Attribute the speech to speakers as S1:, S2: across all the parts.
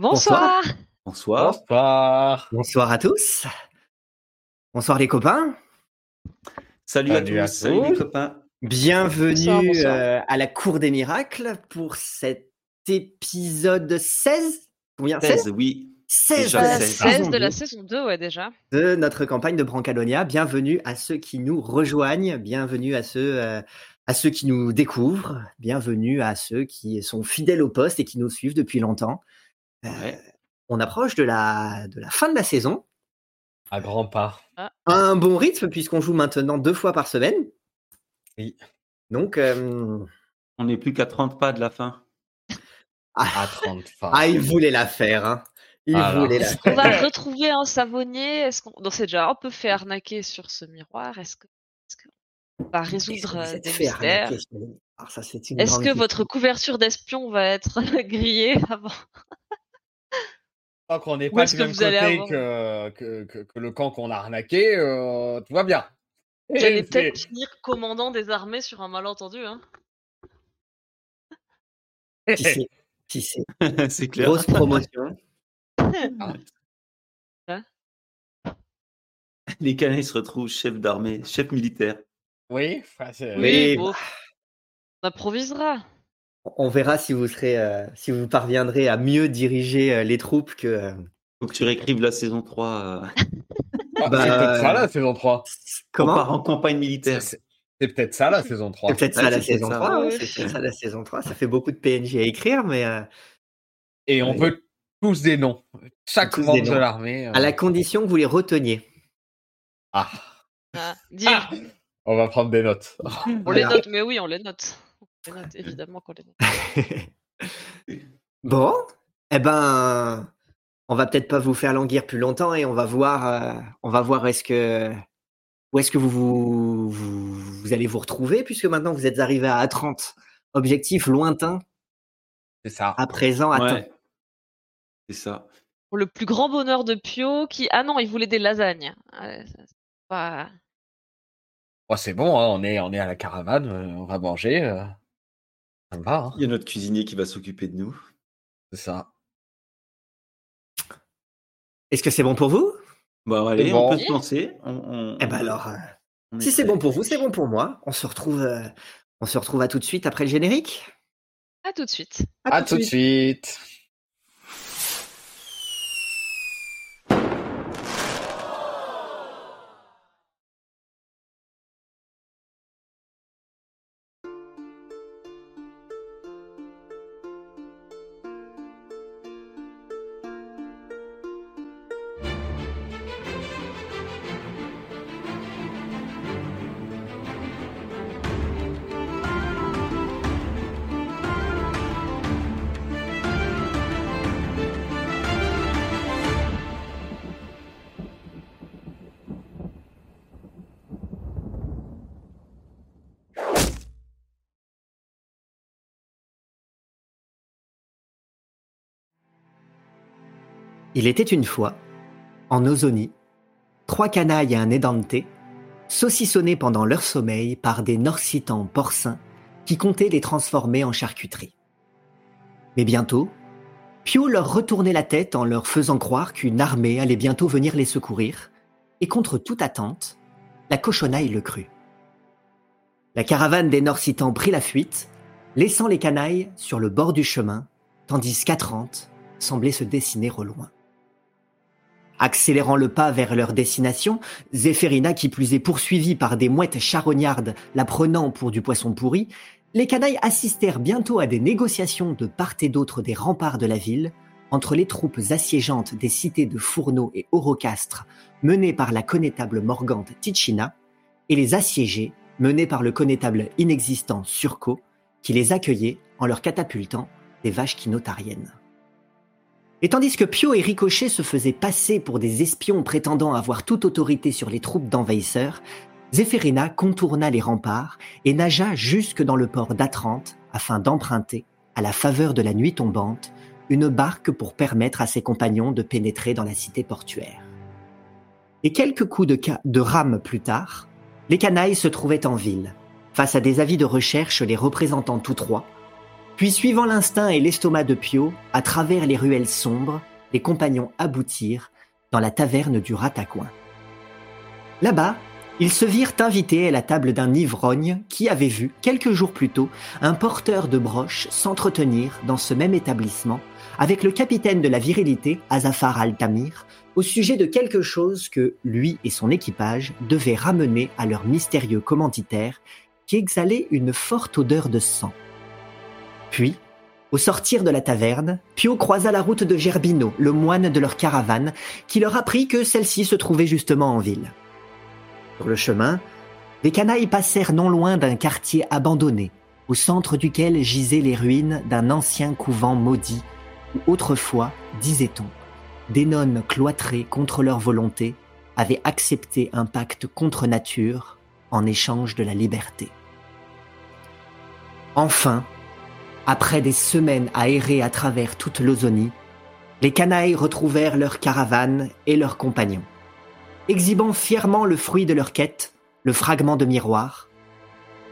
S1: Bonsoir.
S2: Bonsoir.
S3: Bonsoir.
S4: Bonsoir à tous. Bonsoir les copains.
S2: Salut, à
S3: Salut à
S2: tous. Salut les copains.
S4: Bienvenue
S1: Bonsoir, bonsoir.
S4: euh, à la Cour des Miracles pour cet épisode 16. Combien?
S2: 16, oui.
S4: 16
S2: Déjà
S4: de la
S1: Euh,
S2: 16.
S4: saison
S1: 16 de la
S4: 2
S1: saison 2, ouais, déjà.
S4: de notre campagne de Brancalonia. Bienvenue à ceux qui nous rejoignent, bienvenue à ceux, euh, à ceux qui nous découvrent, bienvenue à ceux qui sont fidèles au poste et qui nous suivent depuis longtemps. Euh,
S2: Ouais.
S4: On approche de la, de la fin de la saison.
S3: À grands pas.
S4: Un bon rythme puisqu'on joue maintenant deux fois par semaine.
S3: Oui.
S4: Donc, euh,
S2: On n'est plus qu'à 30 pas de la fin.
S3: À 30 pas.
S4: ah, il voulait la faire. Hein. Il
S3: Alors.
S4: voulait la
S1: On
S4: faire.
S1: va retrouver un savonnier? Est-ce qu'on on s'est déjà un peu fait arnaquer sur ce miroir Est-ce que est-ce qu'on va résoudre euh, des mystères? Est-ce que
S4: question.
S1: votre couverture d'espion va être grillée avant?
S3: Qu'on n'est pas du
S1: que
S3: même côté
S1: avoir-
S3: que, que, que, que le camp qu'on a arnaqué, euh, tout va bien. Et
S1: peut-être finir commandant des armées sur un malentendu. Hein
S4: Qui sait? Qui sait?
S2: C'est clair.
S4: Grosse promotion.
S2: Les canets se retrouvent chef d'armée, chef militaire.
S3: Oui, enfin, c'est-
S4: Oui.
S1: bon. On improvisera.
S4: On verra si vous serez, euh, si vous parviendrez à mieux diriger euh, les troupes que. euh,
S2: Faut que tu réécrives la saison 3. euh,
S3: Ah,
S4: Bah,
S3: c'est peut-être ça
S4: euh,
S3: la saison 3.
S2: on
S4: Comment
S2: part en campagne militaire.
S3: C'est c'est peut-être ça la saison 3.
S4: C'est peut-être
S2: Ouais,
S4: ça la
S2: c'est peut-être
S4: saison
S2: ça.
S4: 3. ouais,
S1: Ouais.
S4: C'est peut-être ça la saison 3. Ça fait beaucoup de PNJ à écrire, mais euh,
S3: Et on
S4: Ouais.
S3: veut tous des noms. Chaque
S4: Tous
S3: membre
S4: des
S3: de
S4: noms.
S3: l'armée. euh,
S4: à la condition que vous les reteniez.
S3: Ah,
S1: Ah.
S3: Ah. on va prendre des notes.
S1: On les
S4: Voilà.
S1: note, mais oui, on les note. Les note, évidemment qu'on les note.
S4: bon, eh ben, on va peut-être pas vous faire languir plus longtemps et on va voir, euh, on va voir est-ce que où est-ce que vous, vous, vous vous allez vous retrouver puisque maintenant vous êtes arrivé à 30 objectif lointain
S3: C'est ça.
S4: à présent atteint.
S2: Ouais. C'est ça.
S1: Pour le plus grand bonheur de Pio, qui. Ah non, il voulait des lasagnes. Ouais, ça, pas-
S3: Bon, c'est bon, hein, on, est, on est à la caravane, euh, on va manger. Ça me va, hein,
S2: Il y a notre cuisinier qui va s'occuper de nous.
S3: c'est ça.
S4: Est-ce que c'est bon pour vous?
S2: Bon, allez,
S3: C'est bon.
S2: on peut se lancer. On, on-
S4: Eh ben alors, euh,
S2: on
S4: si c'est bon pour vous, c'est bon pour moi. On se retrouve, euh, on se retrouve à tout de suite après le générique.
S1: À tout de suite.
S3: À tout de suite.
S4: Il était une fois, en Ozonie, trois canailles et un édante, saucissonnés pendant leur sommeil par des norsitans porcins qui comptaient les transformer en charcuterie. Mais bientôt, Pio leur retournait la tête en leur faisant croire qu'une armée allait bientôt venir les secourir, et contre toute attente, la cochonaille le crut. La caravane des norsitans prit la fuite, laissant les canailles sur le bord du chemin, tandis qu'Atrante semblait se dessiner au loin. Accélérant le pas vers leur destination, Zéphérina, qui plus est poursuivie par des mouettes charognardes la prenant pour du poisson pourri, les canailles assistèrent bientôt à des négociations de part et d'autre des remparts de la ville entre les troupes assiégeantes des cités de Fourneau et Orocastre, menées par la connétable Morgante Ticina, et les assiégés menés par le connétable inexistant Surco, qui les accueillait en leur catapultant des vaches quinotariennes. Et tandis que Pio et Ricochet se faisaient passer pour des espions prétendant avoir toute autorité sur les troupes d'envahisseurs, Zéphérina contourna les remparts et nagea jusque dans le port d'Atrante afin d'emprunter, à la faveur de la nuit tombante, une barque pour permettre à ses compagnons de pénétrer dans la cité portuaire. Et quelques coups de, de rame plus tard, les canailles se trouvaient en ville, face à des avis de recherche les représentant tous trois, Puis, suivant l'instinct et l'estomac de Pio, à travers les ruelles sombres, les compagnons aboutirent dans la taverne du Ratacoin. Là-bas, ils se virent invités à la table d'un ivrogne qui avait vu, quelques jours plus tôt, un porteur de broches s'entretenir dans ce même établissement avec le capitaine de la virilité, Azafar al-Tamir, au sujet de quelque chose que lui et son équipage devaient ramener à leur mystérieux commanditaire qui exhalait une forte odeur de sang. Puis, au sortir de la taverne, Pio croisa la route de Gerbino, le moine de leur caravane, qui leur apprit que celle-ci se trouvait justement en ville. Sur le chemin, les canailles passèrent non loin d'un quartier abandonné, au centre duquel gisaient les ruines d'un ancien couvent maudit, où autrefois, disait-on, des nonnes cloîtrées contre leur volonté avaient accepté un pacte contre nature en échange de la liberté. Enfin, après des semaines à errer à travers toute l'Ozonie, les canailles retrouvèrent leur caravane et leurs compagnons exhibant fièrement le fruit de leur quête, le fragment de miroir,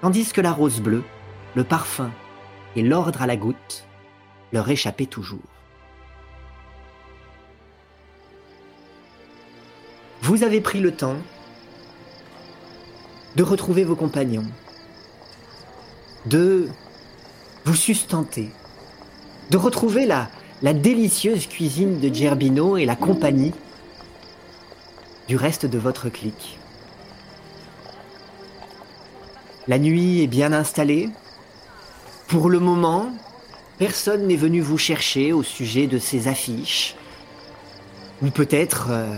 S4: tandis que la rose bleue, le parfum et l'ordre à la goutte leur échappaient toujours. Vous avez pris le temps de retrouver vos compagnons, de vous sustenter, de retrouver la, la délicieuse cuisine de Gerbino et la compagnie du reste de votre clique. La nuit est bien installée. Pour le moment, personne n'est venu vous chercher au sujet de ces affiches. Ou peut-être euh,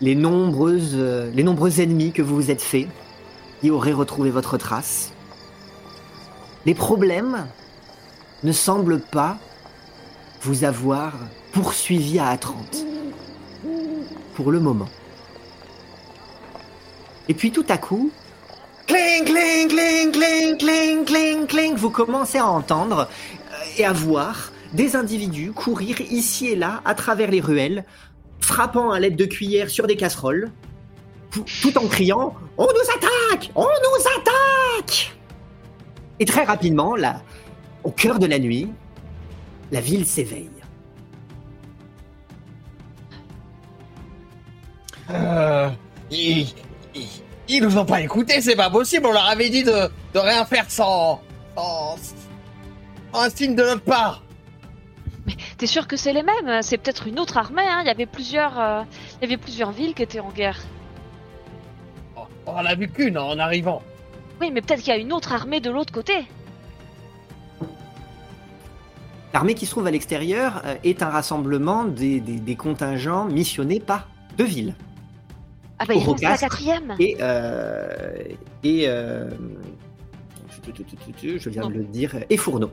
S4: les, euh, les nombreux ennemis que vous vous êtes faits qui auraient retrouvé votre trace. Les problèmes ne semblent pas vous avoir poursuivi à Atrante pour le moment. Et puis tout à coup, cling, cling, cling, cling, cling, cling, cling, vous commencez à entendre euh, et à voir des individus courir ici et là à travers les ruelles, frappant à l'aide de cuillères sur des casseroles, tout en criant On nous attaque On nous attaque Et très rapidement, là, au cœur de la nuit, la ville s'éveille.
S3: Euh, ils, ils, nous ont pas écoutés, c'est pas possible. On leur avait dit de, de rien faire sans, sans, un signe de notre part.
S1: Mais t'es sûr que c'est les mêmes? C'est peut-être une autre armée. Hein. Il y avait plusieurs, euh, il y avait plusieurs villes qui étaient en guerre.
S3: Oh, on en a vu qu'une en arrivant.
S1: Oui, mais peut-être qu'il y a une autre armée de l'autre côté.
S4: L'armée qui se trouve à l'extérieur euh, est un rassemblement des, des, des contingents missionnés par deux villes.
S1: Ah bah il la quatrième.
S4: Et, euh, et euh, je viens de le dire, et Fourneau.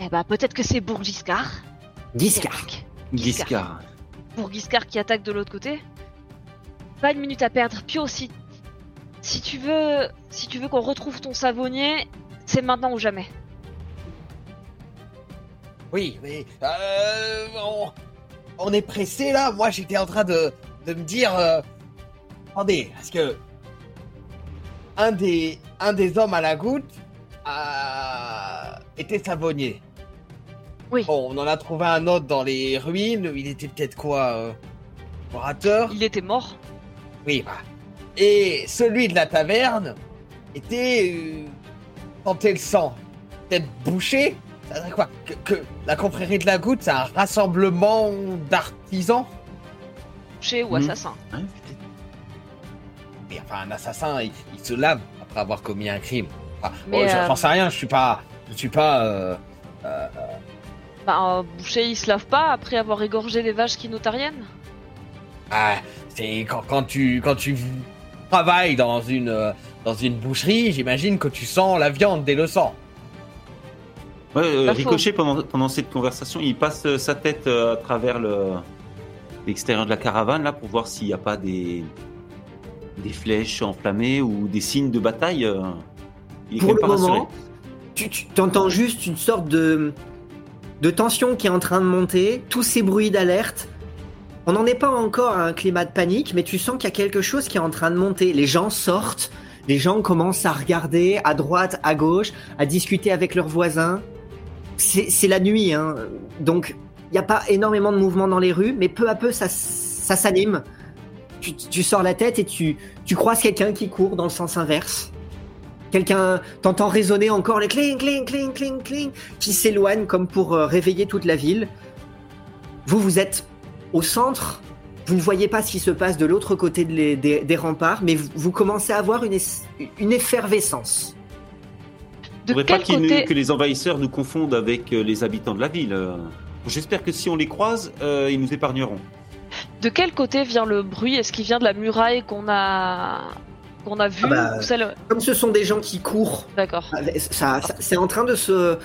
S1: Eh bah peut-être que c'est Bourgiscard.
S4: Giscard.
S2: Giscard.
S1: Bourgiscard qui attaque de l'autre côté. Pas une minute à perdre. Pio, si, si tu veux, si tu veux qu'on retrouve ton savonnier, c'est maintenant ou jamais.
S3: Oui, mais euh, on, on, est pressé là. Moi, j'étais en train de, de me dire, euh, attendez, parce que un des, un des hommes à la goutte a... était savonnier.
S1: Oui.
S3: Bon, on en a trouvé un autre dans les ruines. Il était peut-être quoi euh, Orateur?
S1: Il était mort.
S3: Oui, bah. Et celui de la taverne était. Euh, sentait le sang. Peut-être bouché Ça dire quoi que, que la confrérie de la goutte, c'est un rassemblement d'artisans
S1: Boucher ou
S2: Mhm.
S1: assassin.
S3: Mais enfin, un assassin, il, il se lave après avoir commis un crime. Enfin,
S1: Mais,
S3: bon, je-
S1: euh,
S3: j'en sais rien, je suis pas. Je suis pas. euh, euh,
S1: Bah, un boucher il se lave pas après avoir égorgé des vaches kinotariennes
S3: Ah, c'est quand, quand tu quand tu travailles dans une euh, dans une boucherie, j'imagine que tu sens la viande dès le sang.
S2: Ouais, euh, Ricochet, pendant, pendant cette conversation, il passe euh, sa tête euh, à travers le l'extérieur de la caravane là pour voir s'il n'y a pas des des flèches enflammées ou des signes de bataille. euh. Il est
S4: Pour le
S2: pas rassuré.
S4: moment, tu, tu entends juste une sorte de, de tension qui est en train de monter, tous ces bruits d'alerte. On n'en est pas encore à un climat de panique, mais tu sens qu'il y a quelque chose qui est en train de monter. Les gens sortent les gens commencent à regarder à droite, à gauche, à discuter avec leurs voisins. C'est la nuit, hein. donc il n'y a pas énormément de mouvement dans les rues, mais peu à peu ça, ça s'anime. Tu, sors la tête et tu, tu croises quelqu'un qui court dans le sens inverse. Quelqu'un, t'entends résonner encore les cling, cling, cling, cling, cling, qui s'éloigne comme pour euh, réveiller toute la ville. Vous, vous êtes au centre. Vous ne voyez pas ce qui se passe de l'autre côté de les- des, des remparts, mais vous, vous commencez à avoir une, es- une effervescence.
S1: De
S2: faudrait pas
S1: côté
S2: que les envahisseurs nous confondent avec euh, les habitants de la ville. euh. J'espère que si on les croise, euh, ils nous épargneront.
S1: De quel côté vient le bruit? Est-ce qu'il vient de la muraille qu'on a qu'on a vue?
S4: Ah bah,
S1: ou celle
S4: Comme ce sont des gens qui courent,
S1: D'accord.
S4: ça, ça- c'est en train de se.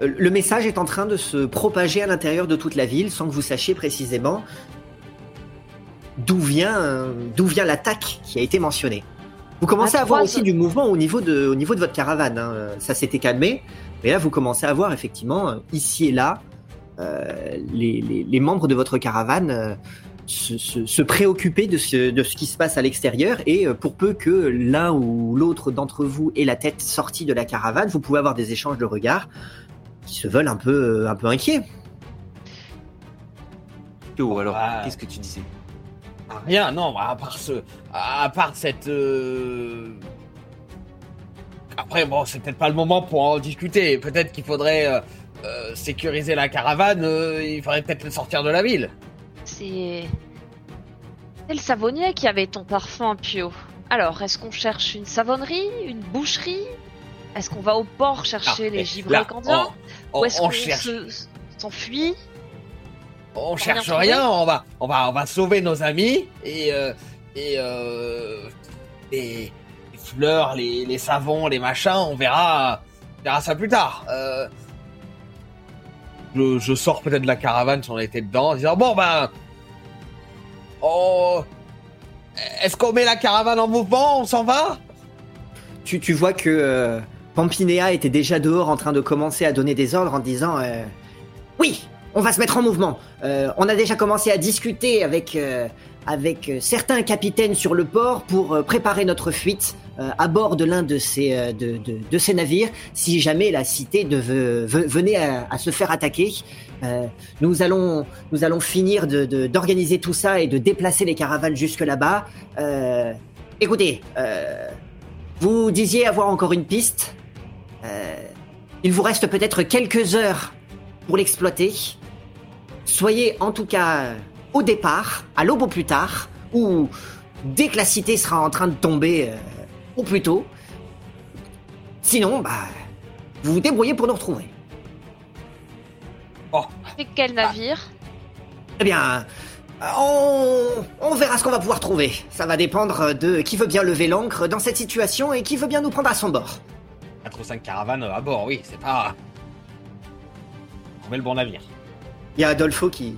S4: Le message est en train de se propager à l'intérieur de toute la ville sans que vous sachiez précisément d'où vient, euh, d'où vient l'attaque qui a été mentionnée. Vous commencez
S1: À trois
S4: aussi du mouvement au niveau de, au niveau de votre caravane. hein. Ça s'était calmé, mais là vous commencez à voir effectivement euh, ici et là euh, les, les- les membres de votre caravane euh, se, se- se préoccuper de ce, de ce qui se passe à l'extérieur et euh, pour peu que l'un ou l'autre d'entre vous ait la tête sortie de la caravane, vous pouvez avoir des échanges de regards qui se veulent un peu, euh, un peu inquiets.
S2: Yo, alors,
S3: Ouais.
S2: qu'est-ce que tu disais
S3: Ah, Rien, non, à part ce, à part cette. euh, Après, bon, c'est peut-être pas le moment pour en discuter. Peut-être qu'il faudrait euh, euh, sécuriser la caravane. euh, il faudrait peut-être le sortir de la ville.
S1: C'est c'est le savonnier qui avait ton parfum, Pio. Alors, est-ce qu'on cherche une savonnerie, une boucherie? Est-ce qu'on va au port chercher
S3: Ah,
S1: les
S3: là,
S1: candiens
S3: on,
S1: Ou
S3: on-
S1: est-ce
S3: on
S1: qu'on
S3: cherche,
S1: se- s'enfuit
S3: on
S1: rien
S3: cherche rien. On va, on va, on va sauver nos amis et euh, et euh, les, les fleurs, les, les savons, les machins. On verra, on verra ça plus tard. Euh, je, je sors peut-être de la caravane si on était dedans, en disant bon ben, oh, est-ce qu'on met la caravane en mouvement On s'en va?
S4: Tu, tu vois que Pampinéa était déjà dehors en train de commencer à donner des ordres en disant euh, Oui, on va se mettre en mouvement. Euh, on a déjà commencé à discuter avec, euh, avec certains capitaines sur le port pour préparer notre fuite à bord de l'un de ces, de, de- de ces navires si jamais la cité de, venait à, se faire attaquer. Nous, allons, nous allons finir d'organiser tout ça et de déplacer les caravanes jusque là-bas. Écoutez, vous disiez avoir encore une piste? Euh, il vous reste peut-être quelques heures pour l'exploiter. Soyez en tout cas au départ, à l'aube au plus tard, ou dès que la cité sera en train de tomber euh, au plus tôt. Sinon, bah, vous vous débrouillez pour nous retrouver.
S1: C'est quel navire?
S4: Eh bien, on, on verra ce qu'on va pouvoir trouver. Ça va dépendre de qui veut bien lever l'ancre dans cette situation et qui veut bien nous prendre à son bord.
S3: 4 ou 5 caravanes à bord, oui, c'est pas. Trouver le bon navire.
S4: Il y a Adolfo qui,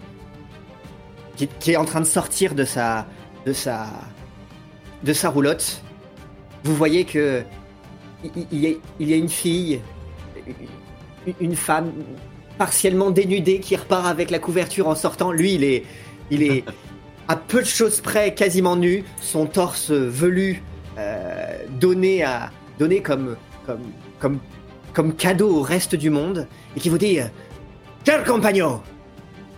S4: qui, qui est en train de sortir de sa, de sa, de sa roulotte. Vous voyez que il, y, a, il y a une fille, une- une femme partiellement dénudée qui repart avec la couverture en sortant. Lui, il est, il est à peu de choses près, quasiment nu, son torse velu euh, donné à, donné comme, comme, cadeau au reste du monde, et qui vous dit. Cher compagnon,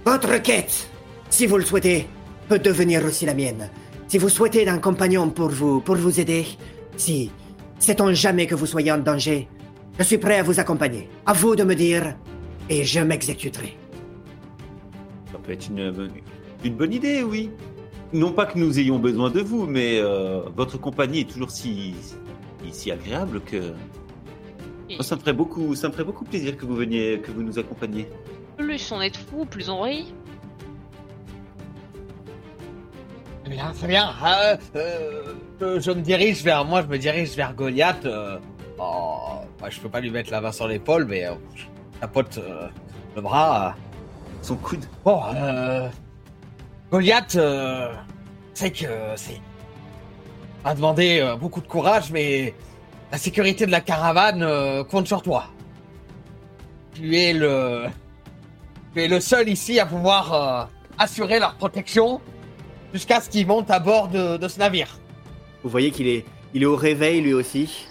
S4: votre quête, si vous le souhaitez, peut devenir aussi la mienne. Si vous souhaitez un compagnon pour vous, pour vous aider, si, sait-on jamais que vous soyez en danger, je suis prêt à vous accompagner. À vous de me dire, et je m'exécuterai.
S2: Ça peut être une, bonne idée, oui. Non pas que nous ayons besoin de vous, mais euh, votre compagnie est toujours si, si agréable que Moi, ça me ferait beaucoup, ça me ferait beaucoup plaisir que vous veniez, que vous nous accompagniez.
S1: Plus on est de fous, plus on rit.
S3: Très bien, très bien. Euh, euh, je, je me dirige vers moi, je me dirige vers Goliath. euh, oh, bah, je peux pas lui mettre la main sur l'épaule, mais euh, je tapote euh, le bras.
S2: Son coude.
S3: Bon, euh, Goliath, euh, c'est que c'est a demandé euh, beaucoup de courage, mais la sécurité de la caravane euh, compte sur toi. Tu es le, tu es le seul ici à pouvoir euh, assurer leur protection jusqu'à ce qu'ils montent à bord de, ce navire.
S4: Vous voyez qu'il est, il est au réveil lui aussi.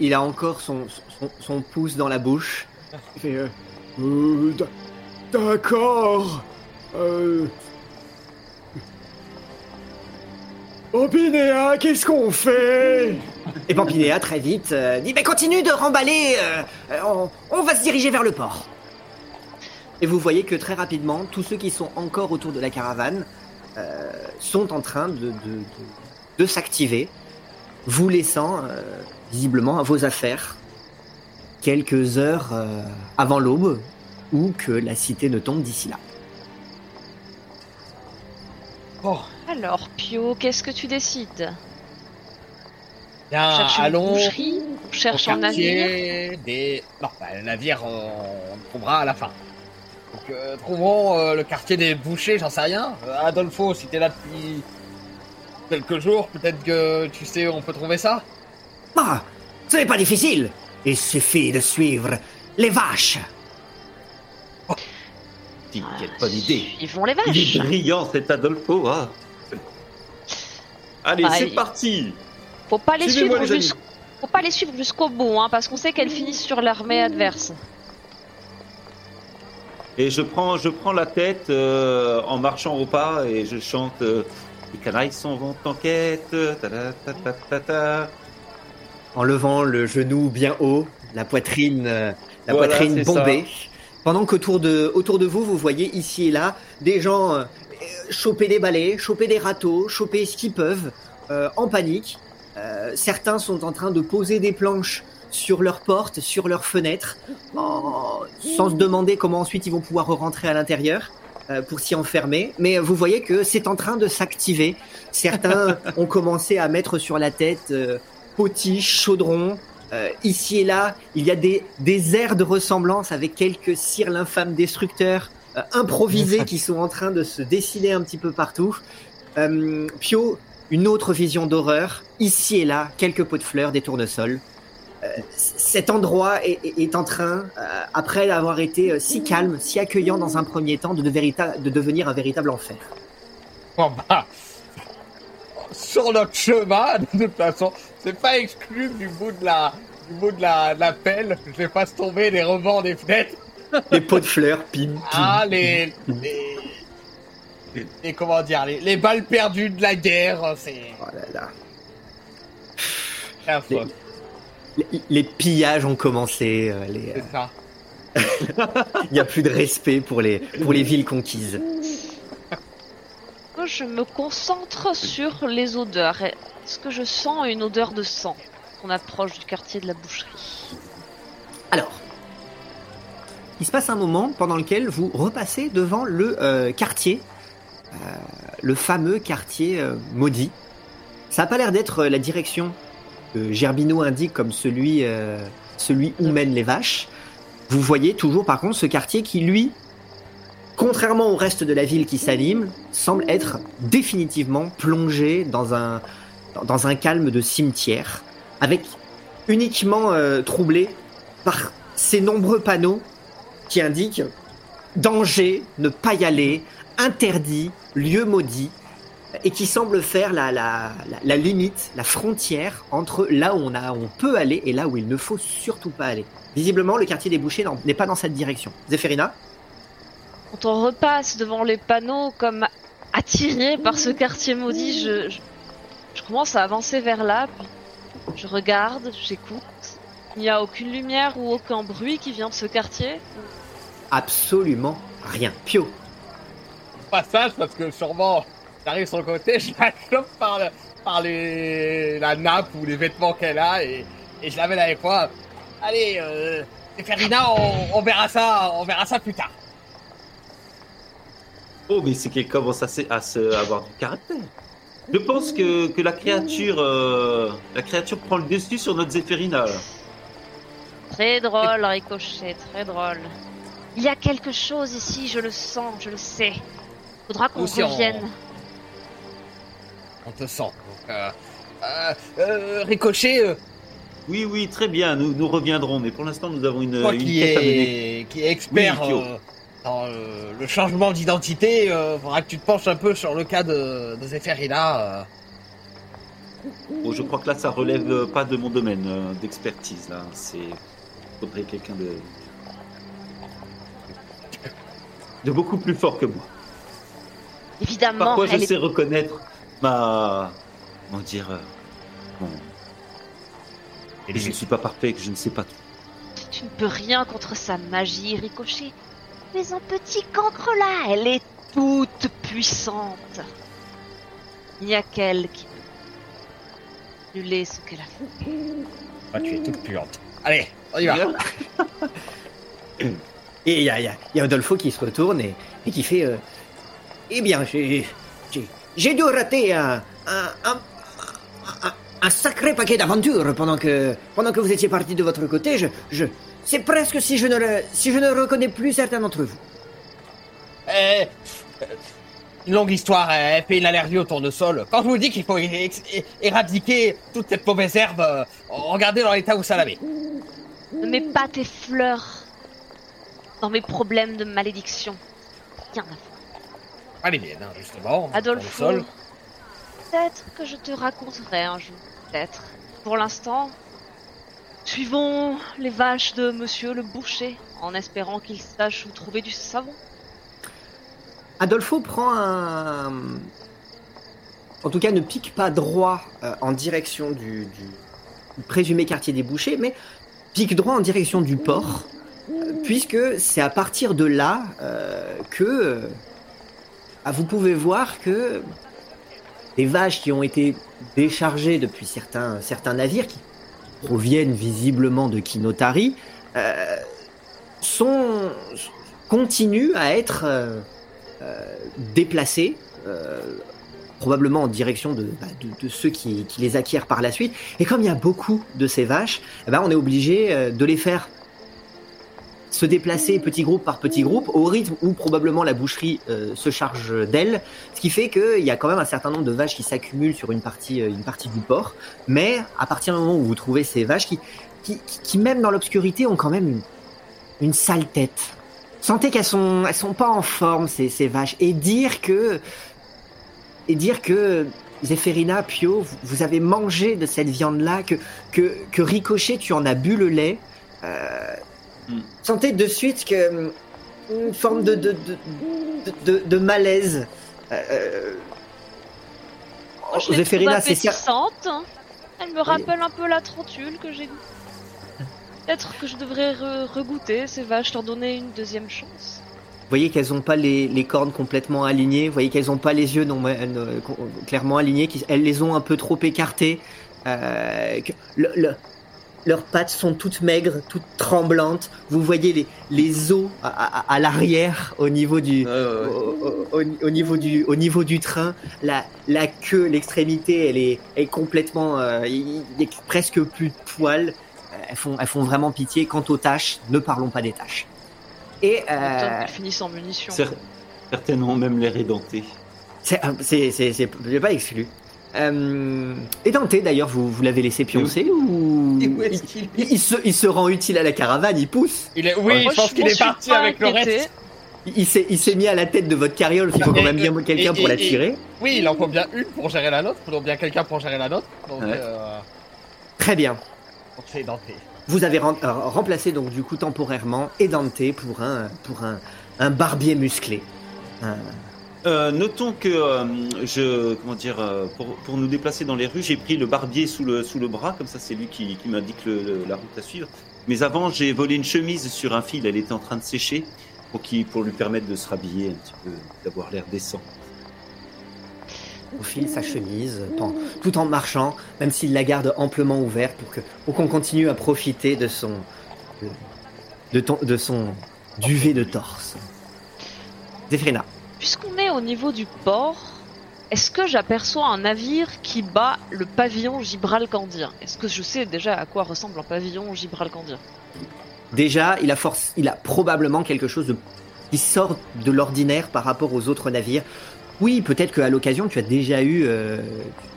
S4: Il, a encore son, pouce dans la bouche. Euh,
S5: D'accord. Opinéa, qu'est-ce qu'on fait?
S4: Et Pampinéa, très vite, euh, dit Mais continue de remballer, euh, euh, on, on va se diriger vers le port. Et vous voyez que très rapidement, tous ceux qui sont encore autour de la caravane euh, sont en train de, de, de- de s'activer, vous laissant euh, visiblement à vos affaires quelques heures euh, avant l'aube ou que la cité ne tombe d'ici là.
S3: Bon,
S1: Alors, Pio, qu'est-ce que tu décides?
S3: Bien,
S1: Cherche une
S3: allons
S1: boucherie On cherche un navire
S3: des... Non, bah, le navire, on, on le trouvera à la fin. Donc, euh, trouvons euh, le quartier des bouchers, j'en sais rien. Euh, Adolfo, si t'es là depuis quelques jours, peut-être que tu sais où on peut trouver ça
S4: Ah, ce n'est pas difficile. Il suffit de suivre les vaches.
S2: Dis, Quelle bonne idée.
S1: Ils vont les
S2: Il est
S1: vaches.
S2: brillant cet Adolfo. hein. Allez,
S1: Ah,
S2: c'est
S1: il-
S2: parti.
S1: Faut pas les suivre jusqu'au faut pas les suivre jusqu'au bout, hein, parce qu'on sait qu'elles finissent sur l'armée adverse.
S2: Et je prends, je prends la tête euh, en marchant au pas et je chante euh, Les canailles sont vont en quête. ta ta ta ta ta ta.
S4: en levant le genou bien haut, la poitrine, euh, la
S2: Voilà,
S4: poitrine bombée. Pendant qu'autour de, autour de vous, vous voyez ici et là des gens euh, choper des balais, choper des râteaux, choper ce qu'ils peuvent, euh, en panique. Euh, certains sont en train de poser des planches sur leurs portes, sur leurs fenêtres, en- sans se demander comment ensuite ils vont pouvoir rentrer à l'intérieur euh, pour s'y enfermer. Mais vous voyez que c'est en train de s'activer. Certains ont commencé à mettre sur la tête euh, potiches, chaudrons. Euh, ici et là, il y a des, des airs de ressemblance avec quelques cires l'infâme destructeurs improvisés qui sont en train de se dessiner un petit peu partout. Pio, une autre vision d'horreur. Ici et là, quelques pots de fleurs, des tournesols. Euh, cet endroit est, en train, euh, après avoir été euh, si calme, si accueillant dans un premier temps, de, de vérita- de devenir un véritable enfer.
S3: Bon bah, sur notre chemin, de toute façon, c'est pas exclu du bout de la, du bout de la, de la pelle, je vais pas se tomber les rebonds des fenêtres.
S4: Les pots de fleurs, pim, pim.
S3: Ah, les, les, les- comment dire, les, les balles perdues de la guerre, c'est,
S4: Oh là là. Les, les pillages ont commencé. euh, les,
S3: c'est ça.
S4: Il n'y a plus de respect pour les, pour les villes conquises.
S1: Je me concentre sur les odeurs. Est-ce que je sens une odeur de sang On approche du quartier de la boucherie?
S4: Alors, il se passe un moment pendant lequel vous repassez devant le euh, quartier, euh, le fameux quartier euh, maudit. Ça n'a pas l'air d'être euh, la direction que Gerbino indique comme celui, euh, celui où mènent les vaches. Vous voyez toujours par contre ce quartier qui, lui, contrairement au reste de la ville qui s'anime, semble être définitivement plongé dans un, dans- un calme de cimetière, avec uniquement euh, troublé par ces nombreux panneaux qui indiquent danger, ne pas y aller, interdit, lieu maudit, et qui semblent faire la, la, la, la limite, la frontière entre là où on, a, on peut aller et là où il ne faut surtout pas aller. Visiblement, le quartier des bouchers n'est pas dans cette direction. Zéphérina
S1: Quand on repasse devant les panneaux comme attiré par ce quartier maudit, je, je, je commence à avancer vers là, puis je regarde, j'écoute. Il n'y a aucune lumière ou aucun bruit qui vient de ce quartier?
S4: Absolument rien. Pio,
S3: Passage, parce que sûrement, j'arrive sur le côté, je la chope par, le, par les, la nappe ou les vêtements qu'elle a, et, et je la mets avec moi. Allez, euh, Ferina, on, on verra ça, on verra ça plus tard.
S2: Oh, mais c'est qu'elle commence à, se, à se- à avoir du caractère? Je pense que, que la créature, euh, la créature prend le dessus sur notre Zéphérina.
S1: Très drôle, Ricochet, très drôle. Il y a quelque chose ici, je le sens, je le sais. Faudra qu'on revienne.
S3: On te sent. Donc, euh, euh, euh, Ricochet, euh,
S2: Oui, oui, très bien. Nous, nous reviendrons, mais pour l'instant, nous avons une,
S3: toi
S2: une
S3: qui
S2: quête
S3: est, qui est expert
S2: Oui,
S3: euh, dans le changement d'identité, euh, faudra que tu te penches un peu sur le cas de, de Zéphérina. euh.
S2: Bon, je crois que là, ça relève pas de mon domaine euh, d'expertise. Là, c'est faudrait quelqu'un de de beaucoup plus fort que moi.
S1: Évidemment,
S2: Parfois, je
S1: est
S2: sais reconnaître ma comment dire euh, mon- et je ne suis pas parfait, que je ne sais pas tout.
S1: Tu ne peux rien contre sa magie, Ricochet. Mais un petit cancre là, elle est toute puissante. Il n'y a qu'elle qui peut annuler ce qu'elle a fait.
S3: Ah, tu es toute puante. Allez, on y va.
S4: Et il y a, y a- il y a Adolfo qui se retourne et, et qui fait euh, Eh bien, j'ai, j'ai, j'ai dû rater un, un, un, un- un sacré paquet d'aventures pendant que, pendant que vous étiez parti de votre côté. Je, je, c'est presque si je, ne, si je ne reconnais plus certains d'entre vous.
S3: Eh, euh, une longue histoire, elle fait une allergie au tournesol. Quand je vous dis qu'il faut éradiquer toute cette mauvaise herbe, euh, regardez dans l'état où ça la met.
S1: Ne mets pas tes fleurs dans mes problèmes de malédiction. Rien à faire.
S3: Pas les miennes, hein, justement.
S1: Adolfo, peut-être que je te raconterai un jour, peut-être. Pour l'instant, suivons les vaches de monsieur le boucher, en espérant qu'il sache où trouver du savon.
S4: Adolfo prend un. En tout cas, ne pique pas droit euh, en direction du, du présumé quartier des bouchers, mais pique droit en direction du port, euh, puisque c'est à partir de là euh, que vous pouvez voir que les vaches qui ont été déchargées depuis certains, certains navires, qui proviennent visiblement de Kinotari, euh, continuent à être euh, euh, déplacés, euh, probablement en direction de, bah, ceux qui, les acquièrent par la suite. Et comme il y a beaucoup de ces vaches, eh ben, on est obligé de les faire se déplacer petit groupe par petit groupe au rythme où probablement la boucherie euh, se charge d'elles, ce qui fait qu'il y a quand même un certain nombre de vaches qui s'accumulent sur une partie, euh, une partie du port. Mais à partir du moment où vous trouvez ces vaches qui, qui, qui, même dans l'obscurité, ont quand même une, sale tête. Sentez qu'elles sont, elles sont pas en forme ces, ces vaches. Et dire que, et dire que Zéphérina, Pio, vous, avez mangé de cette viande-là, que, que, que Ricochet, tu en as bu le lait. Euh. Sentez de suite que une forme de de, de, de, de malaise. Euh,
S1: Moi, je l'ai
S4: Zéphérina,
S1: trouve
S4: c'est ça.
S1: appétissante. hein. Elle me rappelle un peu la trontule que j'ai. Peut-être que je devrais re- regoûter ces vaches, leur donner une deuxième chance.
S4: Vous voyez qu'elles n'ont pas les, les cornes complètement alignées. Vous voyez qu'elles n'ont pas les yeux non, euh, clairement alignés. qu'ils- Elles les ont un peu trop écartées. Euh, que le- le- leurs pattes sont toutes maigres, toutes tremblantes. Vous voyez les, les os à, à- à l'arrière au niveau du,
S2: Euh,
S4: au, au- au- au niveau du, au niveau du train, la, la queue, l'extrémité, elle est, complètement, euh, il n'y a presque plus de poils. Euh, Elles font, elles font vraiment pitié. Quant aux tâches, ne parlons pas des tâches. Et euh,
S1: qu'elles finissent en munitions.
S2: cer- certaines ont même l'air édentées.
S4: c'est, euh, c'est, c'est, c'est, c'est pas exclu. Euh, et Dante, d'ailleurs, vous, vous l'avez laissé pioncer ou
S3: où est-ce qu'il est
S4: il, il se, il se rend utile à la caravane, il pousse.
S3: Il est... Oui, je pense qu'il est parti avec le reste.
S4: Il, s'est, il s'est mis à la tête de votre carriole, il faut quand même bien
S3: et-
S4: quelqu'un
S3: et-
S4: pour la tirer.
S3: Oui, il en faut bien une pour gérer la nôtre, il faut bien quelqu'un pour gérer la nôtre. Donc,
S2: Ouais.
S3: euh,
S4: Très bien.
S3: c'est.
S4: Vous avez rem- euh, remplacé donc du coup temporairement Edante pour un pour un, un barbier musclé. Un-
S2: Euh, notons que euh, je, comment dire, euh, pour, pour nous déplacer dans les rues, j'ai pris le barbier sous le, sous le bras, comme ça c'est lui qui, qui m'indique la route à suivre. Mais avant, j'ai volé une chemise sur un fil, elle était en train de sécher, pour, qu'il- pour lui permettre de se rhabiller un petit peu, d'avoir l'air décent.
S4: au fil sa chemise, tout en marchant, même s'il la garde amplement ouverte pour que pour qu'on continue à profiter de son de, ton- de son duvet de torse. Zéphirina.
S1: Puisqu'on est au niveau du port, est-ce que j'aperçois un navire qui bat le pavillon gibralcandien? Est-ce que je sais déjà à quoi ressemble un pavillon gibralcandien?
S4: Déjà, il a force, il a probablement quelque chose qui sort de l'ordinaire par rapport aux autres navires. Oui, peut-être qu'à l'occasion, tu as déjà eu, euh,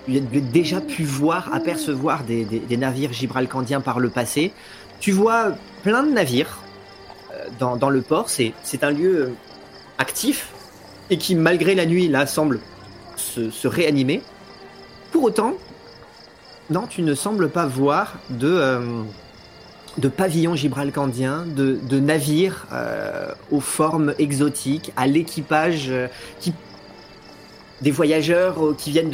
S4: déjà pu voir, apercevoir des, navires gibralcandiens par le passé. Tu vois plein de navires euh, dans, le port. C'est, c'est un lieu euh, actif et qui, malgré la nuit, là, semble se, réanimer. Pour autant, non, tu ne sembles pas voir de, euh, de pavillons gibralcandiens, de, de navires euh, aux formes exotiques, à l'équipage euh, qui des voyageurs qui viennent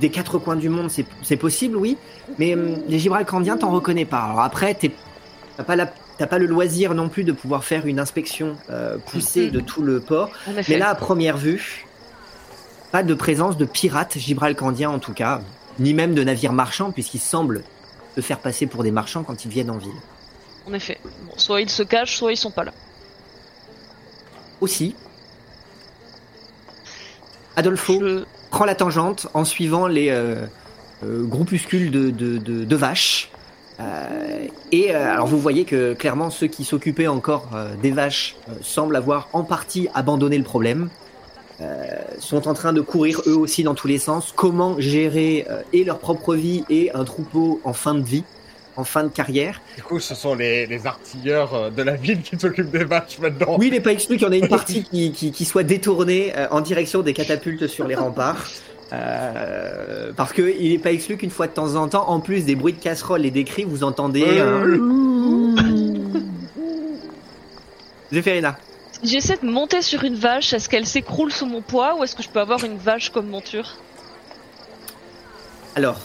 S4: des quatre coins du monde, c'est possible, oui, mais les gibralcandiens, t'en reconnais pas. Alors après, t'as pas, la- t'as pas le loisir non plus de pouvoir faire une inspection euh, poussée de tout le port.
S1: En effet.
S4: Mais là, à première vue, pas de présence de pirates gibralcandiens en tout cas, ni même de navires marchands, puisqu'ils semblent se faire passer pour des marchands quand ils viennent en ville.
S1: En effet. Bon, soit ils se cachent, soit ils sont pas là.
S4: Aussi, Adolfo
S1: Je-
S4: prend la tangente en suivant les euh, euh, groupuscules de, de, de- de vaches. Euh, et euh, alors vous voyez que clairement ceux qui s'occupaient encore euh, des vaches euh, semblent avoir en partie abandonné le problème. Euh, sont en train de courir eux aussi dans tous les sens. Comment gérer euh, et leur propre vie et un troupeau en fin de vie, en fin de carrière.
S3: Du coup, ce sont les, les artilleurs de la ville qui s'occupent des vaches maintenant.
S4: Oui, il n'est pas exclu qu'il y en ait une partie qui, qui, qui soit détournée euh, en direction des catapultes sur les remparts. Euh, parce que il n'est pas exclu qu'une fois de temps en temps, en plus des bruits de casseroles et des cris, vous entendez
S3: Euh.
S4: un... Zéphérina.
S1: J'essaie de monter sur une vache, est-ce qu'elle s'écroule sous mon poids ou est-ce que je peux avoir une vache comme monture?
S4: Alors,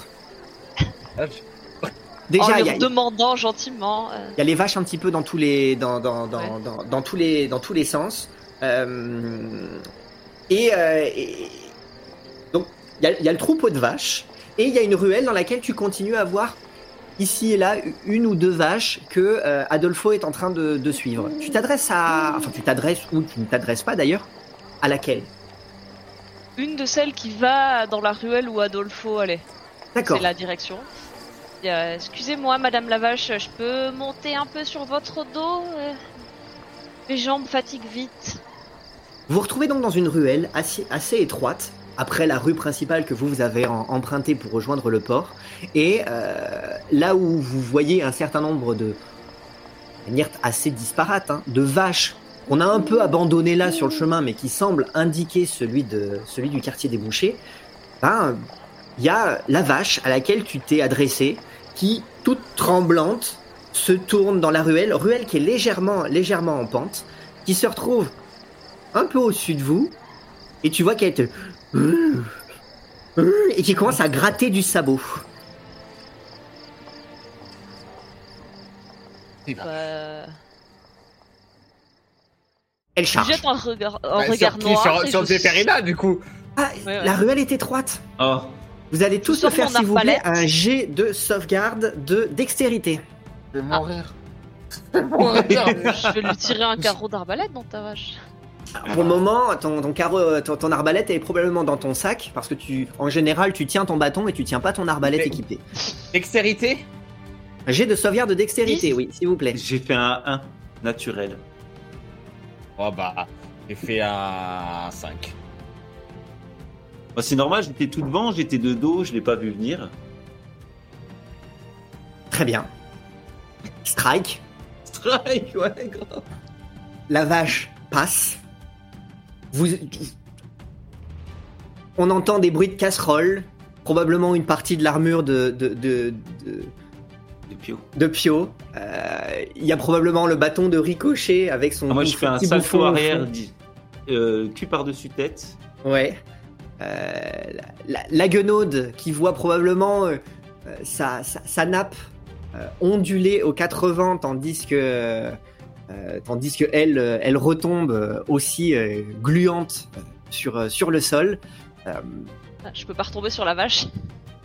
S1: En
S4: déjà, il
S1: lui
S4: y, a-
S1: demandant gentiment. euh,
S4: il y a les vaches un petit peu dans tous les, dans, dans, dans, dans, dans tous, les, dans tous les sens. Euh, et, euh, et- il y, a, il y a le troupeau de vaches et il y a une ruelle dans laquelle tu continues à voir ici et là une ou deux vaches que euh, Adolfo est en train de, de suivre. Tu t'adresses à, enfin, tu t'adresses ou tu ne t'adresses pas d'ailleurs à laquelle?
S1: Une de celles qui va dans la ruelle où Adolfo allait.
S4: D'accord.
S1: C'est la direction. Euh, Excusez-moi, Madame la vache, je peux monter un peu sur votre dos? Mes jambes fatiguent vite.
S4: Vous vous retrouvez donc dans une ruelle assez, assez étroite, après la rue principale que vous, vous avez empruntée pour rejoindre le port. Et euh, là où vous voyez un certain nombre de de manière assez disparates, hein, de vaches qu'on a un peu abandonnées là sur le chemin, mais qui semblent indiquer celui, de, celui du quartier des bouchers, ben, il y a la vache à laquelle tu t'es adressé, qui, toute tremblante, se tourne dans la ruelle, ruelle qui est légèrement, légèrement en pente, qui se retrouve un peu au-dessus de vous, et tu vois qu'elle te... Et qui commence à gratter du sabot.
S1: Bah,
S4: Elle
S1: je
S4: charge.
S1: jette un regard, un
S3: Bah,
S1: regard
S3: sur qui
S1: noir.
S3: Sur, du coup.
S4: Ah,
S1: Ouais, ouais.
S4: La ruelle est étroite.
S2: Oh,
S4: Vous allez tous me faire, s'il vous
S1: arbalète.
S4: un jet de sauvegarde de dextérité.
S3: Je vais
S1: Ah.
S3: mourir. Je vais mourir.
S1: Je vais lui tirer un carreau d'arbalète dans ta vache.
S4: Alors, Pour le moment, ton, ton, carreau, ton, ton arbalète est probablement dans ton sac, parce que tu, en général, tu tiens ton bâton et tu tiens pas ton arbalète
S3: Mais-
S4: équipée.
S3: Dextérité?
S4: Jet de sauvegarde de dextérité, oui, s'il vous plaît.
S2: j'ai fait un 1 naturel.
S3: Oh bah, j'ai fait un 5.
S2: Bah, c'est normal, j'étais tout devant, j'étais de dos, je l'ai pas vu venir.
S4: Très bien. Strike.
S2: Strike, ouais, grave.
S4: La vache passe. Vous... On entend des bruits de casseroles, probablement une partie de l'armure de, de, de, de,
S2: De Pio.
S4: de Pio. Euh, Il y a probablement le bâton de Ricochet avec son.
S2: Ah, moi, je fais un salto arrière, euh, cul par-dessus tête.
S4: Ouais. Euh, la, la, guenaude qui voit probablement euh, sa, sa, sa nappe onduler aux 80 tandis que tandis que elle euh, elle retombe euh, aussi euh, gluante euh, sur euh, sur le sol. Euh,
S1: Je peux pas retomber sur la vache.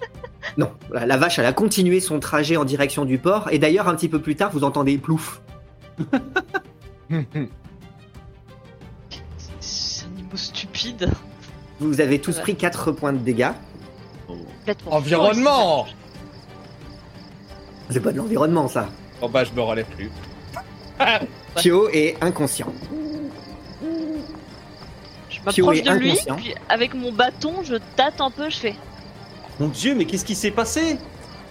S4: non, la, la vache elle a continué son trajet en direction du port et d'ailleurs un petit peu plus tard vous entendez plouf.
S1: C'est un niveau stupide.
S4: Vous avez tous
S1: Ouais.
S4: pris 4 points de dégâts.
S3: Environnement
S4: C'est pas de l'environnement ça.
S3: Oh bah, je me relève plus.
S4: Pio est inconscient.
S1: Je m'approche de lui, puis avec mon bâton, je tâte un peu, je fais.
S2: Mon dieu, mais qu'est-ce qui s'est passé?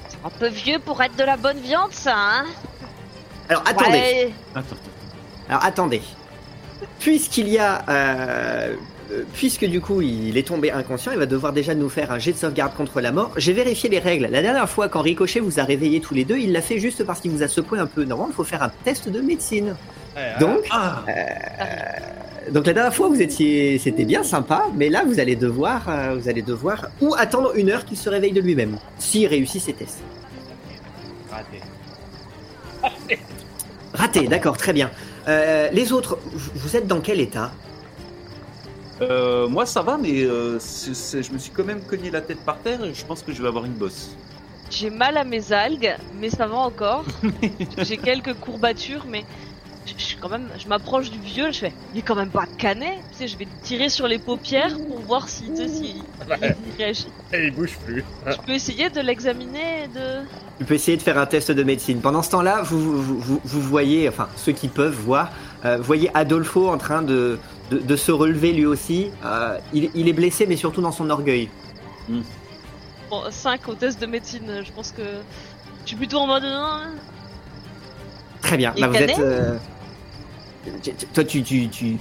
S1: C'est un peu vieux pour être de la bonne viande, ça, hein?
S4: Alors attendez.
S1: Ouais.
S4: Alors attendez. Puisqu'il y a euh, puisque du coup il est tombé inconscient, il va devoir déjà nous faire un jet de sauvegarde contre la mort. J'ai vérifié les règles. La dernière fois, quand Ricochet vous a réveillé tous les deux, il l'a fait juste parce qu'il vous a secoué un peu. Normalement, il faut faire un test de médecine. Donc,
S2: Ah
S4: donc la dernière fois, vous étiez, c'était bien sympa, mais là, vous allez devoir, euh, vous allez devoir ou attendre une heure qu'il se réveille de lui-même, s'il réussit ses tests.
S3: Raté.
S4: Raté, d'accord, très bien. Euh, les autres, vous êtes dans quel état?
S2: Euh, moi ça va, mais euh, c'est- c'est- je me suis quand même cogné la tête par terre et je pense que je vais avoir une bosse.
S1: J'ai mal à mes algues, mais ça va encore. J'ai quelques courbatures, mais je, je suis quand même, je m'approche du vieux, je fais, il est quand même pas cané. Tu sais, je vais tirer sur les paupières pour voir si, tu sais, si
S3: Ouais.
S1: il réagit.
S3: Et il bouge plus.
S1: Je peux essayer de l'examiner, et de.
S4: Tu peux essayer de faire un test de médecine. Pendant ce temps-là, vous, vous, vous- vous voyez, enfin ceux qui peuvent voir, euh, voyez Adolfo en train de, de, de se relever lui aussi. Euh, il, il est blessé, mais surtout dans son orgueil.
S1: Bon, 5 au test de médecine, je pense que. Je suis plutôt en mode. hein,
S4: Très bien. Là,
S1: est
S4: vous êtes. euh, Toi, tu, tu, tu-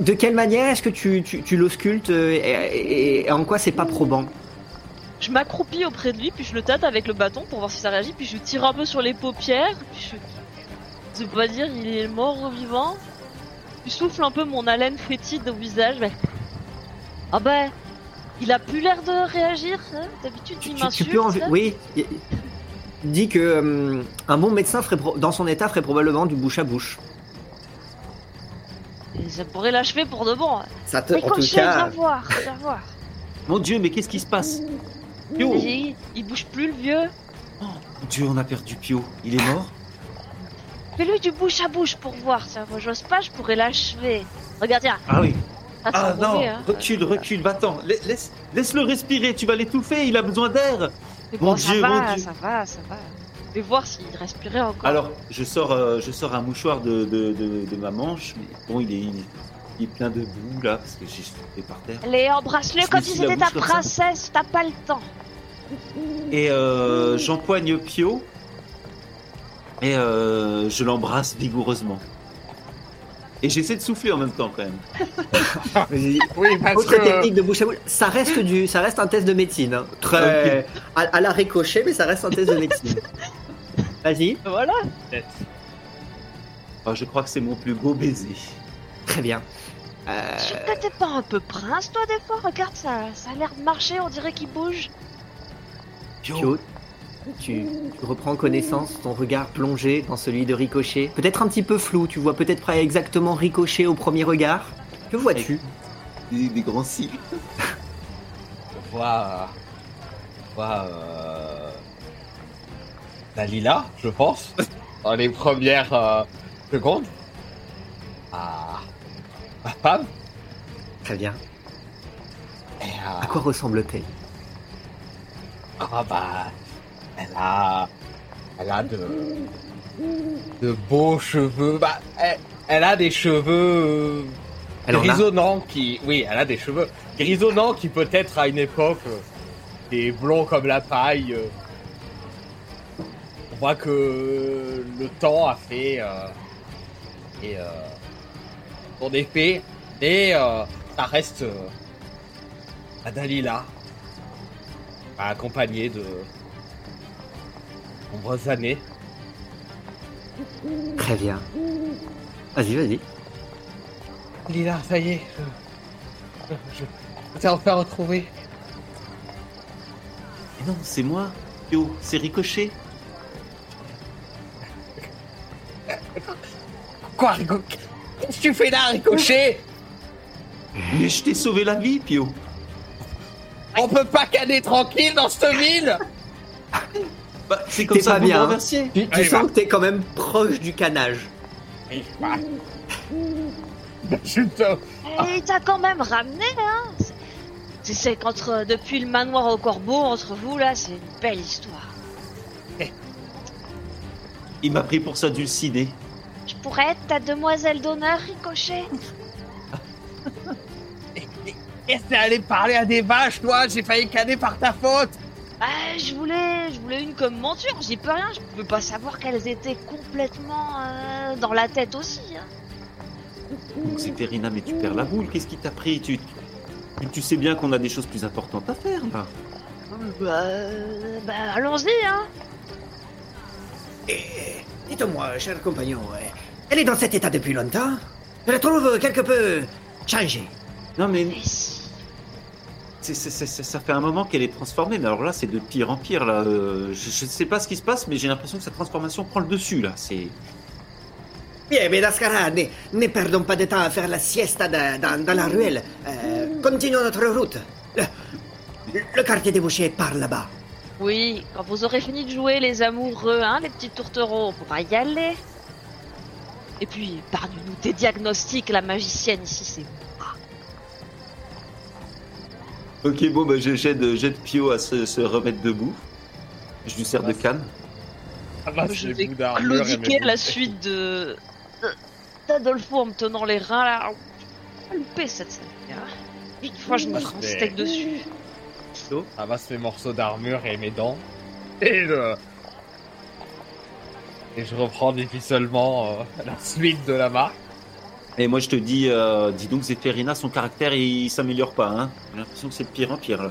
S4: De quelle manière est-ce que tu, tu, tu l'auscultes euh, et, et- et en quoi c'est pas probant?
S1: Je m'accroupis auprès de lui, puis je le tâte avec le bâton pour voir si ça réagit, puis je tire un peu sur les paupières, puis je. Je sais pas dire, il est mort ou vivant. Je souffle un peu mon haleine fétide au visage, mais. Ah ben. Il a plus l'air de réagir, hein D'habitude,
S4: tu,
S1: il m'insulte.
S4: peux en...
S1: hein.
S4: Oui. il- dit que hum, un bon médecin ferait pro- dans son état ferait probablement du bouche à bouche.
S1: Et ça pourrait l'achever pour de bon.
S4: Ça te,
S1: Mais
S4: en tout
S1: viens
S4: cas,
S1: voir, viens voir.
S2: Mon dieu, mais qu'est-ce qui se passe? Pio?
S1: Il, il bouge plus, le vieux.
S2: Oh, mon dieu, on a perdu Pio. Il est mort?
S1: Fais-lui du bouche à bouche pour voir. Tiens, moi, j'ose pas, je pourrais l'achever. Regarde, tiens.
S2: Ah oui.
S1: ça
S2: Ah non,
S1: mauvais, hein.
S2: recule, recule, va-t'en. La- Laisse, laisse-le respirer, tu vas l'étouffer, il a besoin d'air. Mon
S1: bon, ça
S2: Dieu,
S1: va,
S2: mon Dieu.
S1: ça va, ça va. Je vais voir s'il respirait encore.
S2: Alors, je sors, euh, je sors un mouchoir de, de, de, de ma manche, mais bon, il est, il est- il est plein de boue là, parce que j'ai sauté par terre.
S1: Allez, embrasse-le comme
S2: me
S1: si c'était ta
S2: ça.
S1: princesse, t'as pas le temps.
S2: Et euh, j'empoigne Pio, et euh, je l'embrasse vigoureusement. Et j'essaie de souffler en même temps quand même.
S3: Oui, parce
S4: Autre
S3: que.
S4: technique de bouche à bouche, ça reste du, ça reste un test de médecine. hein. Très à, à la ricochet, mais ça reste un test de médecine. Vas-y,
S1: Voilà.
S2: Ah, je crois que c'est mon plus beau baiser.
S4: très bien. Euh,
S1: Je que t'es pas un peu prince, toi, des fois Regarde, ça, ça a l'air de marcher, on dirait qu'il bouge.
S4: Pio, tu, tu reprends connaissance, ton regard plongé dans celui de Ricochet. Peut-être un petit peu flou, tu vois peut-être pas exactement Ricochet au premier regard. Que vois-tu?
S2: Des, des grands cils.
S3: On voit. On voit. Euh... Dalila, je pense. Dans les premières euh, secondes. Ah. Ma femme.
S4: Très bien.
S3: Et, euh,
S4: À quoi ressemble-t-elle?
S3: Ah bah, elle a, elle a de, de beaux cheveux. Bah, elle, elle a des cheveux
S4: Elle
S3: grisonnants qui, oui, elle a des cheveux grisonnants qui peut-être à une époque euh, des blonds comme la paille. euh, on voit que le temps a fait euh, et euh, son effet, et euh, ça reste euh, la Dalila accompagné de nombreuses années.
S4: Très bien. Vas-y, vas-y.
S3: Lila, ça y est, je, je, je t'ai enfin retrouvé.
S2: Mais non, c'est moi, Pio, c'est Ricochet.
S3: Quoi, Rico Qu'est-ce que tu fais là, Ricochet?
S2: Mais je t'ai sauvé la vie, Pio.
S3: On peut pas canner tranquille dans cette ville?
S2: Bah, c'est comme
S4: T'es
S2: ça
S4: pas
S2: que vous
S4: bien, hein. Tu, tu
S3: Allez,
S4: sens
S3: va.
S4: que t'es quand même proche du canage.
S3: Et bah, te...
S1: Et il t'a quand même ramené, hein C'est- qu'entre depuis le manoir au corbeau, entre vous là, c'est une belle histoire.
S2: Il m'a pris pour ça dulciné.
S1: Je pourrais être ta demoiselle d'honneur, Ricochet
S3: Qu'est-ce que t'es allé parler à des vaches, toi J'ai failli canner par ta faute
S1: Ah, je voulais, je voulais une comme monture, j'y peux rien, je pouvais pas savoir qu'elles étaient complètement euh, dans la tête aussi. Hein.
S2: Donc Zéphérina, mais tu perds la boule, qu'est-ce qui t'a pris? Tu, tu, tu sais bien qu'on a des choses plus importantes à faire là.
S1: Bah, euh, bah, allons-y, hein.
S4: Et dites-moi, cher compagnon, euh, elle est dans cet état depuis longtemps? Je la trouve quelque peu changée.
S2: Non mais
S1: Mais
S2: c'est- c'est- ça fait un moment qu'elle est transformée, mais alors là c'est de pire en pire là. Euh, je, je sais pas ce qui se passe, mais j'ai l'impression que sa transformation prend le dessus là. C'est
S4: Bien, mais Dascara, ne, ne perdons pas de temps à faire la siesta dans, dans- dans la ruelle. Euh, continuons notre route. Le, le quartier des bouchers est par là-bas.
S1: Oui, quand vous aurez fini de jouer les amoureux, hein, les petits tourtereaux, on pourra y aller. Et puis, épargne-nous tes diagnostics, la magicienne ici, c'est
S2: ok. Bon bah je- j'aide j'aide Pio à se, se remettre debout. Je lui sers de canne.
S3: Ah bah,
S1: Je vais claudiquer la suite de d'Adolfo en me tenant les reins là. Pas louper cette scène. Une fois, je me ferai un steak dessus.
S3: ramasse mes morceaux d'armure et mes dents. Et le... Et je reprends difficilement euh, la suite de la marque.
S2: Et moi je te dis, euh, dis donc Zéphérina, son caractère il, s'améliore pas. Hein. J'ai l'impression que c'est de pire en pire là.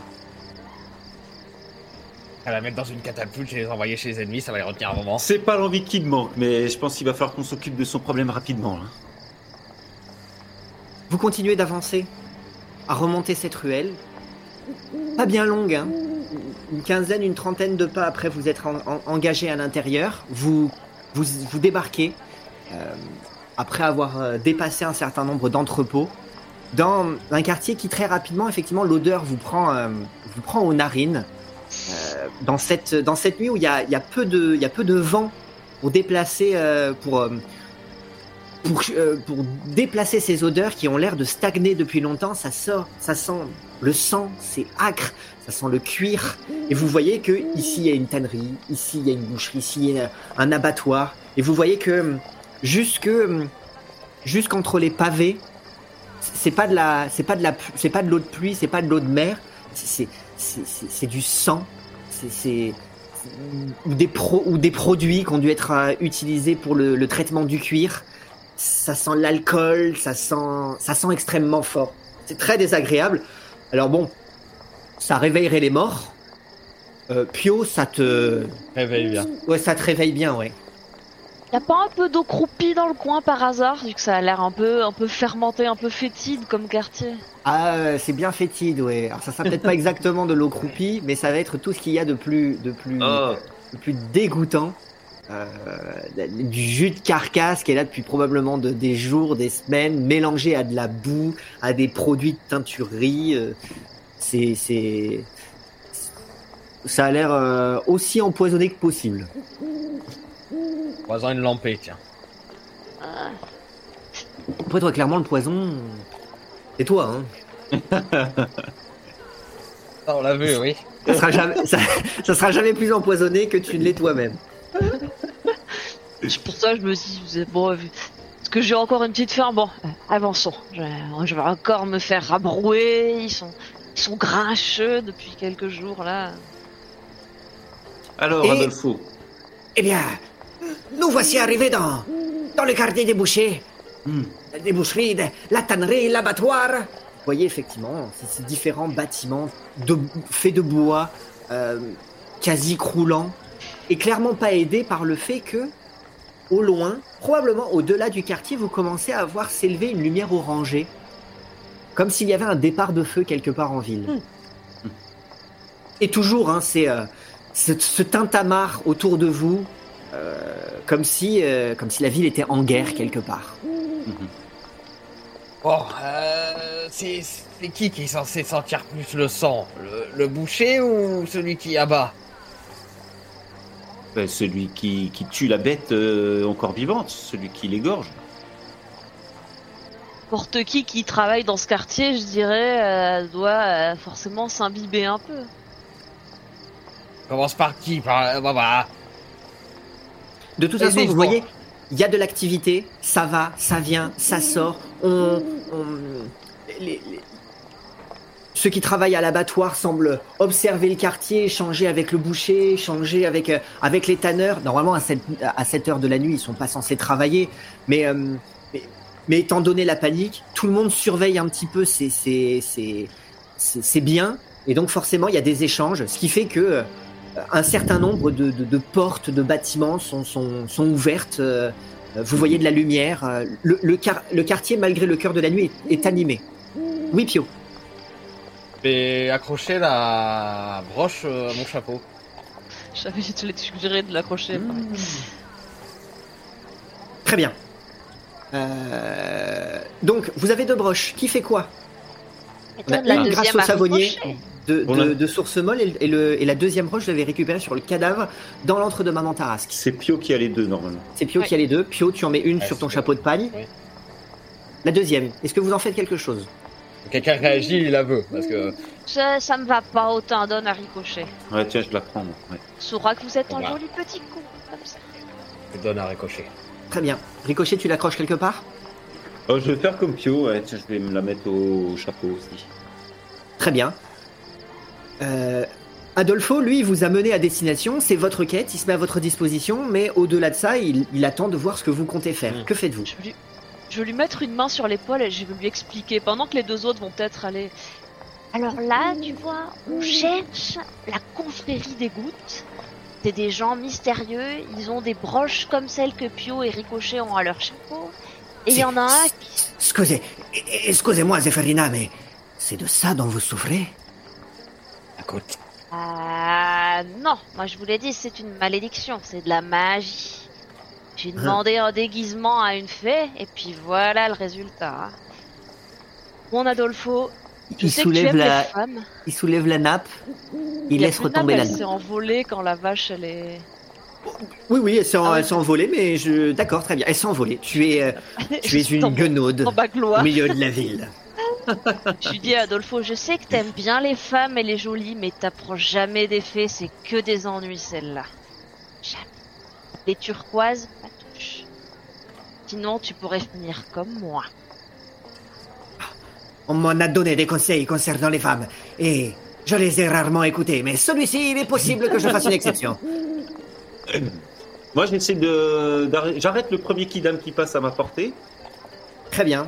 S3: À la mettre dans une catapulte et les envoyer chez les ennemis, ça va les retenir un moment.
S2: C'est pas l'envie qui me manque, mais je pense qu'il va falloir qu'on s'occupe de son problème rapidement. Là.
S4: Vous continuez d'avancer, à remonter cette ruelle. Pas bien longue, hein. Une quinzaine, une trentaine de pas après vous en- en- engagé à l'intérieur. Vous, vous, vous débarquez, euh, après avoir euh, dépassé un certain nombre d'entrepôts, dans un quartier qui très rapidement, effectivement, l'odeur vous prend, euh, vous prend aux narines. Euh, dans, cette, dans cette nuit où il y a, y, a peu de- y a peu de vent pour déplacer, pour, pour, pour déplacer ces odeurs qui ont l'air de stagner depuis longtemps, ça sort, ça sent le sang, c'est acre, ça sent le cuir. Et vous voyez que ici il y a une tannerie, ici il y a une boucherie, ici il y a un abattoir. Et vous voyez que jusque hum, jusqu'entre les pavés, c'est pas de la, c'est pas de la, c'est pas de l'eau de pluie, c'est pas de l'eau de mer, c'est c'est du sang, c'est c'est ou des pro, ou des produits qui ont dû être euh, utilisés pour le, le traitement du cuir. Ça sent l'alcool, ça sent, ça sent extrêmement fort. C'est très désagréable. Alors bon, ça réveillerait les morts. Euh, Pio, ça te,
S3: Réveille bien.
S4: ouais, ça te réveille bien, ouais.
S1: Y a pas un peu d'eau croupie dans le coin par hasard, vu que ça a l'air un peu, un peu fermenté, un peu fétide comme quartier?
S4: Ah, euh, c'est bien fétide, ouais. Alors ça sera peut-être pas exactement de l'eau croupie, mais ça va être tout ce qu'il y a de plus, de plus,
S2: Oh,
S4: le plus dégoûtant. Euh, du jus de carcasse qui est là depuis probablement de- des jours, des semaines, mélangé à de la boue, à des produits de teinturerie. euh, c'est, c'est, ça a l'air euh, aussi empoisonné que possible.
S3: Poison une lampée, tiens.
S4: Après, toi, clairement, le poison, c'est toi. Hein.
S3: Ah, on l'a vu, oui.
S4: Ça sera jamais, ça, ça sera jamais plus empoisonné que tu ne l'es toi-même.
S1: pour ça, je me dis, c'est bon, vu- est-ce que j'ai encore une petite faim Bon, euh, avançons. Je, je vais encore me faire rabrouer. Ils sont, ils sont grincheux depuis quelques jours là.
S2: Alors
S4: Et-
S2: Adolfo,
S4: Eh bien, nous voici arrivés dans, dans le quartier des bouchers.
S2: Hmm.
S4: Des boucheries, de- la tannerie, l'abattoir. Vous voyez effectivement ces, différents bâtiments de, faits de bois, euh, quasi croulants, et clairement pas aidés par le fait que, au loin, probablement au-delà du quartier, vous commencez à voir s'élever une lumière orangée, comme s'il y avait un départ de feu quelque part en ville. Et toujours, hein, c'est euh, ce, ce tintamarre autour de vous, comme si, euh, comme si la ville était en guerre quelque part.
S2: Mhm.
S3: Bon, euh, c'est qui qui est censé sentir plus le sang? Le, le boucher ou celui qui abat?
S2: Ben, celui qui, qui tue la bête euh, encore vivante, celui qui l'égorge.
S1: N'importe qui qui travaille dans ce quartier, je dirais, euh, doit euh, forcément s'imbiber un peu.
S3: Commence par qui? Par euh, bah, bah.
S4: De toute façon, vous voyez, il y a de l'activité, ça va, ça vient, ça sort. On, on- les- les- Ceux qui travaillent à l'abattoir semblent observer le quartier, échanger avec le boucher, échanger avec, euh, avec les tanneurs. Normalement, à cette, à cette heure de la nuit, ils sont pas censés travailler, mais, euh, mais, mais étant donné la panique, tout le monde surveille un petit peu ces, ces- ces biens, et donc forcément il y a des échanges, ce qui fait que euh, un certain nombre de, de- de portes de bâtiments sont, sont, sont ouvertes. euh, vous voyez de la lumière. euh, Le, le, quar- le quartier, malgré le cœur de la nuit, est, est animé. Oui, Pio.
S3: Je vais accrocher la broche euh, à mon chapeau.
S1: J'avais te l'ai suggéré de l'accrocher.
S4: Très bien. Euh, donc, vous avez deux broches. Qui fait quoi?
S1: La
S4: une
S1: deuxième
S4: grâce au
S1: à
S4: savonnier
S1: Ricochet.
S4: De, source molle et, et le, et la deuxième broche, je l'avais récupérée sur le cadavre dans l'antre de Maman Tarasque.
S2: C'est Pio qui a les deux normalement.
S4: C'est Pio qui a les deux. Pio, tu en mets une
S3: Ouais,
S4: sur ton chapeau de pagne.
S3: Oui.
S4: La deuxième, est-ce que vous en faites quelque chose?
S3: Quelqu'un réagit, il la veut. Parce que.
S1: Ça, ça me va pas autant, donne à Ricochet.
S2: Ouais, tiens, je la prends. moi. Ouais.
S1: Saura que vous êtes un joli petit con, comme ça.
S3: Je donne un ricochet.
S4: Très bien. Ricochet, tu l'accroches quelque part?
S2: Oh, je vais faire comme Pio. Ouais, tiens, je vais me la mettre au chapeau aussi.
S4: Très bien. Euh, Adolfo, lui, il vous a mené à destination. C'est votre quête. Il se met à votre disposition. Mais au-delà de ça, il, il attend de voir ce que vous comptez faire.
S3: Mm.
S4: Que faites-vous
S1: Je vais, lui... je vais lui mettre une main sur l'épaule et je vais lui expliquer pendant que les deux autres vont peut-être aller. Alors là, tu vois, on cherche la confrérie des gouttes. C'est des gens mystérieux, ils ont des broches comme celles que Pio et Ricochet ont à leur chapeau. Et il y en a un qui...
S4: Excusez, excusez-moi, Zéphérina, mais c'est de ça dont vous souffrez?
S3: Écoute.
S1: Ah non, moi je vous l'ai dit, c'est une malédiction, c'est de la magie. J'ai demandé un déguisement à une fée, et puis voilà le résultat. hein. Mon Adolfo, je
S4: il
S1: sais que tu
S4: soulève,
S1: aimes
S4: la,
S1: les femmes.
S4: il soulève la nappe, il laisse retomber
S1: nappe,
S4: la
S1: Elle s'est
S4: nappe.
S1: envolée quand la vache elle est.
S4: Oui, oui, elle s'est en-
S1: Ah ouais.
S4: elle s'est envolée, mais je. D'accord, très bien. Elle s'est envolée. Tu es, euh, tu es une guenaude au milieu de la ville.
S1: Je lui dis à Adolfo, je sais que t'aimes bien les femmes et les jolies, mais t'approches jamais des fées, c'est que des ennuis celle-là. Jamais. Les turquoises, pas touche. Sinon, tu pourrais finir comme moi.
S4: On m'en a donné des conseils concernant les femmes, et je les ai rarement écoutés, mais celui-ci, il est possible que je fasse une exception.
S2: Moi, j'essaie de. J'arrête le premier kidam qui passe à ma portée.
S4: Très bien.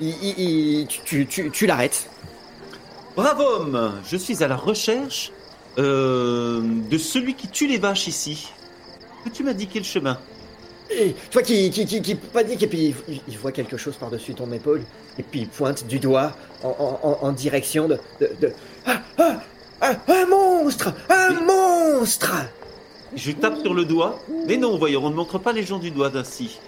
S4: Il- il- il- tu tu, tu, tu l'arrêtes.
S2: Bravo homme Je suis à la recherche euh, de celui qui tue les vaches ici. Peux-tu m'indiquer le chemin?
S4: Et toi qui, qui, qui, qui panique, et puis il, voit quelque chose par-dessus ton épaule, et puis il pointe du doigt en, en- en- en direction de. de, de- Ah, ah, ah, un monstre Un monstre
S2: Je tape sur le doigt. Mais non, voyons, on ne montre pas les gens du doigt ainsi.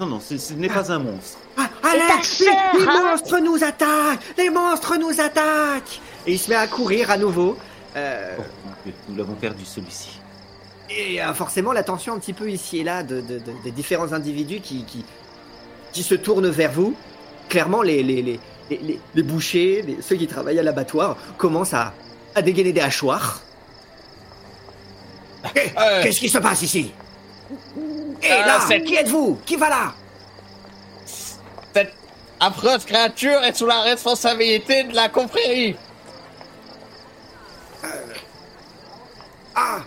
S2: Non, non, ce, ce n'est pas un monstre.
S4: Ah, Alex,
S1: sœur,
S4: les, les
S1: hein
S4: monstres nous attaquent Les monstres nous attaquent Et il se met à courir à nouveau. Euh,
S2: Oh, nous l'avons perdu celui-ci.
S4: et euh, forcément, l'attention un petit peu ici et là de, de- de- des différents individus qui, qui, qui se tournent vers vous. Clairement, les, les, les, les, les- les bouchers, les- ceux qui travaillent à l'abattoir, commencent à, à dégainer des hachoirs. Eh,
S3: Euh,
S4: Qu'est-ce qui se passe ici? Et
S3: Ah,
S4: là, qui êtes-vous? Qui va là?
S3: Affreuse créature est sous la responsabilité de la confrérie.
S4: Ah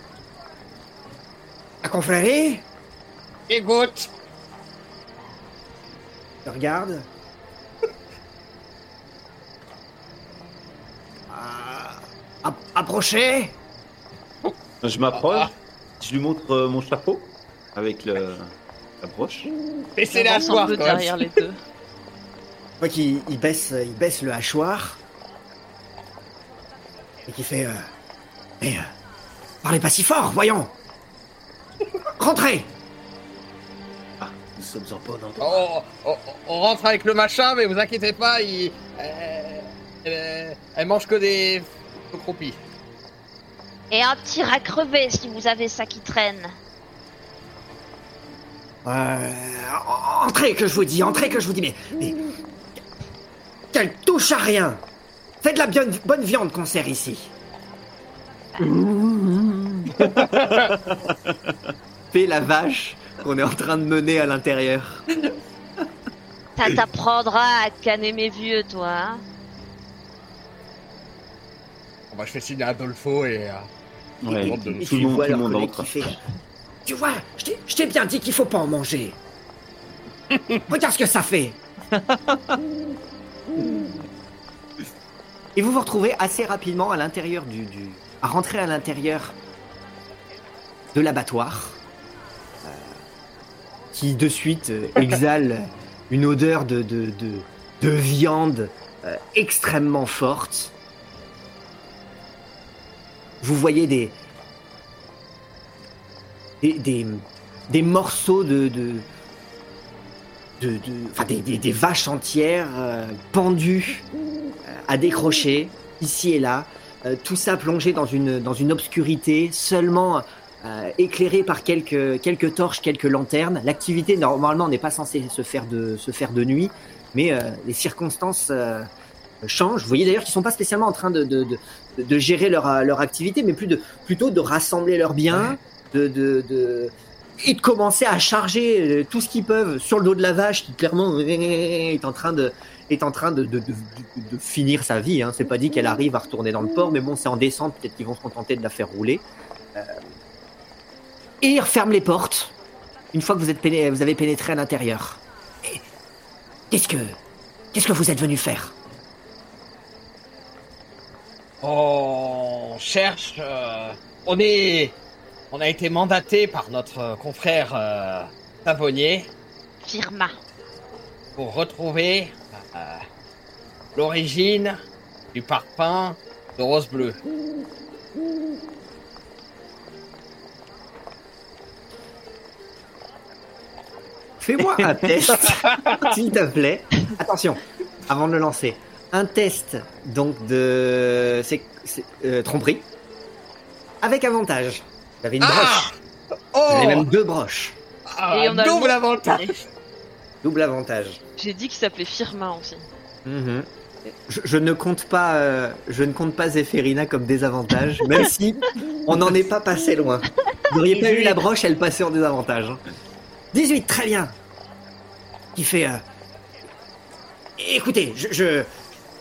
S4: La confrérie?
S3: Écoute.
S4: Je regarde. Ah, app- approchez
S2: Je m'approche, je lui montre euh, mon chapeau avec le, la broche.
S3: Laissez la
S1: J'avance un
S3: soir,
S1: peu
S3: quand même.
S1: derrière les deux.
S4: Il baisse, il baisse le hachoir et qui fait. euh, Mais euh, parlez pas si fort, voyons. Rentrez.
S2: Ah, nous sommes en bon endroit.
S3: On, on- on rentre avec le machin, mais vous inquiétez pas, il, euh, elle, elle mange que des croupies.
S1: Et un petit rat crevé si vous avez ça qui traîne.
S4: Euh, entrez que je vous dis, entrez que je vous dis, mais, mais touche à rien. C'est de la bien- bonne viande qu'on sert ici. Fais la vache qu'on est en train de mener à l'intérieur.
S1: Ça t'apprendra à canner mes vieux, toi. hein.
S3: Bon, bah, je fais signe à Adolfo et euh,
S2: Ouais,
S3: Et-
S2: tout,
S4: Et
S2: le
S4: tu
S2: monde, tout le entre.
S4: Tu vois, je t'ai- je t'ai bien dit qu'il faut pas en manger. Regarde ce que ça fait. Et vous vous retrouvez assez rapidement à l'intérieur du, du- à rentrer à l'intérieur de l'abattoir, euh, qui de suite euh, exhale une odeur de, de, de, de viande euh, extrêmement forte. Vous voyez des des, des, des morceaux de, de, de, de- enfin des, des- des vaches entières euh, pendues euh, à décrocher ici et là, euh, tout ça plongé dans une dans une obscurité seulement euh, éclairé par quelques quelques torches, quelques lanternes. L'activité normalement n'est pas censée se faire de se faire de nuit, mais euh, les circonstances euh, changent. Vous voyez d'ailleurs qu'ils sont pas spécialement en train de de, de, de gérer leur leur activité, mais plus de plutôt de rassembler leurs biens, de de, de et de commencer à charger euh, tout ce qu'ils peuvent sur le dos de la vache qui clairement est en train de est en train de, de, finir sa vie. Hein. C'est pas dit qu'elle arrive à retourner dans le port, mais bon, c'est en descente, peut-être qu'ils vont se contenter de la faire rouler. Euh, Et ils referment les portes une fois que vous, êtes vous avez pénétré à l'intérieur. Qu'est-ce que qu'est-ce que vous êtes venu faire?
S3: On cherche. euh, on est. On a été mandaté par notre confrère euh, Savonnier
S1: Firma.
S3: pour retrouver euh, l'origine du parfum de rose bleue.
S4: Fais-moi un test, s'il te plaît. Attention, avant de le lancer. Un test donc de c'est, euh, tromperie avec avantage. Vous avez une broche. Vous
S3: Oh
S4: avez même deux broches.
S3: Ah,
S1: Et on a le
S3: double avantage
S4: Double avantage.
S1: J'ai dit qu'il s'appelait Firma aussi.
S4: Mhm. Je, je ne compte pas, euh, je ne compte pas Zéphérina comme désavantage, même si on n'en est pas passé loin. Vous n'auriez pas eu la broche, elle passait en désavantage. hein. 18, très bien. Qui fait. euh, Écoutez, je, je,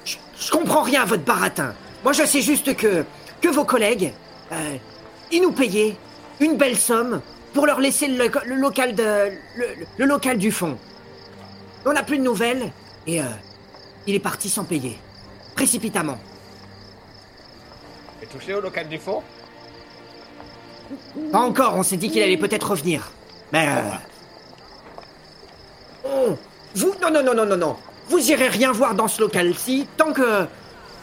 S4: je, je comprends rien à votre baratin. Moi, je sais juste que que vos collègues, euh, ils nous payaient une belle somme pour leur laisser le, loca- le local de le, le local du fond. On n'a plus de nouvelles et euh, il est parti sans payer. Précipitamment.
S3: J'ai touché au local du fond?
S4: Pas encore, on s'est dit qu'il allait peut-être revenir. Mais... euh, oh, vous... Non, non, non, non, non, non. Vous irez rien voir dans ce local-ci tant que...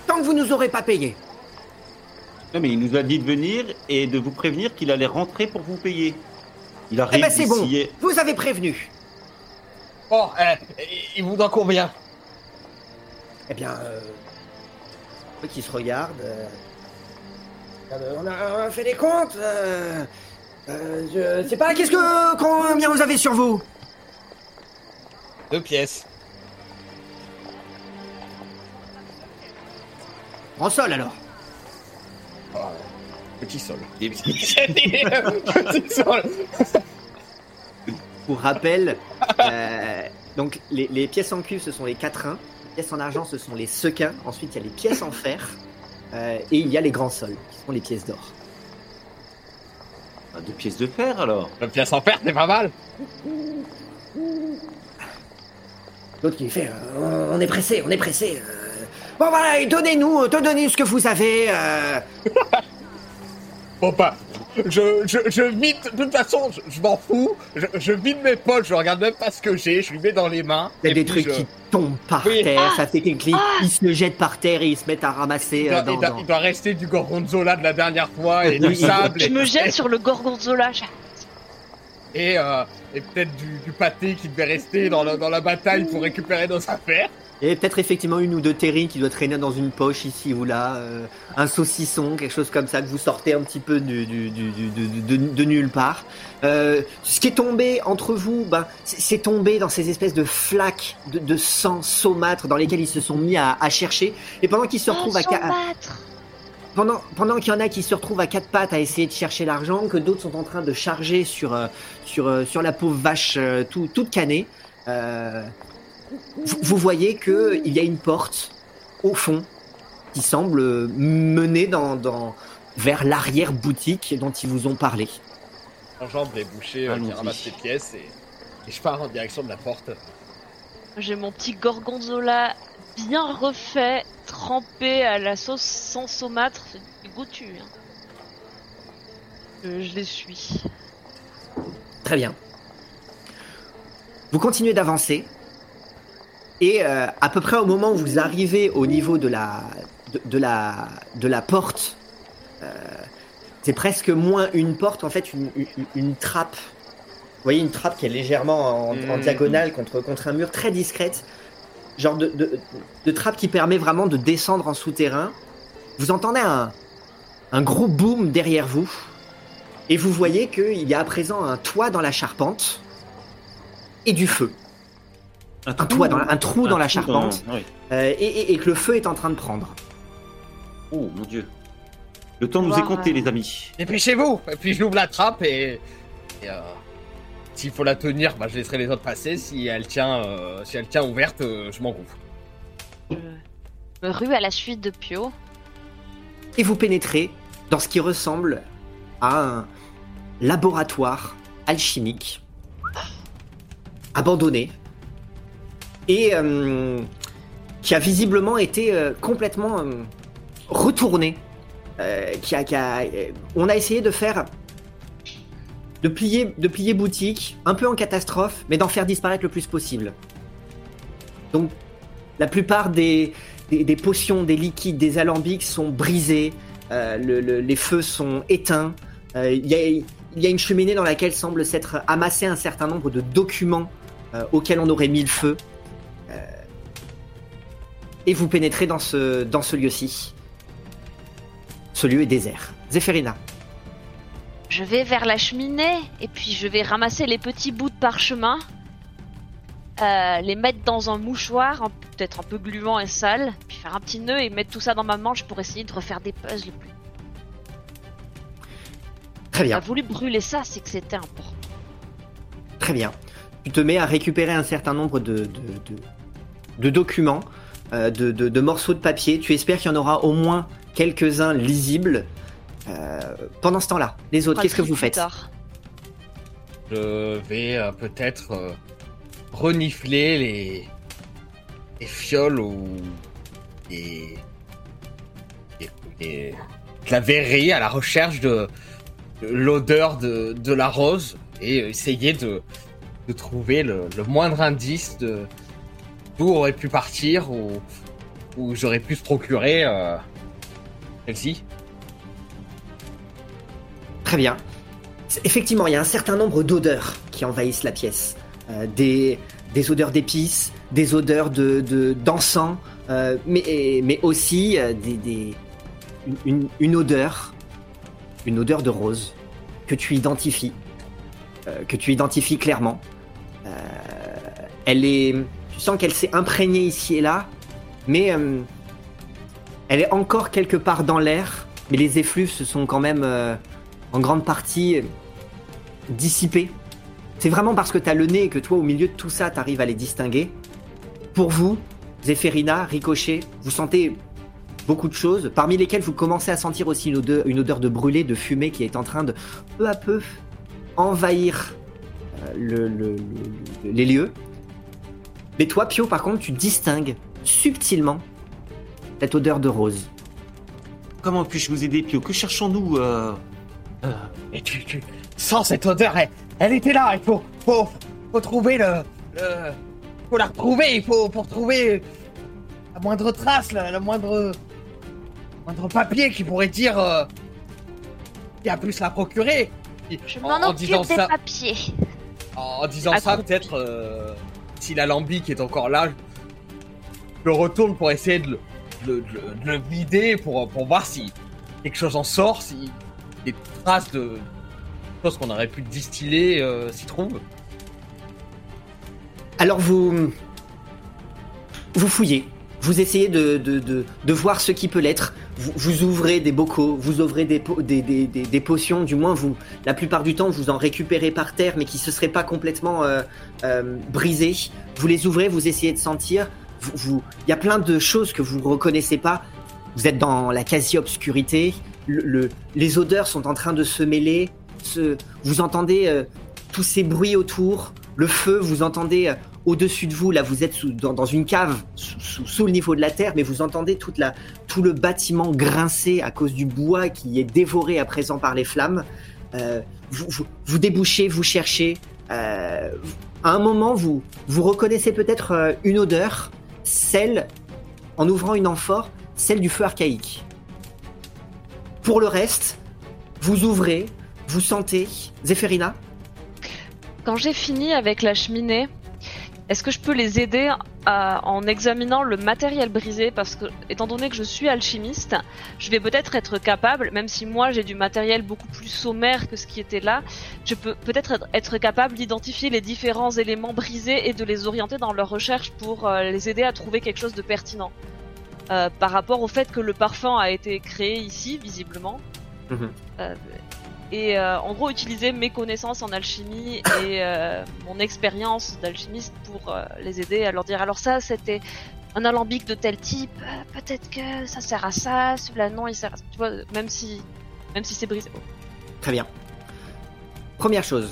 S4: Tant que vous nous aurez pas payé.
S2: Non, mais il nous a dit de venir et de vous prévenir qu'il allait rentrer pour vous payer. Il
S4: Eh
S2: arrive
S4: ben c'est bon, vous avez prévenu.
S3: Bon, euh, il vous en combien
S4: Eh bien... Euh... Qui se regarde... euh, euh, On, a, on a fait des comptes. Euh... euh, je sais pas, qu'est-ce que... Combien vous avez sur vous?
S3: Deux pièces.
S4: En sol alors.
S3: Ah, petit sol.
S2: Et-
S3: petit sol.
S4: Pour rappel, euh, donc les, les pièces en cuivre ce sont les quatrains, les pièces en argent ce sont les sequins, ensuite il y a les pièces en fer euh, et il y a les grands sols qui sont les pièces d'or.
S2: Ah, Deux pièces de fer alors.
S3: Deux pièces en fer, c'est pas mal.
S4: L'autre qui fait euh, on est pressé, on est pressé. Euh. Bon voilà, et donnez-nous, donnez-nous ce que vous avez. euh.
S3: Bon bah, je, je, je vide, de toute façon, je, je m'en fous. Je, je vide mes poches, je regarde même pas ce que j'ai, je lui mets dans les mains.
S4: Il y a des trucs
S3: je-
S4: qui tombent par
S3: Oui.
S4: terre, ça fait des clics, ils se jettent par terre et ils se mettent à ramasser
S3: Il
S4: euh,
S3: doit,
S4: dans,
S3: il doit-
S4: dans-
S3: il doit rester du gorgonzola de la dernière fois et du
S4: Oui.
S3: sable
S1: Je
S3: et,
S1: me jette sur le gorgonzola.
S3: Et, euh, et peut-être du, du pâté qui devait rester dans, la bataille pour récupérer nos affaires.
S4: Et peut-être effectivement une ou deux terrines qui doit traîner dans une poche ici ou là, euh, un saucisson, quelque chose comme ça que vous sortez un petit peu du, du- du- du- du- de, de nulle part. Euh, ce qui est tombé entre vous, ben, c'est tombé dans ces espèces de flaques de, de sang saumâtre dans lesquelles ils se sont mis à, à chercher. Et pendant qu'ils se retrouvent à, ca- à- pendant, pendant qu'il y en a qui se retrouvent à quatre pattes à essayer de chercher l'argent, que d'autres sont en train de charger sur, euh, sur, euh, sur la pauvre vache euh, tout, toute canée, euh, vous, vous voyez que il y a une porte au fond qui semble mener dans, dans, vers l'arrière-boutique dont ils vous ont parlé.
S3: J'enjambe les bouchers euh, qui
S2: Allons-y.
S3: ramassent les pièces et, et je pars en direction de la porte.
S1: J'ai mon petit gorgonzola bien refait, trempé à la sauce sans saumâtre. C'est goûtu. Hein. Je, je les suis.
S4: Très bien. Vous continuez d'avancer. Et euh, à peu près au moment où vous arrivez au niveau de la, de, de la, de la porte, euh, c'est presque moins une porte, en fait, une, une- une trappe. Vous voyez une trappe qui est légèrement en, en
S3: Mhm.
S4: diagonale contre, contre un mur, très discrète. Genre de, de, de trappe qui permet vraiment de descendre en souterrain. Vous entendez un, un gros boom derrière vous. Et vous voyez qu'il y a à présent un toit dans la charpente et du feu. Un, toit dans la- un trou dans la charpente
S2: oui.
S4: euh, et, et- et que le feu est en train de prendre.
S2: Oh mon dieu. Le temps nous est compté,
S1: euh,
S2: les amis.
S3: Dépêchez-vous Et puis j'ouvre la trappe et. et, euh, S'il faut la tenir, bah, je laisserai les autres passer. Si elle tient, euh, si elle tient ouverte, euh, je m'en
S1: me rue à la suite de Pio.
S4: Et vous pénétrez dans ce qui ressemble à un laboratoire alchimique abandonné et euh, qui a visiblement été euh, complètement euh, retourné. Euh, qui a, qui a- euh, on a essayé de faire de plier, de plier boutique, un peu en catastrophe, mais d'en faire disparaître le plus possible. Donc, la plupart des, des, potions, des liquides, des alambics sont brisés, euh, le- le- les feux sont éteints. euh, Il y, a, une cheminée dans laquelle semble s'être amassé un certain nombre de documents euh, auxquels on aurait mis le feu. Et vous pénétrez dans ce, dans ce lieu-ci. Ce lieu est désert. Zéphérina.
S1: Je vais vers la cheminée et puis je vais ramasser les petits bouts de parchemin, euh, les mettre dans un mouchoir, peut-être un peu gluant et sale, puis faire un petit nœud et mettre tout ça dans ma manche pour essayer de refaire des puzzles.
S4: Très bien.
S1: a voulu brûler ça, c'est que c'était important.
S4: Très bien. Tu te mets à récupérer un certain nombre de, de, de- de documents, euh, de morceaux de papier. Tu espères qu'il y en aura au moins quelques-uns lisibles. Euh, pendant ce temps-là, les autres, qu'est-ce que vous faites
S1: tard.
S3: Je vais euh, peut-être euh, renifler les, les fioles ou les, les- la verrerie à la recherche de, de l'odeur de, de la rose et essayer de, de trouver le, le moindre indice de d'où aurait pu partir ou où j'aurais pu se procurer euh, celle-ci.
S4: Très bien. Effectivement, il y a un certain nombre d'odeurs qui envahissent la pièce. Euh, des, odeurs d'épices, des odeurs de de- d'encens, euh, mais, mais aussi euh, une- une, odeur, une odeur de rose que tu identifies, que tu identifies clairement. Elle est, tu sens qu'elle s'est imprégnée ici et là, mais elle est encore quelque part dans l'air, mais les effluves se sont quand même en grande partie dissipés. C'est vraiment parce que tu as le nez et que toi, au milieu de tout ça, tu à les distinguer. Pour vous, Zéphérina, Ricochet, vous sentez beaucoup de choses, parmi lesquelles vous commencez à sentir aussi une odeur, de brûlé, de fumée qui est en train de peu à peu envahir euh, le- le- le- les lieux. Mais toi, Pio, par contre, tu distingues subtilement cette odeur de rose.
S2: Comment puis-je vous aider, Pio? Que cherchons-nous euh,
S3: Et tu, tu sens cette odeur, elle, elle était là, il faut, faut, faut trouver le, le- faut la retrouver, il faut, pour trouver la moindre trace, la, la moindre, moindre papier qui pourrait dire euh, qui a pu se la procurer.
S1: Je
S3: en-
S1: m'en
S3: en
S1: occupe
S3: disant
S1: des
S3: ça-
S1: papiers.
S3: En disant ça, peut-être euh, si l'alambic est encore là, je le retourne pour essayer de le, de le- de le- de le vider pour, pour voir si quelque chose en sort, si des traces de choses qu'on aurait pu distiller euh, s'y trouvent.
S4: Alors vous vous fouillez, vous essayez de, de, de, voir ce qui peut l'être. Vous, vous ouvrez des bocaux, vous ouvrez des, des, des, potions, du moins vous, la plupart du temps, vous en récupérez par terre, mais qui se seraient pas complètement euh, euh, brisées. Vous les ouvrez, vous essayez de sentir. Vous, vous- il y a plein de choses que vous reconnaissez pas. Vous êtes dans la quasi-obscurité. Le, le- les odeurs sont en train de se mêler. Vous entendez euh, tous ces bruits autour. Le feu, vous entendez euh, au-dessus de vous, là vous êtes dans, une cave sous, le niveau de la terre, mais vous entendez tout le bâtiment grincer à cause du bois qui est dévoré à présent par les flammes. Euh, vous, vous, débouchez, vous cherchez. À un moment, vous, vous reconnaissez peut-être une odeur, celle, en ouvrant une amphore, celle du feu archaïque. Pour le reste, vous ouvrez, vous sentez. Zéphérina
S1: Quand j'ai fini avec la cheminée, est-ce que je peux les aider en examinant le matériel brisé? Parce que, étant donné que je suis alchimiste, je vais peut-être être capable, même si moi j'ai du matériel beaucoup plus sommaire que ce qui était là, je peux peut-être être- être capable d'identifier les différents éléments brisés et de les orienter dans leur recherche pour euh, les aider à trouver quelque chose de pertinent. Euh, par rapport au fait que le parfum a été créé ici, visiblement.
S4: Mhm.
S1: Euh, et euh, en gros utiliser mes connaissances en alchimie et mon expérience d'alchimiste pour les aider à leur dire alors ça c'était un alambic de tel type peut-être que ça sert à ça celui-là non il sert à ça tu vois même si même si c'est brisé.
S4: Très bien. Première chose.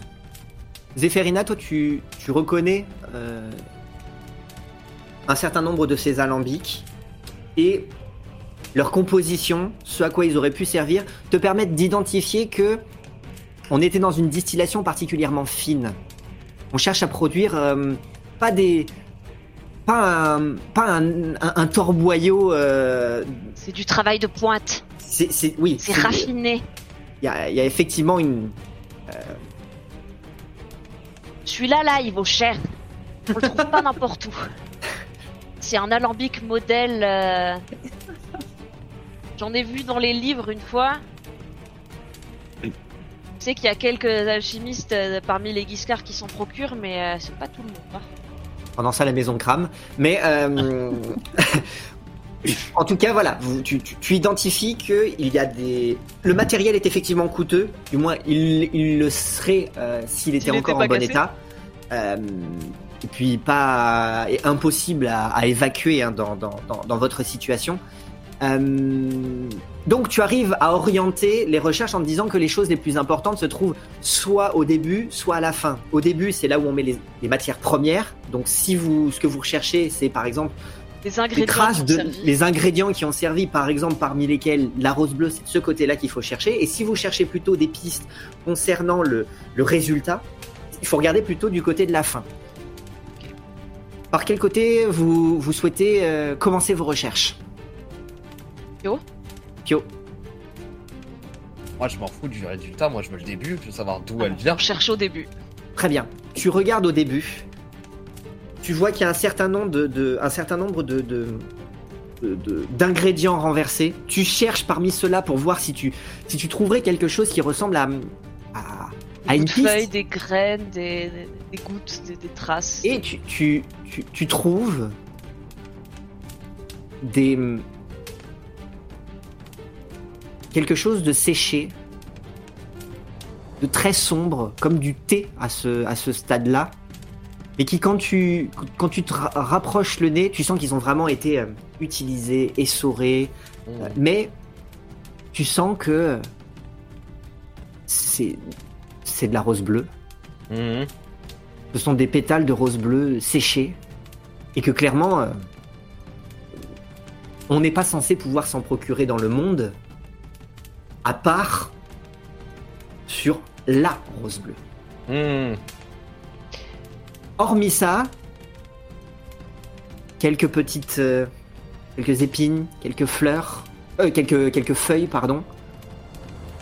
S4: Zéphérina, toi, tu, tu reconnais un certain nombre de ces alambics et leur composition, ce à quoi ils auraient pu servir, te permettent d'identifier que on était dans une distillation particulièrement fine. On cherche à produire euh, pas des pas un, pas un, un- un torboyau. euh,
S1: c'est du travail de pointe
S4: c'est, c'est- oui.
S1: c'est
S4: c'est-
S1: raffiné
S4: Il y a, il y a effectivement une,
S1: celui-là là il vaut cher on le trouve pas n'importe où c'est un alambic modèle euh, j'en ai vu dans les livres une fois je sais qu'il y a quelques alchimistes euh, parmi les Guiscards qui s'en procurent mais euh, c'est pas tout le monde hein.
S4: pendant ça la maison crame. Mais euh, en tout cas, voilà, vous- tu, tu- tu identifies que il y a des. Le matériel est effectivement coûteux. Du moins, il, il le serait euh, s'il était
S1: S'il
S4: encore en bon
S1: cassé.
S4: état. Euh, et puis pas et impossible à, à évacuer hein, dans, dans, dans, votre situation. Euh, donc tu arrives à orienter les recherches en te disant que les choses les plus importantes se trouvent soit au début, soit à la fin. Au début, c'est là où on met les, les matières premières. Donc si vous, ce que vous recherchez, c'est par exemple
S1: les
S4: les
S1: ingrédients
S4: traces de les ingrédients qui ont servi, par exemple parmi lesquels la rose bleue, c'est ce côté-là qu'il faut chercher. Et si vous cherchez plutôt des pistes concernant le, le résultat, il faut regarder plutôt du côté de la fin. Par quel côté vous, vous souhaitez euh, commencer vos recherches
S1: Pio
S4: Pio.
S3: Moi, je m'en fous du résultat. Moi, je veux le début. Je veux savoir d'où elle vient.
S1: On cherche au début.
S4: Très bien. Tu regardes au début. Tu vois qu'il y a un certain nombre de, de- un certain nombre de, de- de- de- d'ingrédients renversés. Tu cherches parmi ceux-là pour voir si tu, si tu trouverais quelque chose qui ressemble à, à, à
S1: Des
S4: une
S1: feuilles,
S4: piste.
S1: des graines, des- des gouttes, des, des traces.
S4: Et tu, tu, tu, tu trouves des quelque chose de séché, de très sombre, comme du thé à ce, à ce stade-là, et qui quand tu, quand tu te ra- rapproches le nez, tu sens qu'ils ont vraiment été euh, utilisés, essorés, euh, mais tu sens que c'est c'est de la rose bleue.
S3: Mhm.
S4: Ce sont des pétales de rose bleue séchés et que clairement euh, on n'est pas censé pouvoir s'en procurer dans le monde à part sur la rose bleue.
S3: Mhm.
S4: Hormis ça, quelques petites euh, quelques épines, quelques fleurs, euh, quelques quelques feuilles pardon,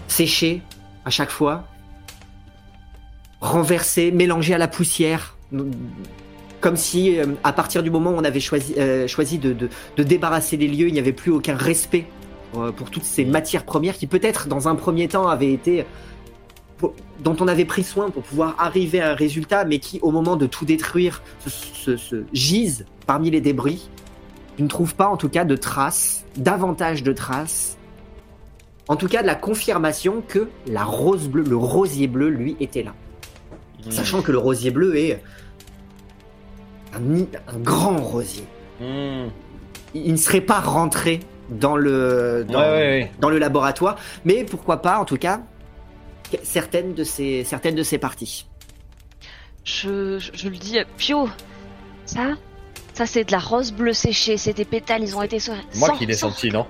S4: séchées à chaque fois, renversées, mélangées à la poussière, comme si euh, à partir du moment où on avait choisi euh, de, débarrasser les lieux, il n'y avait plus aucun respect euh, pour toutes ces matières premières qui peut-être dans un premier temps avaient été dont on avait pris soin pour pouvoir arriver à un résultat, mais qui, au moment de tout détruire, se, se- se gisent parmi les débris. Tu ne trouves pas, en tout cas, de traces, davantage de traces. En tout cas, de la confirmation que la rose bleue, le rosier bleu, lui, était là. Sachant que le rosier bleu est un, grand rosier.
S3: Mhm.
S4: Il il ne serait pas rentré dans le, dans,
S3: Ouais, ouais, ouais.
S4: dans le laboratoire, mais pourquoi pas, en tout cas, certaines de ces, certaines de ces parties.
S1: Je, je, je le dis, Pio, Ça Ça, c'est de la rose bleue séchée. C'est des pétales, ils ont été
S3: Moi
S1: sans-
S3: qui l'ai
S1: sans-
S3: senti, non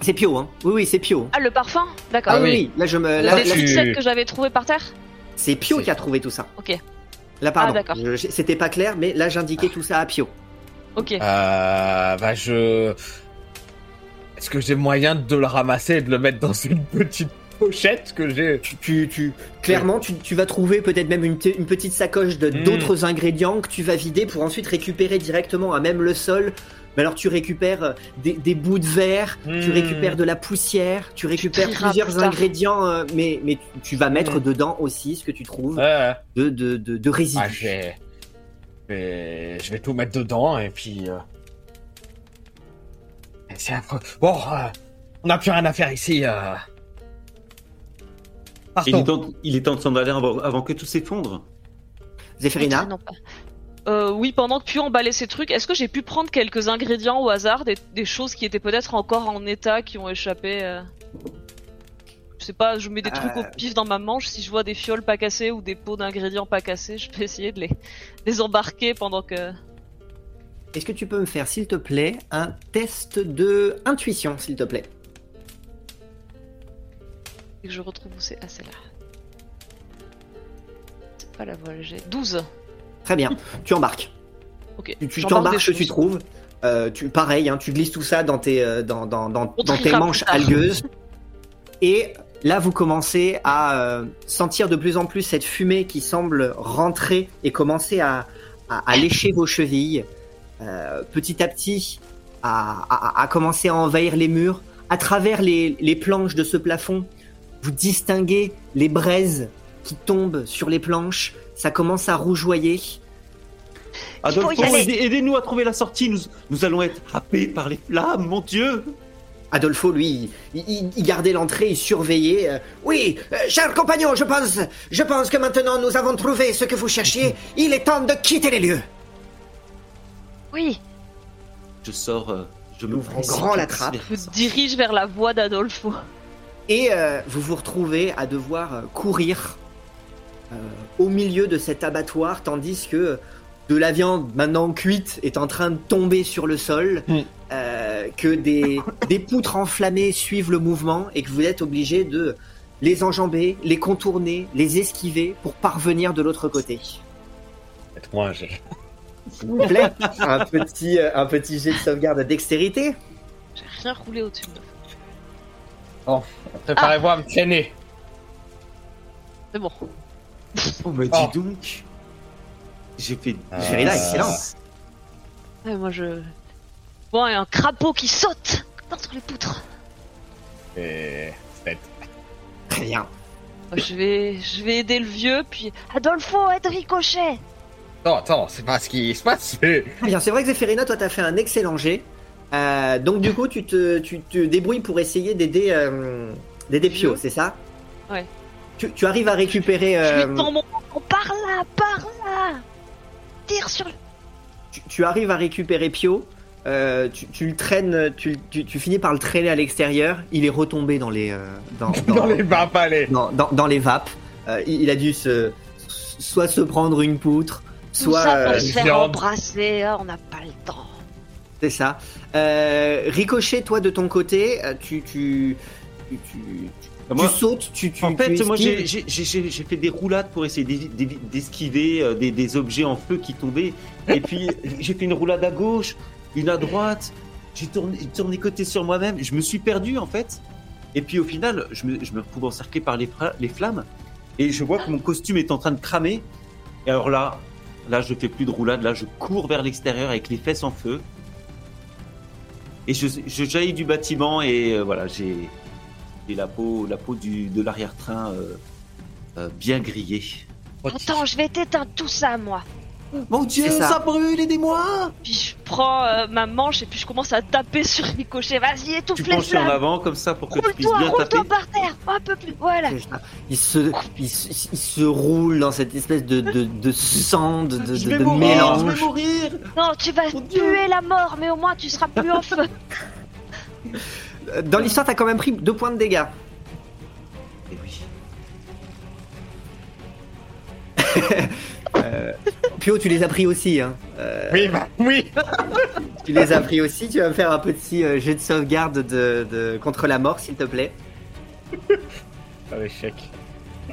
S4: C'est Pio, hein. Oui, oui, c'est Pio.
S1: Ah, le parfum? D'accord.
S4: Ah oui,
S3: oui.
S4: là je me.
S1: La
S4: là,
S1: petite que j'avais trouvé par terre?
S4: C'est Pio qui a trouvé tout ça.
S1: Ok.
S4: Là, pardon.
S1: Ah,
S4: C'était pas clair, mais là j'indiquais tout ça à Pio.
S1: Ok.
S3: Euh, bah je... Est-ce que j'ai moyen de le ramasser et de le mettre dans une petite pochette que j'ai?
S4: Tu, tu, tu- clairement, tu, tu vas trouver peut-être même une, une petite sacoche de
S3: Mm.
S4: d'autres ingrédients que tu vas vider pour ensuite récupérer directement à même le sol. Mais alors tu récupères euh, des, des bouts de verre, tu
S3: Mm.
S4: récupères de la poussière, tu récupères plusieurs ingrédients, euh, mais, mais tu, tu vas mettre
S3: Mm.
S4: dedans aussi ce que tu trouves de, de, de, de résidus.
S3: Ah, je vais... je vais... je vais tout mettre dedans et puis... euh, et c'est affreux. Bon, euh, on n'a plus rien à faire ici. Euh...
S2: Il est
S3: Partons.
S2: temps, il est temps de s'en aller avant, avant que tout s'effondre.
S4: Zéphérina
S1: Non, pas. Euh, oui, pendant que Pio emballait ces trucs, est-ce que j'ai pu prendre quelques ingrédients au hasard, des, des choses qui étaient peut-être encore en état, qui ont échappé euh, Je sais pas, je mets des trucs
S4: Euh.
S1: au pif dans ma manche, si je vois des fioles pas cassées ou des pots d'ingrédients pas cassés, je peux essayer de les, les embarquer pendant que...
S4: Est-ce que tu peux me faire, s'il te plaît, un test de intuition, s'il te plaît?
S1: Que je retrouve où c'est... Ah, c'est là. C'est pas la voie, j'ai 12
S4: Très bien, tu embarques. Tu, t'embarques tu trouves. Euh, tu, pareil, hein, tu glisses tout ça dans tes, euh, dans, dans, dans, tes manches algueuses. Et là, vous commencez à euh, sentir de plus en plus cette fumée qui semble rentrer et commencer à, à, à lécher vos chevilles. Euh, petit à petit, à, à, à commencer à envahir les murs. À travers les, les planches de ce plafond, vous distinguez les braises qui tombent sur les planches. Ça commence à rougeoyer.
S2: Adolfo,
S1: aller.
S2: aidez- aidez-nous à trouver la sortie. Nous, nous allons être happés par les flammes, mon Dieu.
S4: Adolfo, lui, il, il- il gardait l'entrée, il surveillait. euh, oui, euh, chers compagnons, je pense, je pense que maintenant nous avons trouvé ce que vous cherchiez. Il est temps de quitter les lieux.
S1: Oui,
S2: Je sors, euh, je me
S4: Ouvre en grand la trappe.
S1: je me dirige vers la voie d'Adolfo.
S4: Et euh, vous vous retrouvez à devoir courir euh, au milieu de cet abattoir, tandis que de la viande maintenant cuite est en train de tomber sur le sol,
S3: Mm.
S4: euh, que des, des poutres enflammées suivent le mouvement et que vous êtes obligé de les enjamber, les contourner, les esquiver pour parvenir de l'autre côté.
S3: Faites-moi un jet.
S4: S'il vous plaît, un petit, euh, un petit jet de sauvegarde de dextérité.
S1: J'ai rien roulé au-dessus.
S3: Préparez-vous à me traîner.
S1: C'est bon.
S2: Oh, mais dis
S3: Oh.
S2: donc. J'ai fait.
S3: Ah.
S2: j'ai.
S1: Ouais, moi je. Bon, et un crapaud qui saute entre les poutres.
S3: Et... sept.
S4: Très bien.
S1: Moi, Je vais, je vais aider le vieux, puis Adolfo, aide Ricochet.
S3: Non, attends, c'est pas ce qui se passe. c'est-
S4: Très bien, c'est vrai que Zéphérina, toi, t'as fait un excellent jet. Euh, donc, du coup, tu te, tu te débrouilles pour essayer d'aider euh, d'aider Pio c'est ça?
S1: Ouais.
S4: Tu, tu arrives à récupérer.
S1: Je
S4: euh,
S1: mon bâton, par là, par là. Tire sur le.
S4: tu, tu arrives à récupérer Pio. euh, tu, tu le traînes, tu, tu, tu finis par le traîner à l'extérieur. Il est retombé dans les, euh, dans, dans-
S3: Dans les bas palais.
S4: dans, dans- dans les vapes. Euh, il, il a dû se, soit se prendre une poutre,
S1: Tout
S4: soit.
S1: ça pour
S4: euh,
S1: se faire embrasser. Ah, on n'a pas le temps.
S4: C'est ça. Euh, Ricochet, toi de ton côté, tu, tu, tu, tu-
S2: Moi,
S4: tu sautes, tu, tu
S2: en fait,
S4: tu
S2: moi, j'ai- fait des roulades pour essayer d'esquiver euh, des, des objets en feu qui tombaient. Et puis, j'ai fait une roulade à gauche, une à droite. J'ai tourné, tourné côté sur moi-même. Je me suis perdu, en fait. Et puis, au final, je me, je me retrouve encerclé par les, flammes. Et je vois que mon costume est en train de cramer. Et alors là, là, je fais plus de roulade. Là, je cours vers l'extérieur avec les fesses en feu. Et je, je jaillis du bâtiment et euh, voilà, j'ai j'ai la peau, la peau du, de l'arrière-train euh, euh, bien grillée.
S1: Attends, je vais t'éteindre tout ça, moi.
S2: Mon Dieu,
S4: ça.
S2: ça. brûle, aidez-moi
S1: Puis je prends euh, ma manche et puis je commence à taper sur Ricochet. Vas-y, étouffe
S2: Tu
S1: les
S2: penches en avant comme ça pour que tu puisses
S1: Roule-toi,
S2: bien taper.
S1: roule-toi par terre. Un peu plus. Voilà.
S4: Il se, il, se, il se roule dans cette espèce de, de, de sang, de, de,
S2: Je
S4: de-
S2: vais
S4: de
S2: mourir,
S4: mélange.
S2: je vais mourir
S1: Non, tu vas
S2: Mon Dieu.
S1: tuer la mort, mais au moins tu seras plus en feu.
S4: Euh, Dans l'histoire, t'as quand même pris deux points de dégâts.
S2: Eh oui.
S4: Pio, tu les as pris aussi. Hein. Euh,
S3: Oui, bah oui.
S4: tu les as pris aussi. Tu vas me faire un petit euh, jet de sauvegarde de, de- contre la mort, s'il te plaît.
S3: Un échec.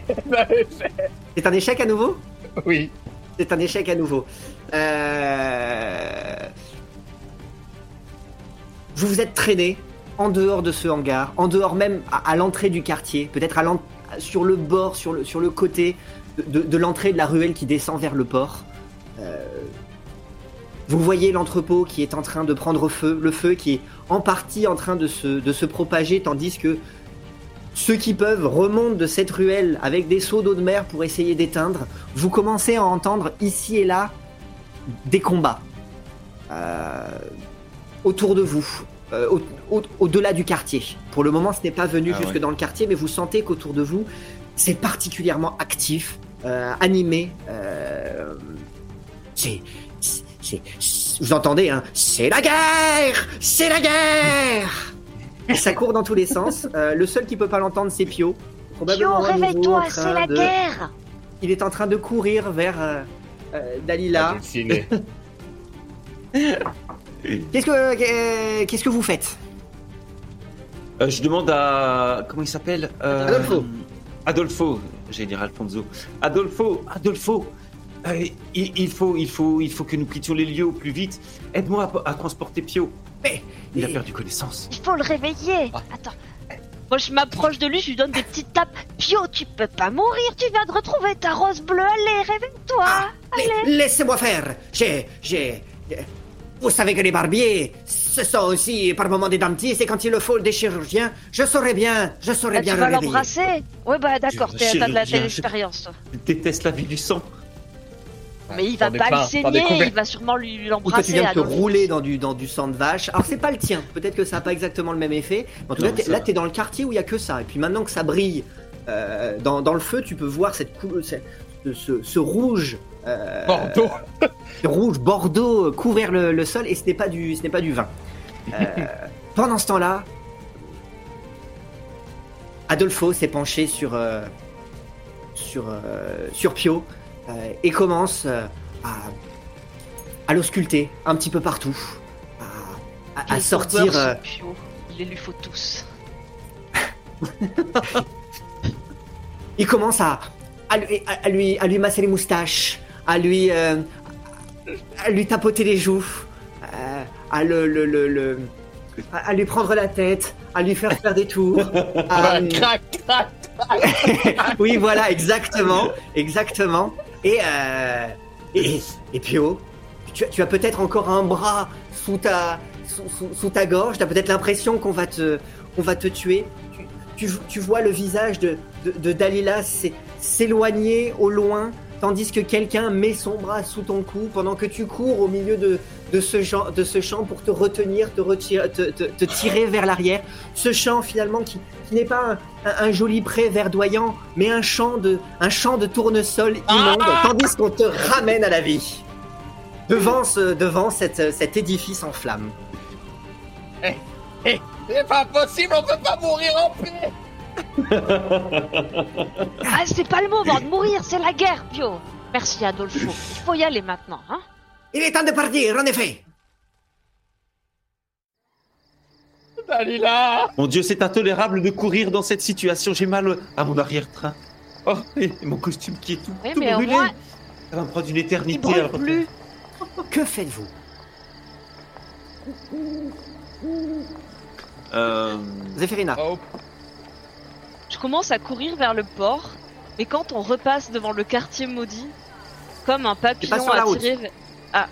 S3: Un échec.
S4: C'est un échec à nouveau?
S3: Oui.
S4: C'est un échec à nouveau. Euh... Vous vous êtes traîné en dehors de ce hangar, en dehors même à, l'entrée du quartier, peut-être sur le bord, sur le, côté de, l'entrée de la ruelle qui descend vers le port. Euh, Vous voyez l'entrepôt qui est en train de prendre feu, le feu qui est en partie en train de se, de se propager, tandis que ceux qui peuvent remontent de cette ruelle avec des seaux d'eau de mer pour essayer d'éteindre. Vous commencez à entendre ici et là des combats euh, autour de vous, euh, au- au- au-delà du quartier. Pour le moment, ce n'est pas venu
S2: Ah
S4: jusque
S2: ouais.
S4: dans le quartier, mais vous sentez qu'autour de vous, c'est particulièrement actif, euh, animé. euh, c'est, vous entendez, hein C'est la guerre C'est la guerre Ça court dans tous les sens. Euh, le seul qui peut pas l'entendre, c'est Pio.
S1: Pio, réveille-toi, c'est la
S4: de-
S1: guerre
S4: Il est en train de courir vers euh, euh, Dalila. Qu'est-ce que euh, qu'est-ce que vous faites
S2: Euh, je demande à. Comment il s'appelle Euh,
S4: Adolfo.
S2: Adolfo. J'allais dire Alfonso. Adolfo, Adolfo. euh, il, il faut, il, faut, il faut que nous quittions les lieux au plus vite. Aide-moi à, à transporter Pio.
S4: Mais-
S2: Il a perdu connaissance.
S1: Il faut le réveiller
S3: Ah.
S1: Attends. Moi, je m'approche de lui, je lui donne des petites tapes. Pio, tu peux pas mourir, tu viens de retrouver ta rose bleue. Allez, réveille-toi
S4: Mais Laissez-moi faire. J'ai j'ai vous savez que les barbiers, ce sont aussi par moments des dentistes et quand il le faut des chirurgiens, je saurais bien, je saurais
S1: Ah,
S4: bien
S1: Tu
S4: le
S1: vas l'embrasser Ouais, bah d'accord, t'as de la telle expérience, toi.
S2: Je déteste la vie du sang.
S1: Mais il va pas
S3: pas-
S1: le saigner, il va sûrement lui
S4: Ou toi tu
S1: l'embrasser.
S4: viens de te rouler dans du, dans du sang de vache. Alors c'est pas le tien, peut-être que ça n'a pas exactement le même effet. Mais en tout cas, là t'es dans le quartier où il y a que ça. Et puis maintenant que ça brille euh, dans, dans le feu, tu peux voir cette couleur, ce, ce- ce rouge. Euh,
S3: Bordeaux.
S4: rouge bordeaux euh, couvert le, le sol et ce n'est pas du, ce n'est pas du vin. Euh, pendant ce temps-là, Adolfo s'est penché sur sur sur Pio euh, et commence à à l'ausculter un petit peu partout, à, à- à
S1: Quel
S4: sortir. euh,
S1: Pio. Il les lui faut tous.
S4: il commence à, à, lui, à, à lui, à lui masser les moustaches, à lui, euh, à lui tapoter les joues, euh, à, le, le, le, le- à, à lui prendre la tête, à lui faire faire des tours. à-
S3: Ouais, crac, crac.
S4: oui, voilà, exactement, exactement. Et, euh, et, et Pio, tu, as- tu as peut-être encore un bras sous ta, sous, sous- sous ta gorge, tu as peut-être l'impression qu'on va te, qu'on va te tuer. Tu, tu- tu vois le visage de, de, de Dalila s'é- s'éloigner au loin, tandis que quelqu'un met son bras sous ton cou pendant que tu cours au milieu de, de, ce, champ, de ce champ pour te retenir, te, retirer, te, te- te tirer vers l'arrière. Ce champ finalement qui, qui n'est pas un, un- un joli pré verdoyant, mais un champ de, un champ de tournesol immonde, tandis qu'on te ramène à la vie. Devant, ce, devant cette, cet édifice en flammes.
S3: C'est pas possible, on peut pas mourir en paix.
S1: Ah, c'est pas le moment de mourir, c'est la guerre, Pio. Merci, Adolfo. Il faut y aller maintenant, hein
S4: Il est temps de partir, en effet.
S3: Dalila.
S2: Mon Dieu, c'est intolérable de courir dans cette situation. J'ai mal à mon arrière-train. Oh, et mon costume qui est tout,
S1: Oui,
S2: tout
S1: mais au
S2: brûlé.
S1: moins,
S2: Ça va me prendre une
S1: il
S2: éternité.
S1: brûle
S2: alors.
S1: plus.
S4: Que faites-vous?
S2: Euh,
S4: Zéphirina.
S3: Oh,
S1: Je commence à courir vers le port, mais quand on repasse devant le quartier maudit, comme un papillon
S4: sur la route.
S1: attiré vers...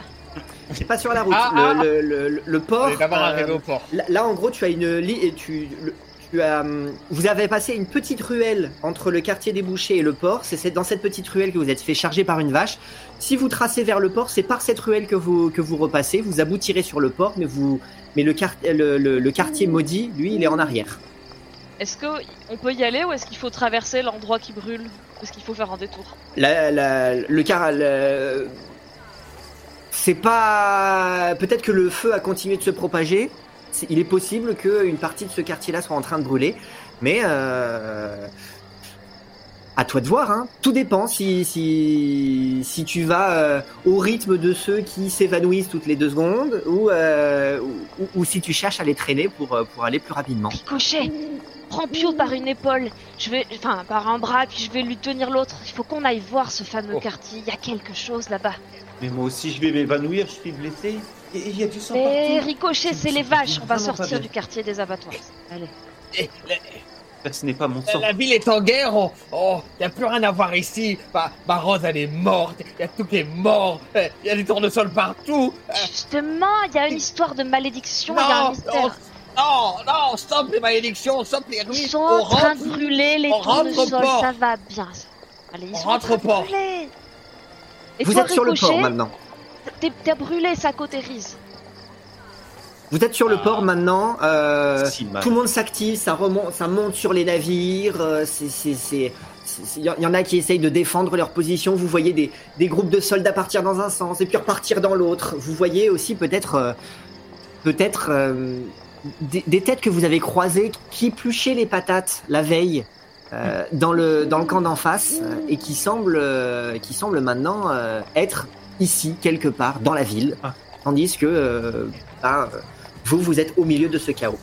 S4: C'est pas sur la route.
S3: Ah,
S4: le,
S3: ah.
S4: le- le- le port. euh,
S3: arriver au port.
S4: Là, là, en gros, tu as une li- et tu, le- tu as, hum, vous avez passé une petite ruelle entre le quartier des bouchers et le port. C'est dans cette petite ruelle que vous êtes fait charger par une vache. Si vous tracez vers le port, c'est par cette ruelle que vous que vous repassez. Vous aboutirez sur le port, mais vous mais le, quart- le, le- le quartier maudit, lui, il est en arrière.
S1: Est-ce que on peut y aller ou est-ce qu'il faut traverser l'endroit qui brûle Est-ce qu'il faut faire un détour?
S4: La, le car, le- c'est pas. Peut-être que le feu a continué de se propager. Il est possible qu'une partie de ce quartier-là soit en train de brûler, mais euh, à toi de voir. Hein. Tout dépend si si si tu vas euh, au rythme de ceux qui s'évanouissent toutes les deux secondes ou, euh, ou, ou si tu cherches à les traîner pour euh, pour aller plus rapidement.
S1: Ricochet, prends Pio par une épaule, je vais, enfin par un bras, puis je vais lui tenir l'autre. Il faut qu'on aille voir ce fameux
S3: Oh.
S1: quartier. Il y a quelque chose là-bas.
S2: Mais moi aussi, je vais m'évanouir, je suis blessé. Et il y a du sang
S1: Mais
S2: partout.
S1: Ricochet, c'est les vaches. On va sortir du quartier des abattoirs. Allez.
S3: Et la,
S2: Ça, Ce n'est pas mon
S3: la-
S2: sang.
S3: la ville est en guerre. Oh, oh, y a plus rien à voir ici. Ma, ma Rose, elle est morte. Y a tout qui est mort. Eh, Y a des tournesols partout. Euh,
S1: Justement, il y a une histoire de malédiction. Il y a un
S3: non,
S1: mystère.
S3: non, non, stop les malédictions, stop les
S1: Ils
S3: ruines.
S1: sont
S3: on
S1: en train de brûler les tournesols. Ça va bien. Allez, ils
S3: On
S1: sont en
S3: rentre
S1: train de
S3: pas.
S1: brûler. Et
S4: Vous êtes sur le port maintenant.
S1: T'es t'es brûlé, ça cautérise.
S4: Vous êtes sur le
S3: Ah.
S4: port maintenant. euh, tout le monde s'active, ça remonte, ça monte sur les navires. euh, c'est, il y en a qui essayent de défendre leur position. Vous voyez des, des groupes de soldats partir dans un sens et puis repartir dans l'autre. Vous voyez aussi peut-être, euh, peut-être euh, des, des têtes que vous avez croisées qui épluchaient les patates la veille euh, dans le dans le camp d'en face et qui semblent, euh, qui semblent maintenant euh, être ici quelque part dans la ville,
S2: Ah.
S4: tandis que euh, bah, vous vous êtes au milieu de ce chaos.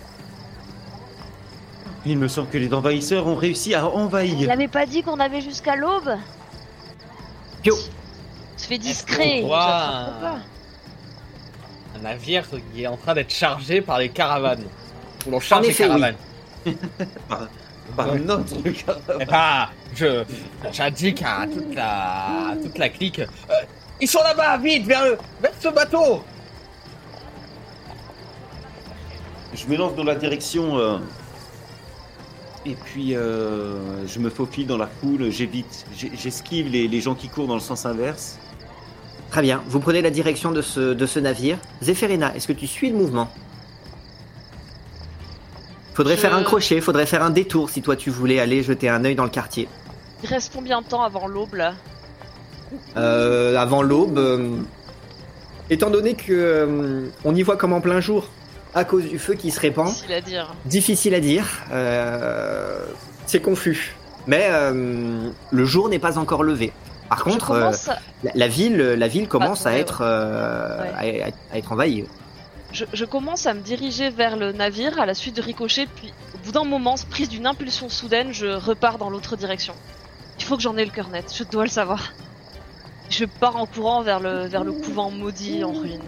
S2: Il me semble que les envahisseurs ont réussi à
S1: Il
S2: envahir.
S1: avait pas dit qu'on avait jusqu'à l'aube
S4: Pio.
S1: Se fait discret.
S3: voit. Un navire qui est en train d'être chargé par les caravanes. Ou l'on charge les
S4: oui.
S3: caravanes.
S2: Par, par
S3: Ouais.
S2: notre
S3: Eh ben, je, j'indique à toute la, à toute la clique. euh, ils sont là-bas, vite, vers le, vers ce bateau.
S2: Je me lance dans la direction. euh, Et puis, euh, je me faufile dans la foule, j'évite, j'esquive les, les gens qui courent dans le sens inverse.
S4: Très bien. Vous prenez la direction de ce, de ce navire. Zéphérina, est-ce que tu suis le mouvement? Faudrait
S1: Je-
S4: faire un crochet, faudrait faire un détour si toi tu voulais aller jeter un œil dans le quartier.
S1: Il reste combien de temps avant l'aube là?
S4: Euh, avant l'aube, euh, étant donné que euh, on y voit comme en plein jour, à cause du feu qui se répand,
S1: Difficile à dire.
S4: difficile à dire. euh, c'est confus. Mais euh, le jour n'est pas encore levé. Par contre, euh,
S1: à-
S4: la, la ville, la ville commence
S1: ouais,
S4: à être
S1: Ouais.
S4: à, à- à être envahie.
S1: je, je commence à me diriger vers le navire à la suite de Ricochet, puis au bout d'un moment, prise d'une impulsion soudaine, je repars dans l'autre direction. Il faut que j'en ai le cœur net, je dois le savoir. Je pars en courant vers le, vers le couvent maudit en ruine.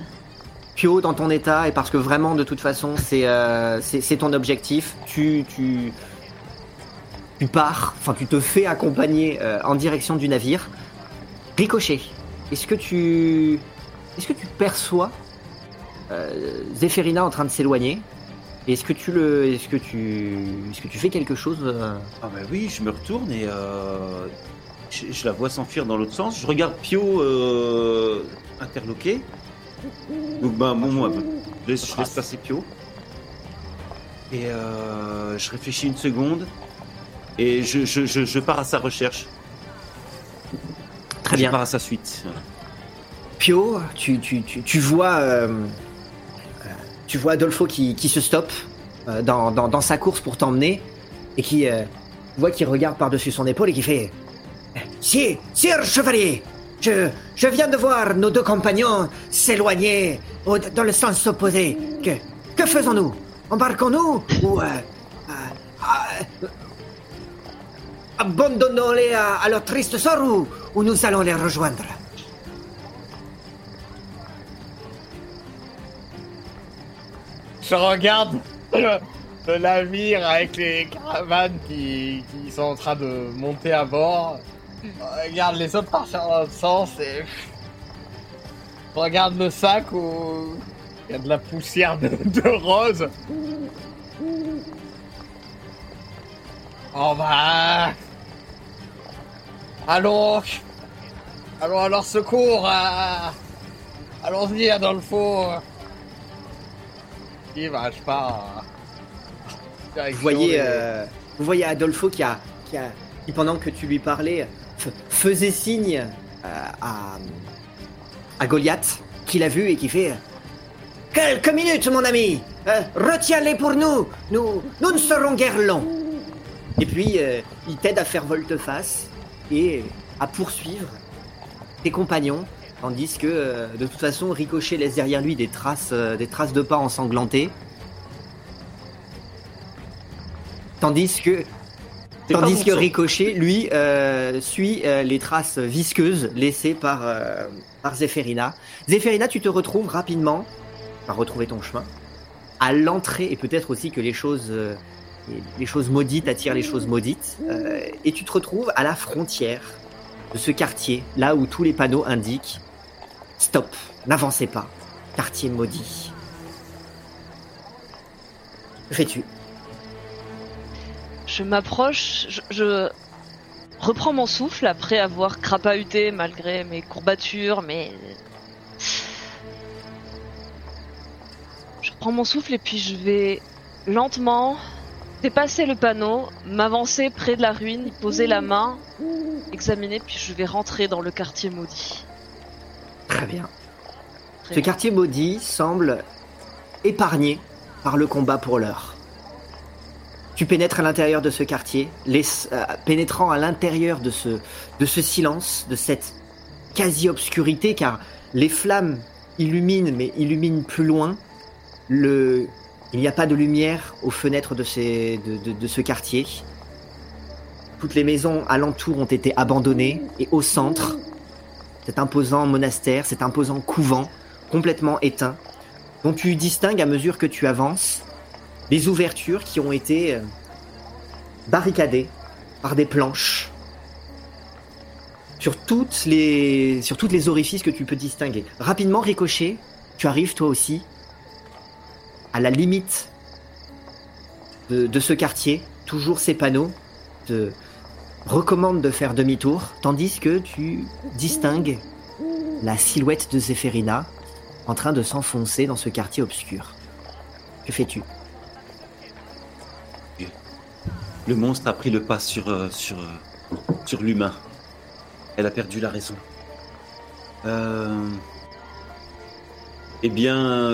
S4: Pio, dans ton état, et parce que vraiment, de toute façon, c'est euh, ton objectif, tu, pars, enfin, tu te fais accompagner euh, en direction du navire. Ricochet, est-ce que tu, est-ce perçois euh, en train de s'éloigner? Est-ce que tu le, est-ce que tu, est-ce fais quelque chose euh,
S2: Ah bah oui, je me retourne et je, je la vois s'enfuir dans l'autre sens. Je regarde Pio interloqué. Donc bah bon, moi, je laisse, je laisse passer Pio. Et euh, je réfléchis une seconde et je, je, je, je pars à sa recherche.
S4: Très
S2: je
S4: bien.
S2: pars à sa suite.
S4: Pio, tu, tu, tu, tu vois, euh, tu vois Adolfo qui, qui se stoppe euh, dans, dans, dans sa course pour t'emmener et qui vois qu'il regarde par-dessus son épaule et qui fait Sire, sire chevalier, je, viens de voir nos deux compagnons s'éloigner dans le sens opposé. Que, faisons-nous? Embarquons-nous ou euh, euh, euh, abandonnons-les à, leur triste sort ou, ou nous allons les rejoindre?
S3: Je regarde le, navire avec les caravanes qui sont en train de monter à bord. Je regarde les autres partir dans l'autre sens et. Regarde le sac où il y a de la poussière de, de rose. Oh bah. Allons. Allons à leur secours. à- Allons-y, Adolfo. Et bah, je pars. euh,
S4: Vous voyez, euh, vous voyez Adolfo qui a, qui a, qui pendant que tu lui parlais, faisait signe euh, à, Goliath, qui l'a vu et qui fait Quelques minutes, mon ami Euh, Retiens-les pour nous Nous, ne serons guère longs Et puis, euh, il t'aide à faire volte-face, et à poursuivre tes compagnons, tandis que de toute façon Ricochet laisse derrière lui des traces, des traces de pas ensanglantées. Tandis que Tandis que. Ricochet, lui, euh, suit euh, les traces visqueuses laissées par, euh, par Zéphérina. Zéphérina, tu te retrouves rapidement, à retrouver ton chemin, à l'entrée, et peut-être aussi que les choses, euh, les- choses maudites attirent les choses maudites, et tu te retrouves à la frontière de ce quartier, là où tous les panneaux indiquent « Stop, n'avancez pas, quartier maudit ». Que fais-tu?
S1: Je m'approche, je, je reprends mon souffle après avoir crapahuté malgré mes courbatures, mais. Je reprends mon souffle et puis je vais lentement dépasser le panneau, m'avancer près de la ruine, y poser la main, examiner, puis je vais rentrer dans le quartier maudit.
S4: Très bien.
S1: Très
S4: Ce
S1: bien.
S4: quartier maudit semble épargné par le combat pour l'heure. Tu pénètres à l'intérieur de ce quartier, euh, pénétrant à l'intérieur de ce, silence, de cette quasi-obscurité, car les flammes illuminent, mais illuminent plus loin. Le... Il n'y a pas de lumière aux fenêtres de- de ce quartier. Toutes les maisons alentour ont été abandonnées, et au centre, cet imposant monastère, cet imposant couvent, complètement éteint, dont tu distingues à mesure que tu avances les ouvertures qui ont été euh, barricadées par des planches sur toutes les orifices que tu peux distinguer. Rapidement ricochet, tu arrives toi aussi à la limite de, de ce quartier, toujours ces panneaux te recommandent de faire demi-tour, tandis que tu distingues la silhouette de Zéphérina en train de s'enfoncer dans ce quartier obscur. Que fais-tu?
S2: Le monstre a pris le pas sur, euh, euh, l'humain. Elle a perdu la raison. Euh... Eh bien,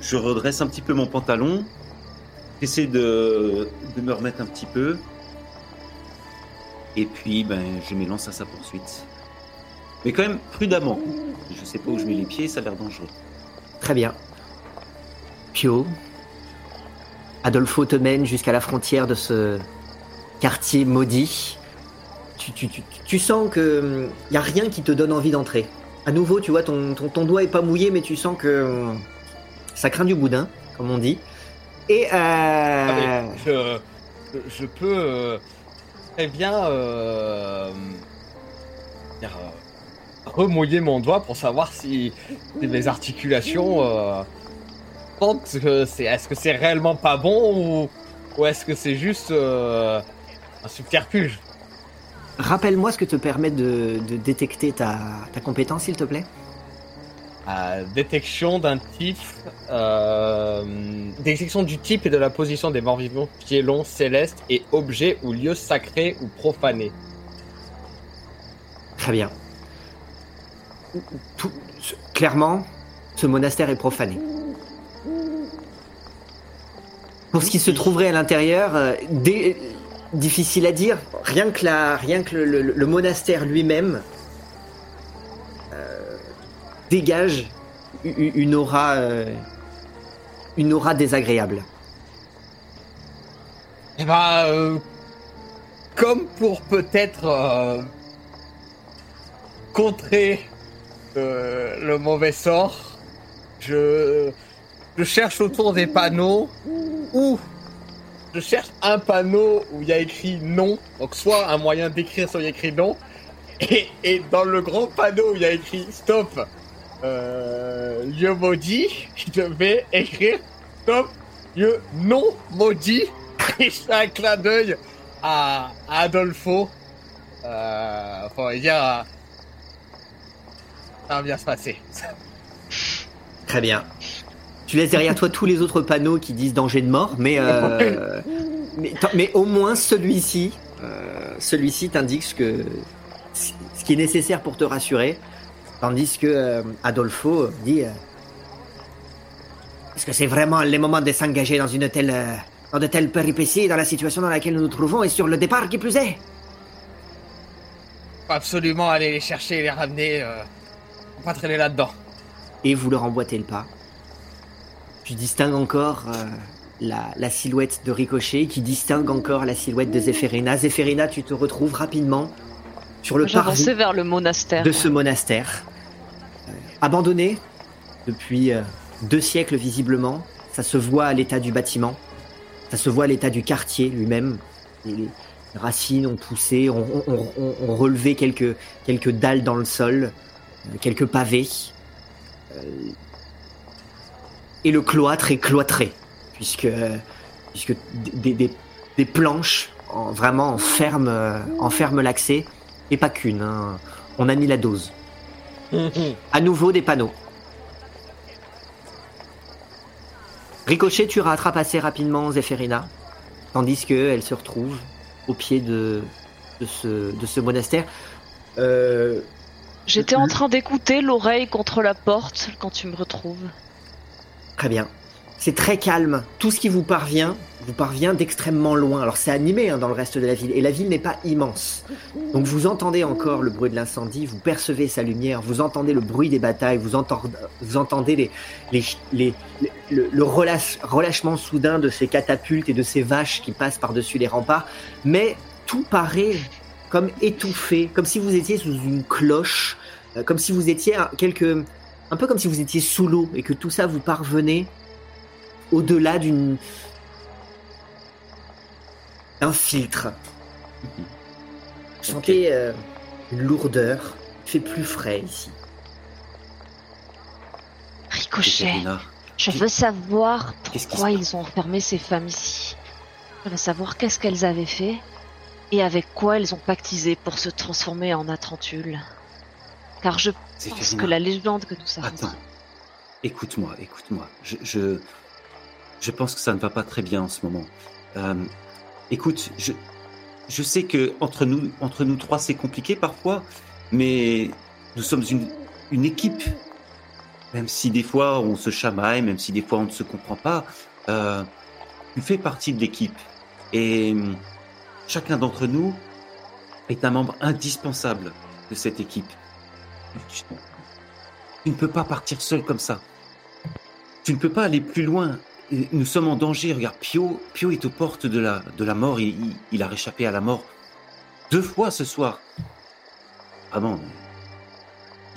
S2: je redresse un petit peu mon pantalon. J'essaie de, de me remettre un petit peu. Et puis, ben, je m'élance à sa poursuite. Mais quand même, prudemment. Je sais pas où je mets les pieds, ça a l'air dangereux.
S4: Très bien. Pio, Adolfo te mène jusqu'à la frontière de ce quartier maudit. Tu, sens que il y a rien qui te donne envie d'entrer. À nouveau, tu vois, ton, doigt est pas mouillé, mais tu sens que hum, ça craint du boudin, comme on dit. Et euh,
S3: Ah, mais je, peux euh, très bien euh, euh, remouiller mon doigt pour savoir si, si mes articulations c'est est-ce que c'est réellement pas bon ou, ou est-ce que c'est juste euh, un subterfuge?
S4: Rappelle-moi ce que te permet de, de détecter ta, ta compétence, s'il te plaît.
S3: Euh, détection d'un type, euh, détection du type et de la position des morts vivants, piélons, célestes et objets ou lieux sacrés ou profanés.
S4: Très bien. Tout- clairement, ce monastère est profané. Pour ce qui se trouverait à l'intérieur, euh, difficile à dire. Rien que, la, rien que le, monastère lui-même euh, dégage une aura, euh, une aura désagréable.
S3: Eh ben, comme pour peut-être contrer le mauvais sort, je, je cherche autour des panneaux ou je cherche un panneau où il y a écrit non, donc soit un moyen d'écrire, soit il y a écrit non, et, dans le grand panneau où il y a écrit stop, euh, lieu maudit, je vais écrire stop, lieu non maudit, et je un clin d'œil à, Adolfo. Euh, faut dire, euh, ça va bien se passer.
S4: Très bien. Tu laisses derrière toi tous les autres panneaux qui disent danger de mort, mais euh, mais, au moins celui-ci, euh, celui-ci t'indique ce que ce qui est nécessaire pour te rassurer, tandis que euh, Adolfo dit euh, est-ce que c'est vraiment le moment de s'engager dans une telle euh, dans de telles péripéties dans la situation dans laquelle nous nous trouvons et sur le départ qui plus est?
S3: Faut absolument aller les chercher et les ramener. Euh... Faut pas traîner là-dedans.
S4: Et vous leur emboîtez le pas. Tu distingues encore euh, la, la silhouette de Ricochet qui distingue encore la silhouette de Zéphérina. Zéphérina, tu te retrouves rapidement sur le parvis
S1: vers le monastère.
S4: de ce monastère. Euh, abandonné depuis euh, deux siècles visiblement. Ça se voit à l'état du bâtiment. Ça se voit à l'état du quartier lui-même. Les racines ont poussé, ont, ont- ont- ont- relevé quelques, quelques dalles dans le sol, euh, quelques pavés. Et le cloître est cloîtré, puisque, puisque des, des- des planches en- vraiment enferment, euh, enferment l'accès, et pas qu'une. hein. On a mis la dose. À nouveau des panneaux. Ricochet, tu rattrapes assez rapidement Zéphérina, tandis qu'elle se retrouve au pied de, de, ce, de ce monastère. Euh,
S1: J'étais en train d'écouter l'oreille contre la porte quand tu me retrouves.
S4: Très bien. C'est très calme. Tout ce qui vous parvient, vous parvient d'extrêmement loin. Alors c'est animé hein, dans le reste de la ville, et la ville n'est pas immense. Donc vous entendez encore le bruit de l'incendie, vous percevez sa lumière, vous entendez le bruit des batailles, vous, entend- vous entendez les, les, les- le, le relâche- relâchement soudain de ces catapultes et de ces vaches qui passent par-dessus les remparts. Mais tout paraît comme étouffé, comme si vous étiez sous une cloche, euh, comme si vous étiez quelques un peu comme si vous étiez sous l'eau et que tout ça vous parvenait au-delà d'une d'un filtre. Vous sentez euh, une lourdeur, il fait plus frais ici.
S1: Ricochet, je veux savoir pourquoi ils ont enfermé ces femmes ici. Je veux savoir qu'est-ce qu'elles avaient fait et avec quoi elles ont pactisé pour se transformer en atrantules. Car je pense que la légende que nous avons
S2: Attends. Écoute-moi, écoute-moi. Je, je, je pense que ça ne va pas très bien en ce moment. Euh, écoute, je, je sais que entre nous, entre nous trois, c'est compliqué parfois, mais nous sommes une, une équipe. Même si des fois on se chamaille, même si des fois on ne se comprend pas, euh, tu fais partie de l'équipe. Et hum, chacun d'entre nous est un membre indispensable de cette équipe. Tu- ne peux pas partir seul comme ça. Tu ne peux pas aller plus loin. Nous sommes en danger. Regarde, Pio, Pio est aux portes de la, de la mort. Il, il- a réchappé à la mort deux fois ce soir. Vraiment,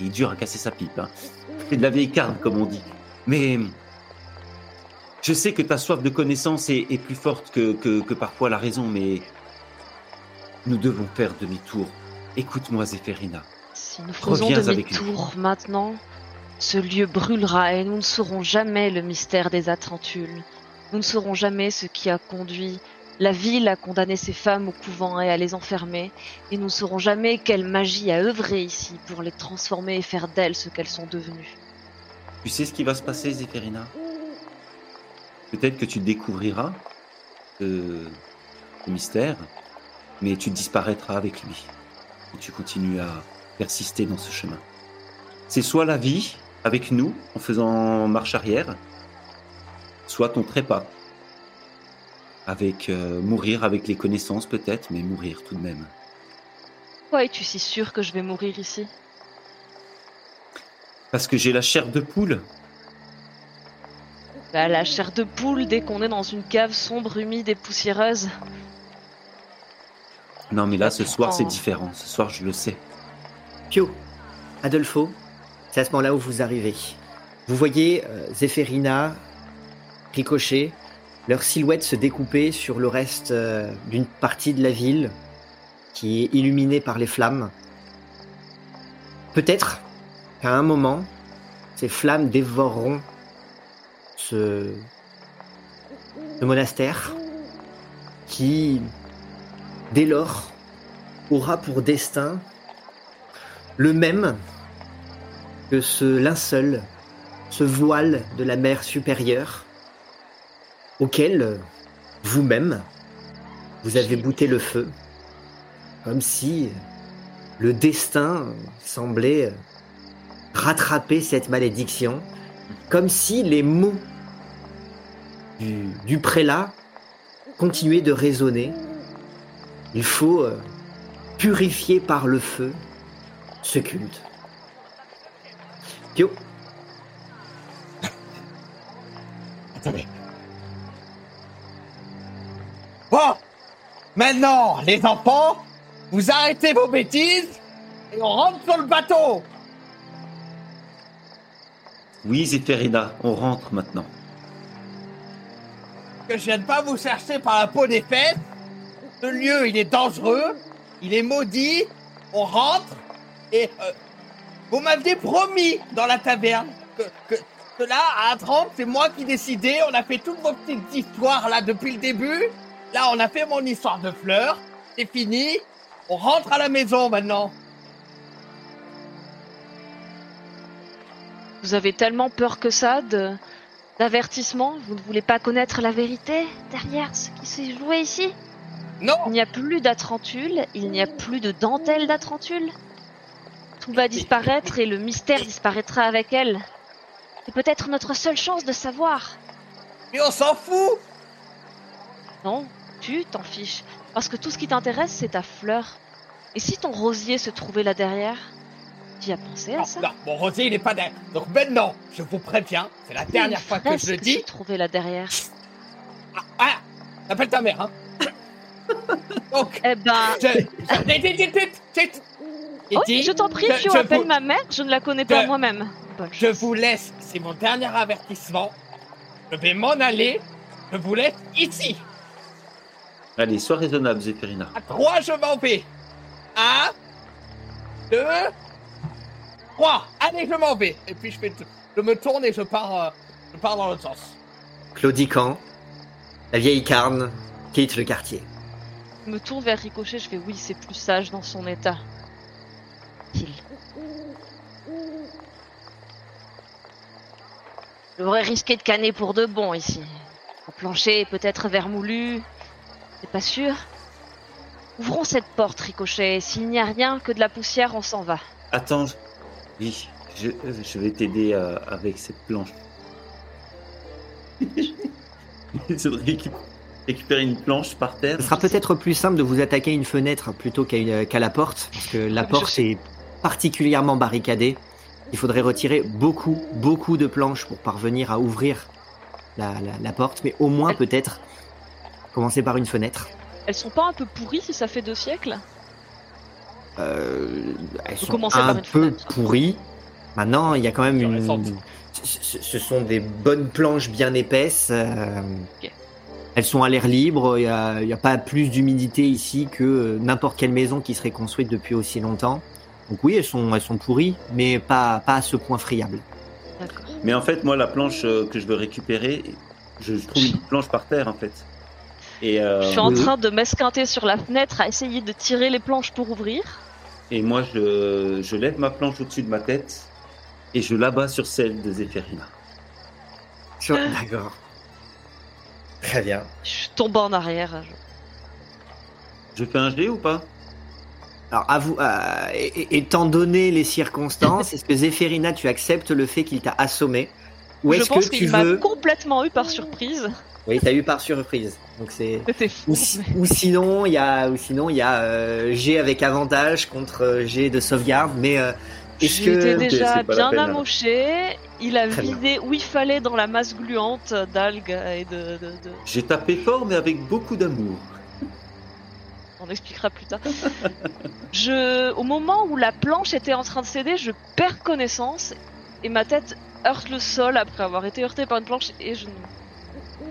S2: il est dur à casser sa pipe. Hein. C'est de la vieille carne, comme on dit. Mais je sais que ta soif de connaissance est, est plus forte que, que, que parfois la raison, mais nous devons faire demi-tour. Écoute-moi, Zéphérina.
S1: Si nous faisons demi-tour maintenant, ce lieu brûlera et nous ne saurons jamais le mystère des Atrantules. Nous ne saurons jamais ce qui a conduit la ville à condamner ces femmes au couvent et à les enfermer, et nous ne saurons jamais quelle magie a œuvré ici pour les transformer et faire d'elles ce qu'elles sont devenues.
S2: Tu sais ce qui va se passer, Zéphérina Peut-être que tu découvriras euh, le mystère, mais tu disparaîtras avec lui. Et tu continues à persister dans ce chemin. C'est soit la vie avec nous en faisant marche arrière, soit ton trépas. Avec euh, mourir avec les connaissances peut-être, mais mourir tout de même.
S1: Pourquoi es-tu si sûr que je vais mourir ici?
S2: Parce que j'ai la chair de poule.
S1: Bah, La chair de poule dès qu'on est dans une cave sombre, humide et poussiéreuse.
S2: Non mais là ce soir c'est différent. Ce soir je le sais.
S4: Pio, Adolfo, c'est à ce moment-là où vous arrivez. Vous voyez euh, Zéphérina, Ricochet, leur silhouette se découper sur le reste euh, d'une partie de la ville qui est illuminée par les flammes. Peut-être qu'à un moment, ces flammes dévoreront ce, ce monastère qui, dès lors, aura pour destin le même que ce linceul, ce voile de la mer supérieure, auquel vous-même, vous avez bouté le feu, comme si le destin semblait rattraper cette malédiction, comme si les mots du, prélat continuaient de résonner. Il faut euh, purifiés par le feu, se culte. Pio,
S3: Attendez. Bon Maintenant, les enfants, vous arrêtez vos bêtises et on rentre sur le bateau
S2: Oui, Zéphérina, on rentre maintenant.
S3: Que je vienne pas vous chercher par la peau des fesses. Ce lieu, il est dangereux, il est maudit, on rentre et euh, vous m'aviez promis dans la taverne que, que, là, à 30, c'est moi qui décidais, on a fait toutes vos petites histoires là depuis le début. Là, on a fait mon histoire de fleurs, c'est fini, on rentre à la maison maintenant.
S1: Vous avez tellement peur que ça de d'avertissement. Vous ne voulez pas connaître la vérité derrière ce qui s'est joué ici?
S3: Non.
S1: Il n'y a plus d'Atrantule, il n'y a plus de dentelle d'Atrantule. Tout va disparaître et le mystère disparaîtra avec elle. C'est peut-être notre seule chance de savoir.
S3: Mais on s'en fout
S1: Non, tu t'en fiches. Parce que tout ce qui t'intéresse, c'est ta fleur. Et si ton rosier se trouvait là derrière? Tu y as pensé à
S3: non,
S1: ça
S3: non, mon rosier, il est pas derrière. Donc maintenant, je vous préviens, c'est la dernière fois que je le dis.
S1: se trouvait là derrière.
S3: Ah, ah Appelle ta mère, hein Donc,
S1: Eh ben, oh, je t'en prie,
S3: je-
S1: tu
S3: je
S1: appelles
S3: vous-
S1: ma mère, je ne la connais pas moi-même.
S3: Je vous laisse, c'est mon dernier avertissement. Je vais m'en aller. Je vous laisse ici.
S2: Allez, sois raisonnable, Zéphérina.
S3: À trois, je m'en vais. Un, deux, trois. Allez, je m'en vais. Et puis je fais, je me tourne et je pars, euh, je pars dans l'autre sens.
S4: Claudican, la vieille carne, quitte le quartier.
S1: Je me tourne vers Ricochet, je fais oui, c'est plus sage dans son état. Qu'il. J'aurais risqué de canner pour de bon ici. Le plancher est peut-être vermoulu. C'est pas sûr. Ouvrons cette porte, Ricochet. et S'il n'y a rien que de la poussière, on s'en va.
S2: Attends, je- oui, je, je vais t'aider euh, avec cette planche. Il faudrait récup- récupérer une planche par terre.
S4: Ce sera peut-être plus simple de vous attaquer à une fenêtre plutôt qu'à une- qu'à la porte, parce que la
S1: Je
S4: porte
S1: sais.
S4: est particulièrement barricadée. Il faudrait retirer beaucoup, beaucoup de planches pour parvenir à ouvrir la, la- la porte, mais au moins peut-être commencer par une fenêtre.
S1: Elles sont pas un peu pourries si ça fait deux siècles?
S4: Euh, elles sont un peu pourries. Maintenant, il y a quand même une. Ce, sont des bonnes planches bien épaisses. euh. Elles sont à l'air libre. Il n'y a pas plus d'humidité ici que euh, n'importe quelle maison qui serait construite depuis aussi longtemps. Donc oui, elles sont, elles sont pourries, mais pas, pas à ce point friable.
S2: Mais en fait, moi, la planche euh, que je veux récupérer, je trouve une planche par terre, en fait. Et, euh,
S1: Je suis en
S4: oui, oui.
S1: train de m'esquinter sur la fenêtre à essayer de tirer les planches pour ouvrir.
S2: et moi, je, je lève ma planche au-dessus de ma tête et je l'abats sur celle de Zéphérina.
S4: Sur- D'accord. Très bien.
S1: Je tombe en arrière. je-
S2: Je fais un G ou pas?
S4: Alors, à vous, euh, étant donné les circonstances, est-ce que Zéphérina, tu acceptes le fait qu'il t'a assommé? Ou
S1: je
S4: est-ce
S1: pense
S4: que tu
S1: qu'il m'a
S4: veux
S1: complètement eu par surprise.
S4: Oui, t'as eu par surprise. Donc c'est.
S1: C'était fou.
S4: Ou, si- ou sinon, il y a, ou sinon, il y a euh, G avec avantage contre euh, G de sauvegarde. Mais euh, est-ce
S1: J'étais
S4: que
S1: déjà bien amoché. Il a
S4: Très bien.
S1: vidé où il fallait dans la masse gluante d'algues et de, de, de-
S2: J'ai tapé fort, mais avec beaucoup d'amour.
S1: On expliquera plus tard. je, au moment où la planche était en train de céder, je perds connaissance et ma tête heurte le sol après avoir été heurtée par une planche et je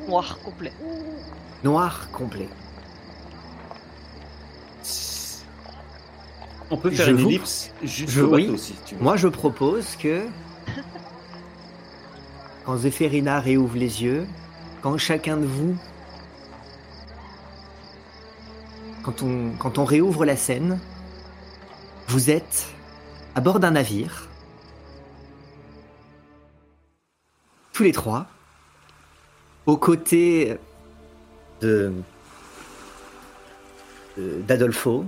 S1: noir complet.
S4: noir complet
S2: On peut faire
S4: Je
S2: une
S4: vous-
S2: ellipse juste
S4: je-
S2: au
S4: oui.
S2: bateau, si tu veux.
S4: Moi, je propose que quand Zéphérina réouvre les yeux, quand chacun de vous, quand on, quand on réouvre la scène, vous êtes à bord d'un navire, tous les trois, aux côtés de d'Adolfo,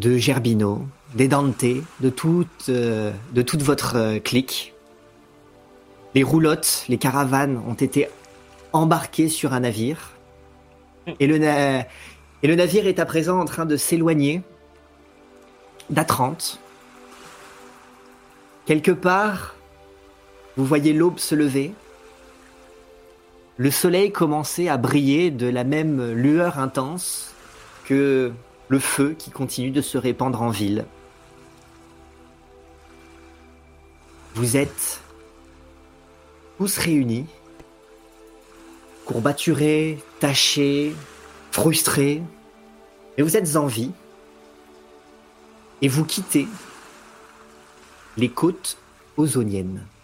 S4: de Gerbino, des Dante, de toute, euh, de toute votre euh, clique. Les roulottes, les caravanes ont été embarquées sur un navire. Et le, na- Et le navire est à présent en train de s'éloigner d'Atrante. Quelque part, vous voyez l'aube se lever. Le soleil commençait à briller de la même lueur intense que le feu qui continue de se répandre en ville. Vous êtes tous réunis, courbaturés, tachés, frustrés, mais vous êtes en vie et vous quittez les côtes ozoniennes.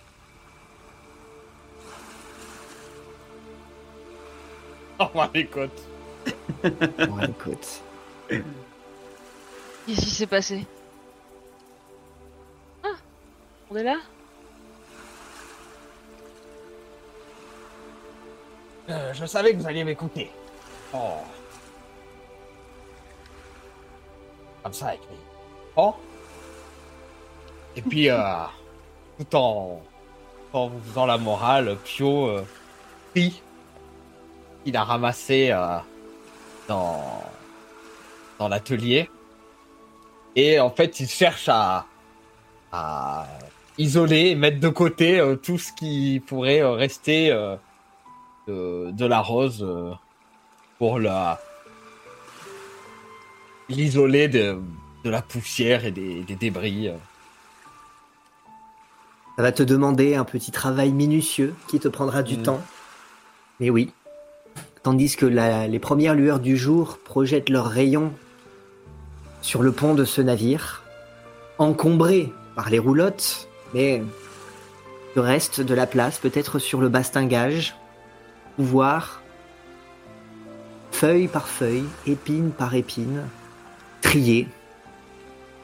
S3: Oh, my écoute.
S4: Bon, les côtes.
S1: Qu'est-ce qui s'est passé? Ah On est là?
S3: Euh, je savais que vous alliez m'écouter. Oh. Comme ça, avec mes... Et puis, euh, tout en, en vous faisant la morale, Pio euh, prie. Il a ramassé euh, dans, dans l'atelier. Et en fait, il cherche à, à isoler et mettre de côté euh, tout ce qui pourrait rester de, la rose pour la l'isoler de, de la poussière et des, des débris. euh.
S4: Ça va te demander un petit travail minutieux qui te prendra du
S3: Mm.
S4: temps. Mais oui. Tandis que la- les premières lueurs du jour projettent leurs rayons sur le pont de ce navire, encombré par les roulottes, mais le reste de la place, peut-être sur le bastingage, pouvoir, feuille par feuille, épine par épine, trier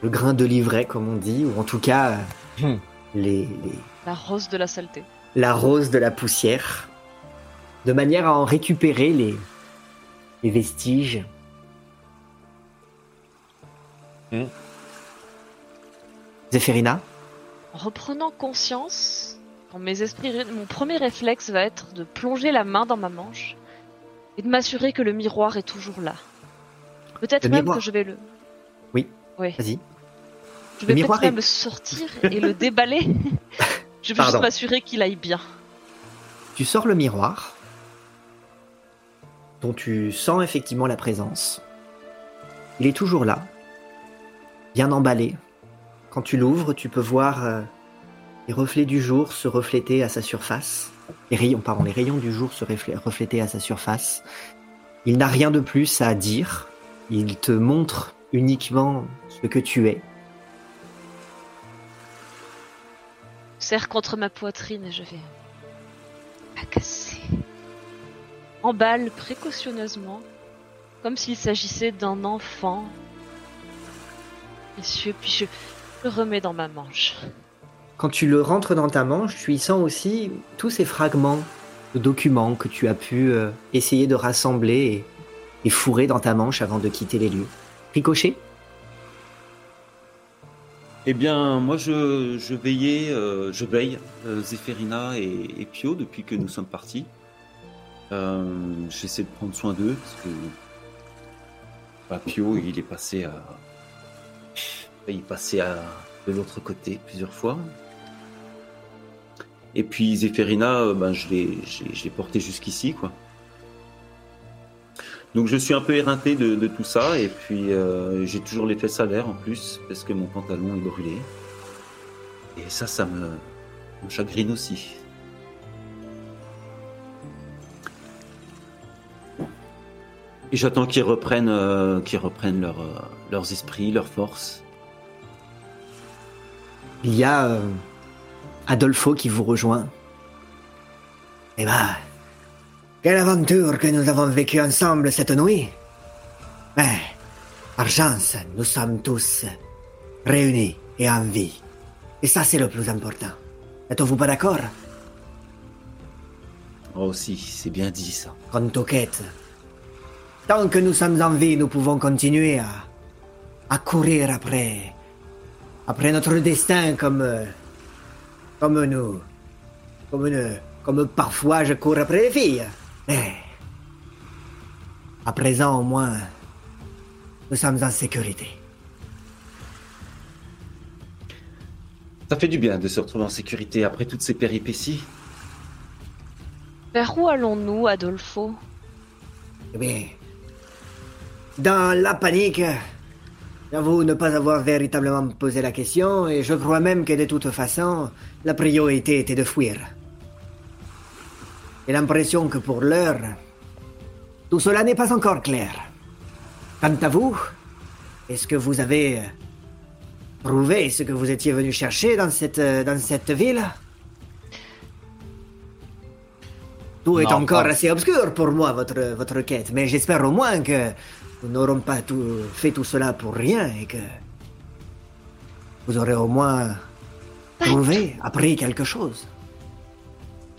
S4: le grain de livret, comme on dit, ou en tout cas
S3: Hmm.
S4: les- les,
S1: La rose de la saleté.
S4: la rose de la poussière, de manière à en récupérer les, les vestiges.
S3: Hmm.
S4: Zéphérina,
S1: En reprenant conscience, quand mes esprits, ré- mon premier réflexe va être de plonger la main dans ma manche et de m'assurer que le miroir est toujours là. Peut-être même
S4: miroir
S1: que je vais le.
S4: Oui. Vas-y.
S1: Je vais peut-être même
S4: est-
S1: le sortir et le déballer. je veux juste m'assurer qu'il aille bien.
S4: Tu sors le miroir, dont tu sens effectivement la présence. Il est toujours là, bien emballé. Quand tu l'ouvres, tu peux voir euh, les reflets du jour se refléter à sa surface. Les rayons, pardon, les rayons du jour se reflé- refléter à sa surface. Il n'a rien de plus à dire. Il te montre uniquement ce que tu es.
S1: serre contre ma poitrine et je vais la casser. Emballe précautionneusement, comme s'il s'agissait d'un enfant. Messieurs, puis je le remets dans ma manche.
S4: Quand tu le rentres dans ta manche, tu y sens aussi tous ces fragments de documents que tu as pu euh, essayer de rassembler et, et fourrer dans ta manche avant de quitter les lieux. Ricochet
S2: Eh bien, moi, je, veillais, euh, je veille euh, et, Pio depuis que nous sommes partis. Euh, J'essaie de prendre soin d'eux parce que bah, Pio, il est passé à, il est passé à de l'autre côté plusieurs fois. Et puis Zéphérina, euh, ben, je l'ai, j'ai- je l'ai porté jusqu'ici, quoi. Donc je suis un peu éreinté de, tout ça et puis euh, j'ai toujours les fesses à l'air en plus parce que mon pantalon est brûlé. Et ça, ça me, chagrine aussi. Et j'attends qu'ils reprennent, euh, reprennent euh, leurs esprits, leurs forces.
S4: Il y a Adolfo qui vous rejoint. Eh ben, quelle aventure que nous avons vécue ensemble cette nuit. Mais, par chance, nous sommes tous réunis et en vie. Et ça, c'est le plus important. Êtes-vous pas d'accord?
S2: Oh si, c'est bien dit ça.
S4: Contoquette. Tant que nous sommes en vie, nous pouvons continuer à, à courir après, après notre destin comme, comme nous, comme nous, comme parfois je cours après les filles. Mais, à présent au moins, nous sommes en sécurité.
S2: Ça fait du bien de se retrouver en sécurité après toutes ces péripéties.
S1: Vers où allons-nous, Adolfo?
S4: Eh bien, dans la panique, j'avoue ne pas avoir véritablement posé la question et je crois même que de toute façon, la priorité était de fuir. J'ai l'impression que pour l'heure, tout cela n'est pas encore clair. Quant à vous, est-ce que vous avez euh, trouvé ce que vous étiez venu chercher dans cette, euh, dans cette ville? Tout est
S3: Non,
S4: encore
S3: pas-
S4: assez obscur pour moi, votre, votre quête, mais j'espère au moins que nous n'aurons pas tout, fait tout cela pour rien et que vous aurez au moins trouvé, appris quelque chose.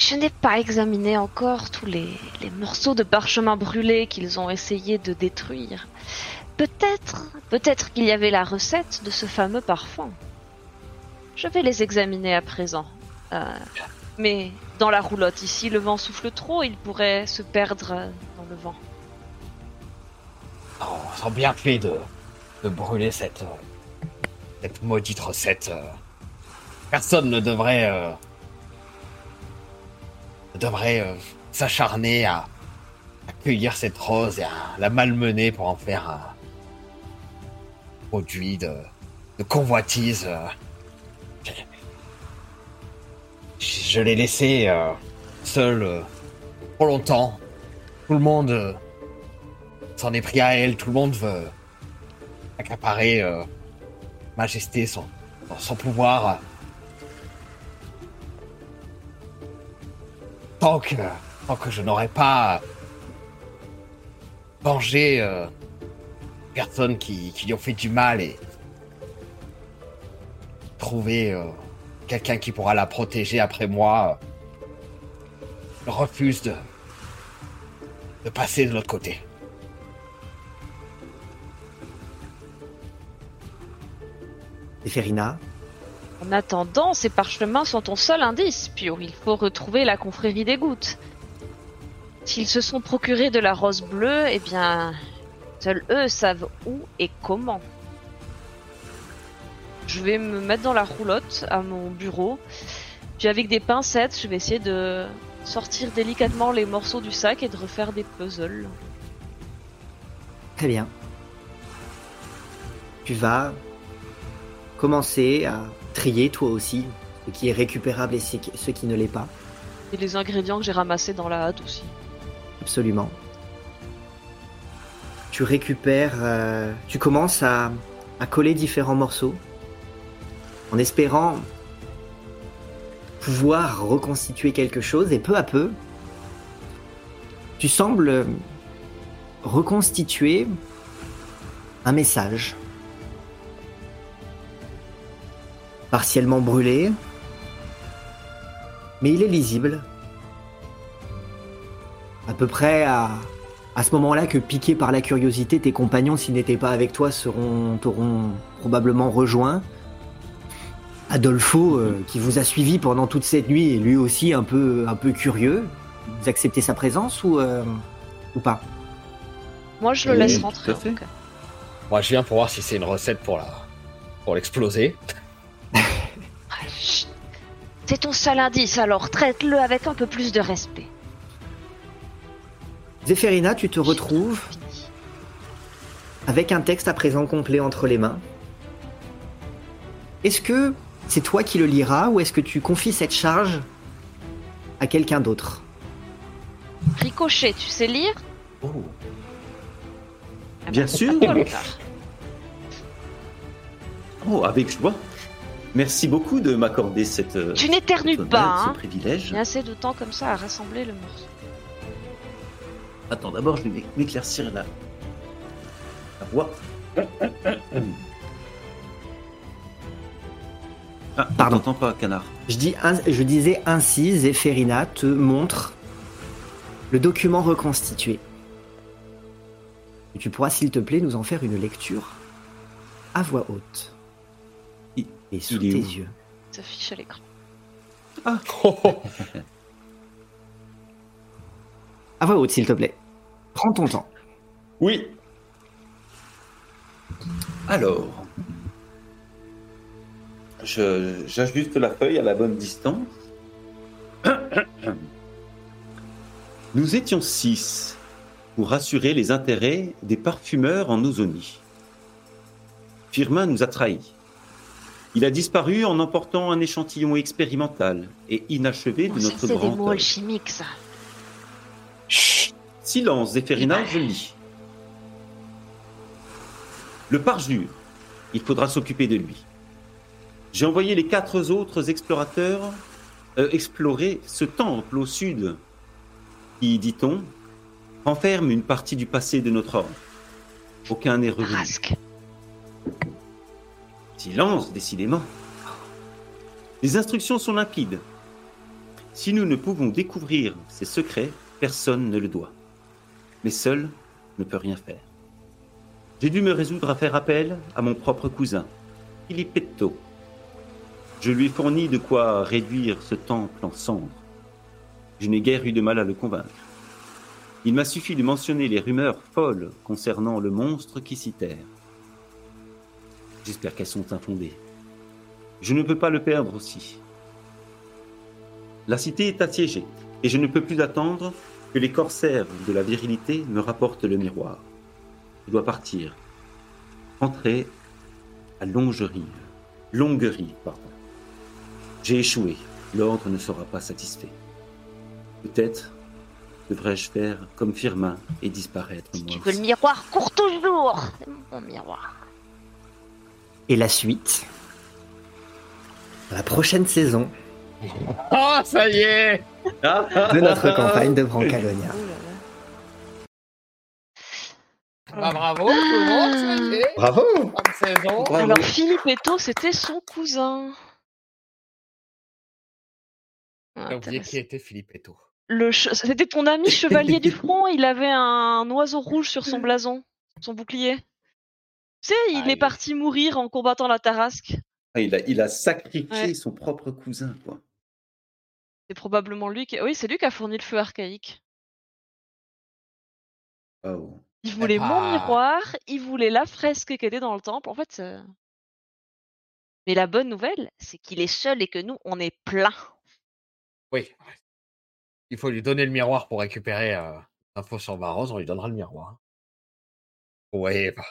S1: Je n'ai pas examiné encore tous les, morceaux de parchemin brûlés qu'ils ont essayé de détruire. Peut-être, peut-être qu'il y avait la recette de ce fameux parfum. Je vais les examiner à présent. Euh, mais dans la roulotte ici, le vent souffle trop, il pourrait se perdre dans le vent.
S3: Oh, on sent bien fait de, de brûler cette, euh, maudite recette. euh. Personne ne devrait, devrait euh, s'acharner à, cueillir cette rose et à la malmener pour en faire un produit de, convoitise. euh. Je, l'ai laissé euh, seul euh, trop longtemps. Tout le monde s'en est pris à elle. Tout le monde veut accaparer Majesté, son pouvoir. Tant que, tant que je n'aurai pas vengé euh, personnes qui, qui lui ont fait du mal et trouver euh, quelqu'un qui pourra la protéger après moi, je refuse de, de passer de l'autre côté.
S4: Ferina,
S1: En attendant, ces parchemins sont ton seul indice, Pio. Il faut retrouver la confrérie des gouttes. S'ils se sont procurés de la rose bleue, eh bien, seuls eux savent où et comment. Je vais me mettre dans la roulotte à mon bureau, puis avec des pincettes, je vais essayer de sortir délicatement les morceaux du sac et de refaire des puzzles.
S4: Très bien. Tu vas commencer à trier toi aussi ce qui est récupérable et ce qui- ne l'est pas.
S1: Et les ingrédients que j'ai ramassés dans la hâte aussi.
S4: Absolument. Tu récupères, euh, tu commences à, à coller différents morceaux en espérant pouvoir reconstituer quelque chose et peu à peu, tu sembles reconstituer un message partiellement brûlé, mais il est lisible à peu près à, à ce moment-là que, piqués par la curiosité, tes compagnons, s'ils n'étaient pas avec toi, seront, t'auront probablement rejoint. Adolfo, euh, qui vous a suivi pendant toute cette nuit, est lui aussi un peu, un peu curieux. Vous acceptez sa présence ou, euh, ou pas?
S1: Moi, je le laisse rentrer.
S3: Moi, je viens pour voir si c'est une recette pour la, pour l'exploser.
S1: C'est ton seul indice, alors traite-le avec un peu plus de respect.
S4: Zéphérina, tu te retrouves avec un texte à présent complet entre les mains. Est-ce que c'est toi qui le liras ou est-ce que tu confies cette charge à quelqu'un d'autre?
S1: Ricochet, tu sais lire?
S2: Oh.
S1: Ah
S2: Bien
S1: bah,
S2: sûr.
S1: le faire.
S2: Oh, avec joie. Merci beaucoup de m'accorder cette. euh,
S1: Tu n'éternues pas,
S2: ce
S1: hein
S2: privilège.
S1: Il y a assez de temps comme ça à rassembler le morceau.
S2: Attends, d'abord, je vais m'éclaircir la... la voix. Ah,
S4: Pardon.
S2: T'entends pas, canard.
S4: Je, dis, je disais ainsi, Zéphérina te montre le document reconstitué. Et tu pourras, s'il te plaît, nous en faire une lecture à voix haute. Et sous
S2: il est
S4: tes
S2: où
S4: yeux.
S1: Ça affiche à l'écran.
S4: À voix haute, s'il te plaît. Prends ton temps.
S2: Oui. Alors, je- j'ajuste la feuille à la bonne distance. Nous étions six pour assurer les intérêts des parfumeurs en Ozonie. Firmin nous a trahis. Il a disparu en emportant un échantillon expérimental et inachevé de
S1: Oh, ça,
S2: notre
S1: c'est des mots alchimiques, ça.
S2: Silence, Zéphérina, je lis. Le parjure, il faudra s'occuper de lui. J'ai envoyé les quatre autres explorateurs euh, explorer ce temple au sud qui, dit-on, renferme une partie du passé de notre ordre. Aucun n'est revenu.
S1: Rasque.
S2: Silence, décidément. Les instructions sont limpides. Si nous ne pouvons découvrir ces secrets, personne ne le doit. Mais seul ne peut rien faire. J'ai dû me résoudre à faire appel à mon propre cousin, Filippetto. Je lui ai fourni de quoi réduire ce temple en cendres. Je n'ai guère eu de mal à le convaincre. Il m'a suffi de mentionner les rumeurs folles concernant le monstre qui s'y terre. J'espère qu'elles sont infondées. Je ne peux pas le perdre aussi. La cité est assiégée, et je ne peux plus attendre que les corsaires de la virilité me rapportent le miroir. Je dois partir. Rentrer à Longerive. Longuerive, pardon. J'ai échoué. L'ordre ne sera pas satisfait. Peut-être devrais-je faire comme Firmin et disparaître moi
S1: tu veux le miroir, cours toujours. C'est mon miroir.
S4: Et la suite La prochaine saison
S3: Oh, ça y est
S4: de notre campagne de Brancalonia.
S1: Là.
S3: Bah, Bravo, tout le monde, ça y est
S4: Bravo
S3: Bonne saison
S2: Bravo.
S1: Alors, Philippe Eto, c'était son cousin. Ah,
S3: J'ai oublié
S1: intéressant.
S3: qui était Philippe Eto.
S1: Che- C'était ton ami chevalier du front, il avait un oiseau rouge sur son blason, son bouclier. Tu sais, il
S3: Ah,
S1: est
S3: il-
S1: parti mourir en combattant la Tarasque.
S2: Ah, il, a, il a sacrifié
S1: Ouais.
S2: son propre cousin, quoi.
S1: C'est probablement lui qui... Oui, c'est lui qui a fourni le feu archaïque.
S2: Waouh.
S1: Il voulait mon
S3: bah.
S1: miroir, il voulait la fresque qui était dans le temple. En fait, c'est- mais la bonne nouvelle, c'est qu'il est seul et que nous, on est plein.
S3: Oui. Il faut lui donner le miroir pour récupérer euh, l'info sur Varose, on lui donnera le miroir. Ouais, bah.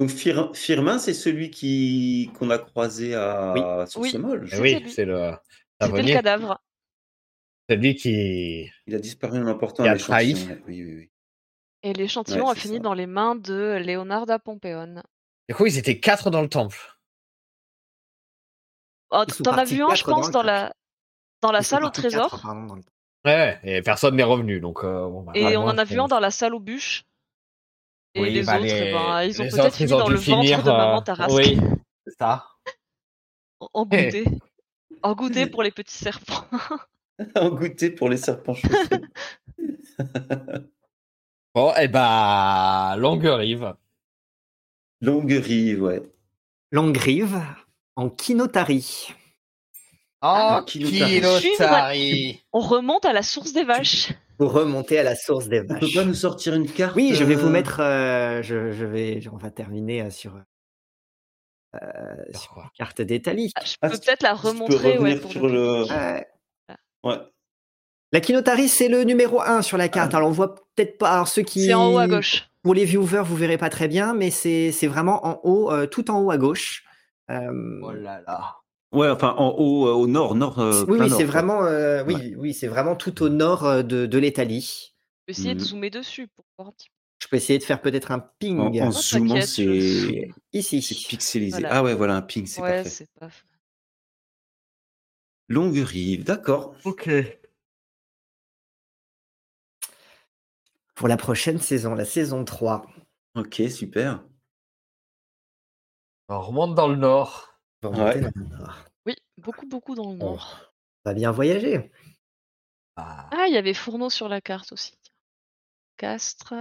S2: Donc Fir- Firmin, c'est celui qui qu'on a croisé à sur
S1: Oui.
S3: Eh oui, c'est le
S1: C'était le
S3: savonnier.
S1: cadavre.
S3: C'est lui qui.
S2: Il a disparu en emportant
S3: Il a
S2: un échantillon.
S3: trahi.
S2: ouais. Oui, oui, oui.
S1: Et l'échantillon
S2: Ouais,
S1: a fini
S2: ça.
S1: dans les mains de Leonarda Pompeon.
S3: Du coup, ils étaient quatre dans le temple.
S1: Oh, T'en as vu un, je pense, dans la, dans la
S4: Ils
S1: salle au trésor.
S4: quatre, pardon,
S3: Ouais, et personne n'est revenu, donc. euh, bon, bah,
S1: Et on en a vu un dans la salle aux bûches? Et
S3: Oui,
S1: les
S3: bah,
S1: autres, eh
S3: les-
S1: ben, ils ont peut-être
S3: autres,
S1: fini dans le ventre de maman
S3: euh,
S1: Tarasque.
S3: Oui, c'est ça.
S1: En- goûter. en goûter pour les petits serpents.
S2: en goûter pour les serpents.
S3: Bon, et bah, longue rive.
S2: Longue rive, ouais.
S4: Longue-Rive en Kinotari.
S3: Oh,
S2: Kinotari.
S3: Kinotari.
S1: On remonte à la source des vaches.
S4: Pour remonter à la source des
S2: Tu peux
S4: vaches.
S2: pas nous sortir une carte
S4: Oui, je vais vous
S2: euh,
S4: mettre. euh, je, je vais. On va terminer euh, sur, euh, sur la carte d'Italie.
S1: Ah, Je peux peut-être la remontrer ouais, pour
S2: sur le-.
S4: Ouais. La Kinotari, c'est le numéro 1 sur la carte.
S2: Ah.
S4: Alors, on voit peut-être pas. Alors, ceux qui.
S1: C'est en haut à gauche.
S4: Pour les viewers, vous verrez pas très bien, mais c'est c'est vraiment en haut, euh, tout en haut à gauche. Euh,
S3: Oh là là.
S2: Ouais, enfin en haut, euh, au nord, nord. euh,
S4: oui, oui, c'est vraiment, euh, oui, oui, c'est vraiment tout au nord de, de l'Italie.
S1: Je vais essayer de
S2: Mhm.
S1: zoomer dessus pour voir un petit peu.
S4: Je peux essayer de faire peut-être un ping
S2: En, en
S1: Oh,
S2: zoomant, c'est
S4: ici.
S2: c'est pixelisé.
S1: Voilà.
S2: Ah ouais, voilà un ping, c'est
S1: Ouais,
S2: parfait.
S1: pas.
S2: Longue rive, d'accord.
S3: Ok.
S4: Pour la prochaine saison, la saison 3.
S2: Ok, super.
S3: On remonte dans le nord.
S4: On va remonter
S2: Ouais.
S4: dans le nord.
S1: Oui, beaucoup, beaucoup dans le
S4: Bon.
S1: nord.
S4: On va bien voyager.
S3: Ah.
S1: Ah, il y avait Fourneau sur la carte aussi. Castres.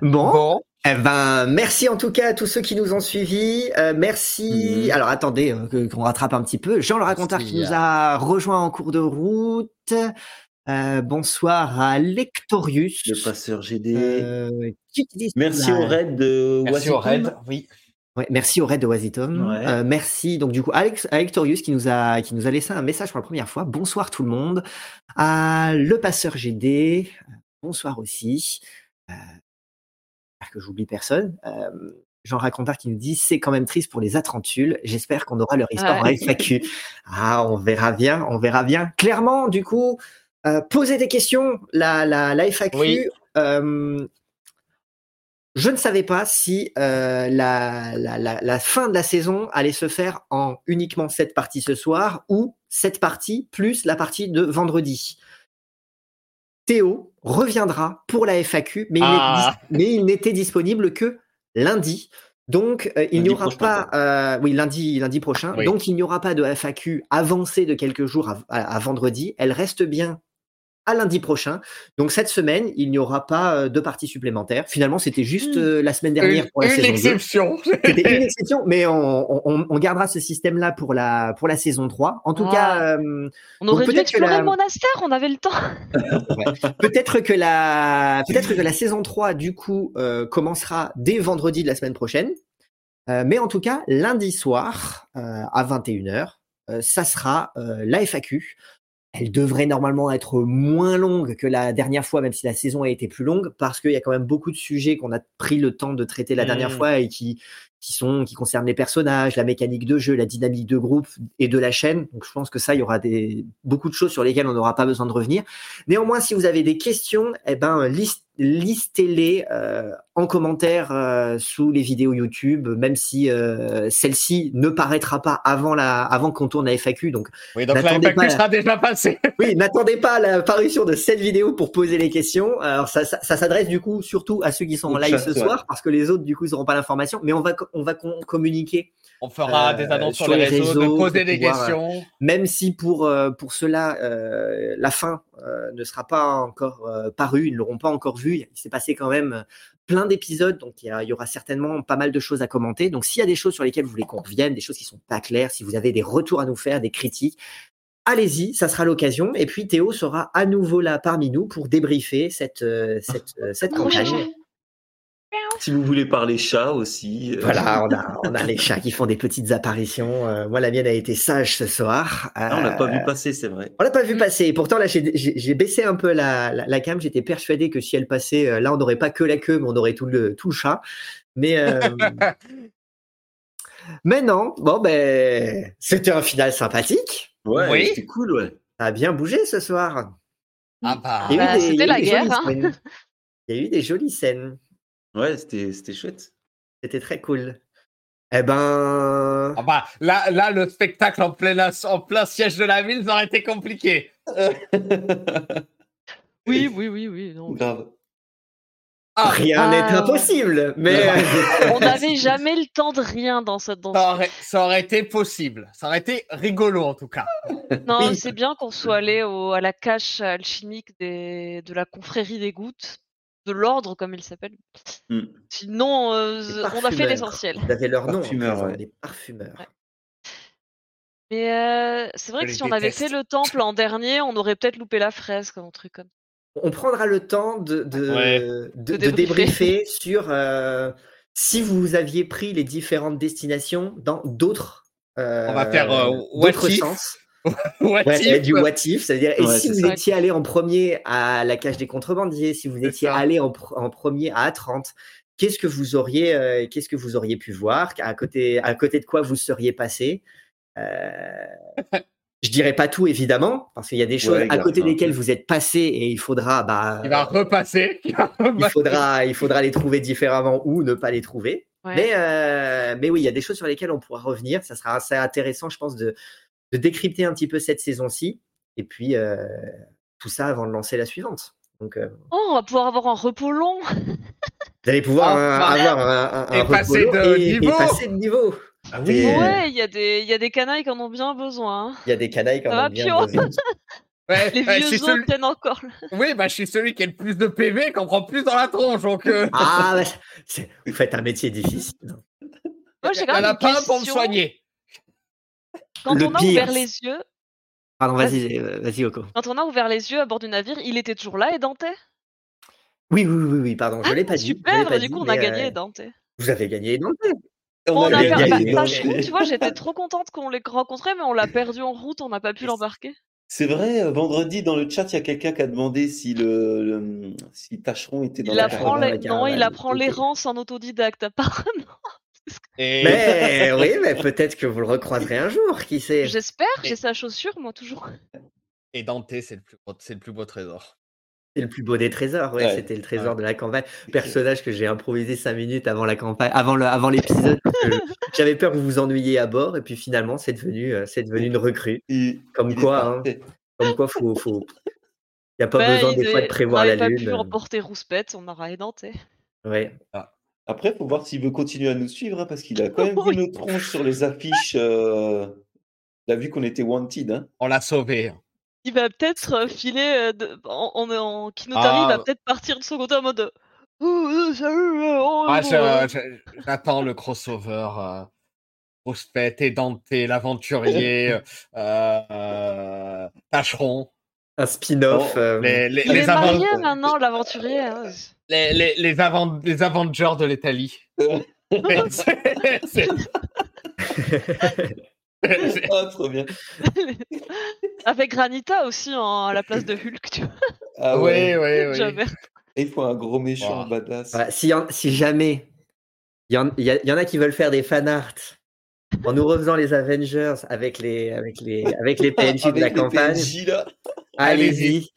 S4: Bon,
S3: Bon.
S4: eh ben, merci en tout cas à tous ceux qui nous ont suivis. Euh, merci.
S2: Mhm.
S4: Alors attendez, euh, que- qu'on rattrape un petit peu. Jean le raconteur qui
S3: Merci,
S4: nous a? rejoint en cours de route. Euh, bonsoir à Lectorius.
S2: Le passeur GD.
S4: Euh, qui
S2: Merci au raid de
S3: Merci au raid. Oui.
S4: Ouais, merci au raid de Wasitom.
S2: Ouais.
S4: Euh, merci donc du coup Alex, à qui nous a qui nous a laissé un message pour la première fois. Bonsoir tout le monde. À le passeur GD. euh, Bonsoir aussi. Euh, j'espère que j'oublie personne. Euh, Jean Racontard qui nous dit c'est quand même triste pour les Atrantules. J'espère qu'on aura leur histoire
S1: Ouais.
S4: en FAQ. Ah, on verra bien, on verra bien. Clairement, du coup, euh, posez des questions. La la, la FAQ.
S3: Oui.
S4: euh, je ne savais pas si euh, la, la, la, la fin de la saison allait se faire en uniquement cette partie ce soir ou cette partie plus la partie de vendredi. Théo reviendra pour la FAQ, mais il n'est
S3: Ah.
S4: mais il n'était disponible que lundi. Donc, euh, il n'y aura
S2: prochain,
S4: pas, euh, oui, lundi, lundi prochain.
S3: Oui.
S4: Donc, il n'y aura pas de FAQ avancée de quelques jours à, à- à vendredi. Elle reste bien à lundi prochain. Donc, cette semaine, il n'y aura pas euh, de partie supplémentaire. Finalement, c'était juste
S1: Hmm.
S4: euh, la semaine dernière pour la
S3: une
S4: saison 2.
S3: exception.
S4: C'était une exception, mais on, on, on gardera ce système-là pour la, pour la saison 3. En tout
S1: Ah.
S4: cas, euh,
S1: On aurait dû
S4: peut-être que
S1: explorer
S4: la-
S1: le monastère, on avait le temps.
S4: peut-être que la peut-être que la saison 3 du coup euh, commencera dès vendredi de la semaine prochaine. Mais en tout cas, lundi soir à 21h, euh, ça sera la FAQ. Elle devrait normalement être moins longue que la dernière fois, même si la saison a été plus longue, parce qu'il y a quand même beaucoup de sujets qu'on a pris le temps de traiter la dernière
S3: Mm.
S4: fois et qui qui sont qui concernent les personnages, la mécanique de jeu, la dynamique de groupe et de la chaîne. Donc je pense que ça, il y aura des beaucoup de choses sur lesquelles on n'aura pas besoin de revenir. Néanmoins, si vous avez des questions, eh ben list- listez-les euh, en commentaire euh, sous les vidéos YouTube, même si euh, celle-ci ne paraîtra pas avant la avant qu'on tourne la FAQ. Donc
S3: Oui, donc la
S4: N'attendez
S3: FAQ
S4: pas la-
S3: sera déjà passée.
S4: oui, n'attendez pas la parution de cette vidéo pour poser les questions. Alors ça, ça, ça s'adresse du coup surtout à ceux qui sont en live ce soir, parce que les autres du coup n'auront pas l'information. Mais on va on va com- communiquer,
S3: On fera
S4: Euh,
S3: des annonces sur,
S4: sur
S3: les réseaux,
S4: réseaux,
S3: de poser des
S4: pouvoir,
S3: questions.
S4: même si pour euh, pour cela euh, la fin euh, ne sera pas encore euh, parue, ils ne l'auront pas encore vue. Il s'est passé quand même plein d'épisodes, donc il y, a- il y aura certainement pas mal de choses à commenter. Donc s'il y a des choses sur lesquelles vous voulez qu'on revienne, des choses qui sont pas claires, si vous avez des retours à nous faire, des critiques, allez-y, ça sera l'occasion. Et puis Théo sera à nouveau là parmi nous pour débriefer cette euh, cette euh, cette campagne.
S2: Si vous voulez parler chat aussi. euh,
S4: Voilà, on a on a les chats qui font des petites apparitions. Euh, moi la mienne a été sage ce soir.
S2: ah, on l'a pas
S4: Euh,
S2: vu passer, c'est vrai.
S4: On l'a pas vu passer. Et pourtant, là, j'ai- baissé un peu la, la, la cam. J'étais persuadé que si elle passait, euh, là, on n'aurait pas que la queue, mais on aurait tout le, tout le chat. Mais, euh, mais non. Bon, ben, c'était un final sympathique.
S2: Ouais,
S3: Oui.
S2: c'était cool, ouais.
S4: Ça a bien bougé ce soir.
S3: Ah bah.
S1: Bah, c'était la guerre, hein.
S4: Il y a eu des jolies scènes.
S2: Ouais, c'était c'était chouette.
S4: C'était très cool. Eh ben,
S3: Ah bah, là, là, le spectacle en plein, en plein siège de la ville, ça aurait été compliqué.
S1: Oui, oui, oui, oui. non.
S2: Grave.
S3: Ah,
S4: rien
S1: Ah,
S4: n'est
S1: ouais.
S4: impossible. Mais
S1: On n'avait jamais le temps de rien dans cette dans
S3: ça, aurait, ça aurait été possible. Ça aurait été rigolo, en tout cas.
S1: Non,
S4: Oui.
S1: c'est bien qu'on soit allé au- à la cache alchimique des, de la confrérie des gouttes, de l'ordre comme il s'appelle.
S2: Hmm.
S1: Sinon, euh, on a fait l'essentiel.
S4: Ils avaient leur nom.
S2: Parfumeurs,
S4: hein,
S2: ouais.
S4: Les parfumeurs.
S1: Ouais. Mais euh, c'est vrai
S3: Je
S1: que si on avait fait le temple en dernier, on aurait peut-être loupé la fraise comme un truc comme
S4: On prendra le temps de, de,
S3: Ouais.
S4: de,
S1: De
S4: de
S1: débriefer.
S4: débriefer sur euh, si vous aviez pris les différentes destinations dans d'autres euh,
S3: On va faire, euh,
S4: d'autres
S3: what if?
S4: sens.
S3: What
S4: Ouais,
S3: if?
S4: du what if, c'est-à-dire et si vous
S1: ça.
S4: étiez allé en premier à la cage des contrebandiers, si vous étiez
S3: ça.
S4: allé en, pr- en premier à A30, qu'est-ce que vous auriez, euh, qu'est-ce que vous auriez pu voir, à côté, à côté de quoi vous seriez passé? Euh, Je dirais pas tout évidemment, parce qu'il y a des choses
S2: Ouais,
S4: à côté desquelles vous êtes passé et il faudra, bah,
S3: Il va repasser. Il va
S4: il faudra, il faudra les trouver différemment ou ne pas les trouver.
S1: Ouais.
S4: Mais, euh, mais oui, il y a des choses sur lesquelles on pourra revenir. Ça sera assez intéressant, je pense, de, de décrypter un petit peu cette saison-ci. Et puis, euh, tout ça avant de lancer la suivante. Donc, euh,
S1: Oh, on va pouvoir avoir un repos long.
S4: vous allez pouvoir euh,
S3: Enfin.
S4: avoir un, un,
S3: Et
S4: un
S3: passer
S4: repos
S3: de
S4: et, et
S3: niveau.
S4: passer de niveau. Ah oui,
S3: Et-
S1: Ouais, il y, a des- il y a des canailles qui en ont bien besoin. hein.
S4: il y a des canailles qui en ont bien
S1: Pio
S4: besoin.
S3: Ouais,
S1: Les vieux
S3: celui...
S1: tiennent encore.
S3: Oui, bah, je suis celui qui a le plus de PV, qu'on prend plus dans la tronche. Donc, euh,
S4: Ah, bah, vous faites un métier difficile.
S1: Moi, j'ai
S3: il y
S1: quand
S3: en
S1: même
S3: a
S1: une
S3: pas un pour me soigner.
S1: Quand
S4: Le
S1: on a
S4: pire,
S1: ouvert les yeux,
S4: Pardon, vas-y, euh, vas-y, Oko.
S1: Quand on a ouvert les yeux à bord du navire, il était toujours là, Edante
S4: Oui, oui, oui, oui, pardon, je l'ai pas dit. je l'ai
S1: Super,
S4: pas
S1: du
S4: dit,
S1: coup, on a gagné
S4: euh. Vous avez gagné Dante.
S1: On a perdu.
S2: gagné,
S1: Bah, tu vois, j'étais trop contente qu'on l'ait rencontré, mais on l'a perdu en route, on n'a pas pu l'embarquer.
S2: C'est vrai, euh, vendredi dans le chat, il y a quelqu'un qui a demandé si le, le- si Tacheron était dans
S1: Il
S2: la
S1: apprend,
S4: la
S1: non, il apprend l'errance en autodidacte, apparemment.
S3: Et
S4: Mais oui, mais peut-être que vous le recroiserez un jour, qui sait?
S1: J'espère, j'ai
S3: Et-
S1: sa chaussure, moi, toujours.
S3: Et Dante, c'est le plus beau, c'est le plus beau trésor.
S4: C'est le plus beau des trésors, ouais,
S2: Ouais.
S4: c'était le trésor
S3: Ouais.
S4: de la campagne. Personnage que j'ai improvisé cinq minutes avant la campagne, avant le, avant l'épisode. J'avais peur que vous vous ennuyiez à bord, et puis finalement, c'est devenu, euh, c'est devenu une recrue.
S2: Il-
S4: Comme
S2: il
S4: quoi, hein, comme quoi, faut, faut. Il n'y a pas
S1: Ouais,
S4: besoin des fois de prévoir
S1: on
S4: la
S1: n'avait pas
S4: lune.
S1: pu
S4: euh,
S1: remporter Rouspette, on aura édenté.
S4: Ouais.
S2: Après, faut voir s'il veut continuer à nous suivre, hein, parce qu'il a quand même vu nos tronches sur les affiches. euh, Il a vu qu'on était wanted. Hein.
S3: On l'a sauvé.
S1: Il va peut-être euh, filer euh, de... en, en, en Kinotari,
S3: Ah,
S1: il va peut-être partir de son côté en mode. Salut, euh,
S3: Ah, J'attends le crossover. Euh, Rouspette et Dante, l'aventurier, euh, euh, Tacheron,
S4: Un spin-off.
S2: Oh,
S4: euh,
S3: les, les,
S1: Il
S3: les,
S1: est
S3: avant-
S1: marié maintenant, l'aventurier. hein.
S3: Les, les, les, avant- les Avengers de l'Italie.
S2: Ah, trop bien.
S1: Avec Granita aussi en- à la place de Hulk, tu vois.
S2: Ah
S3: Oui,
S2: ouais.
S3: oui, oui.
S1: J'avais-
S2: Il faut un gros méchant
S3: Wow.
S2: badass.
S4: Voilà, si, en- si jamais il y, en- il y y en a qui veulent faire des fanarts en nous refaisant les Avengers avec les, avec les, avec les PNJ de la campagne, allez-y.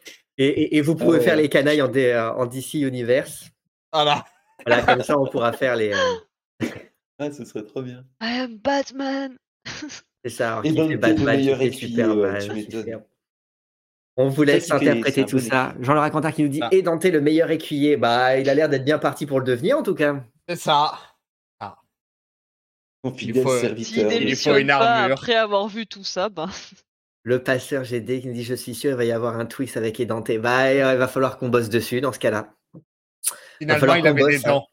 S4: Et, et- et vous pouvez
S2: Ah
S4: faire les canailles en, D- en DC Universe.
S3: Voilà.
S4: Voilà, comme ça, on pourra faire les. euh,
S2: Ah, ce serait trop bien.
S1: I am Batman.
S4: c'est ça. alors,
S2: Et
S4: qui fait
S2: t'es le
S4: Batman, qui
S2: meilleur
S4: fait Superman, On vous laisse
S2: il
S4: interpréter tout ça. Jean-Le Raconteur qui nous dit
S3: Ah.
S4: Et Dante, le meilleur écuyer. Bah, il a l'air d'être bien parti pour le devenir, en tout cas.
S3: C'est ça.
S2: Mon
S3: Il
S2: fidèle
S3: faut-
S1: S'il
S2: serviteur.
S3: Il faut
S1: démissionne
S3: une armure.
S1: après avoir vu tout ça, ben.
S4: Le passeur GD qui nous dit Je suis sûr, il va y avoir un twist avec Edante. Bah, il va falloir qu'on bosse dessus dans ce cas-là.
S3: Finalement,
S4: falloir
S3: il
S4: qu'on
S3: avait des
S4: bosse, hein.
S3: dents.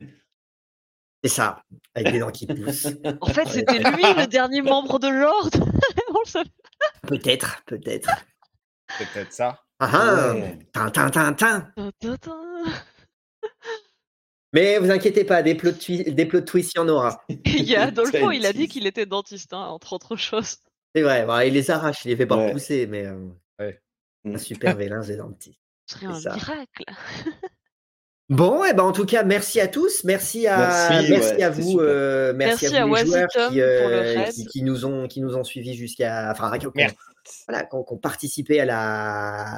S4: C'est ça, avec des dents qui poussent.
S1: En fait, c'était lui, le dernier membre de l'ordre. On le savait.
S4: Peut-être, peut-être.
S3: C'est peut-être ça.
S4: Ah ah
S2: Ouais.
S4: tin, tin, tin. Mais vous inquiétez pas, des plots, twi- des plots twists, il y en aura.
S1: Il y a Adolfo, il a dit qu'il était dentiste, hein, entre autres choses.
S4: C'est vrai, bah, il les arrache, il les fait pas
S2: Ouais.
S4: repousser, mais euh,
S3: Ouais.
S4: un super vélin, c'est gentil.
S1: Ce serait un
S4: C'est ça.
S1: miracle.
S4: Bon, et ben en tout cas, merci à tous, merci à,
S2: Merci,
S4: merci
S2: ouais,
S4: à
S2: c'était
S4: vous,
S2: super.
S4: euh, merci,
S1: Merci
S4: à
S1: à
S4: vous les joueurs
S1: Wasitom
S4: qui, euh,
S1: pour le raid.
S4: qui, qui nous ont qui nous ont suivis jusqu'à, enfin, qui ont-
S3: Merci.
S4: voilà, qui ont, qui ont participé à la,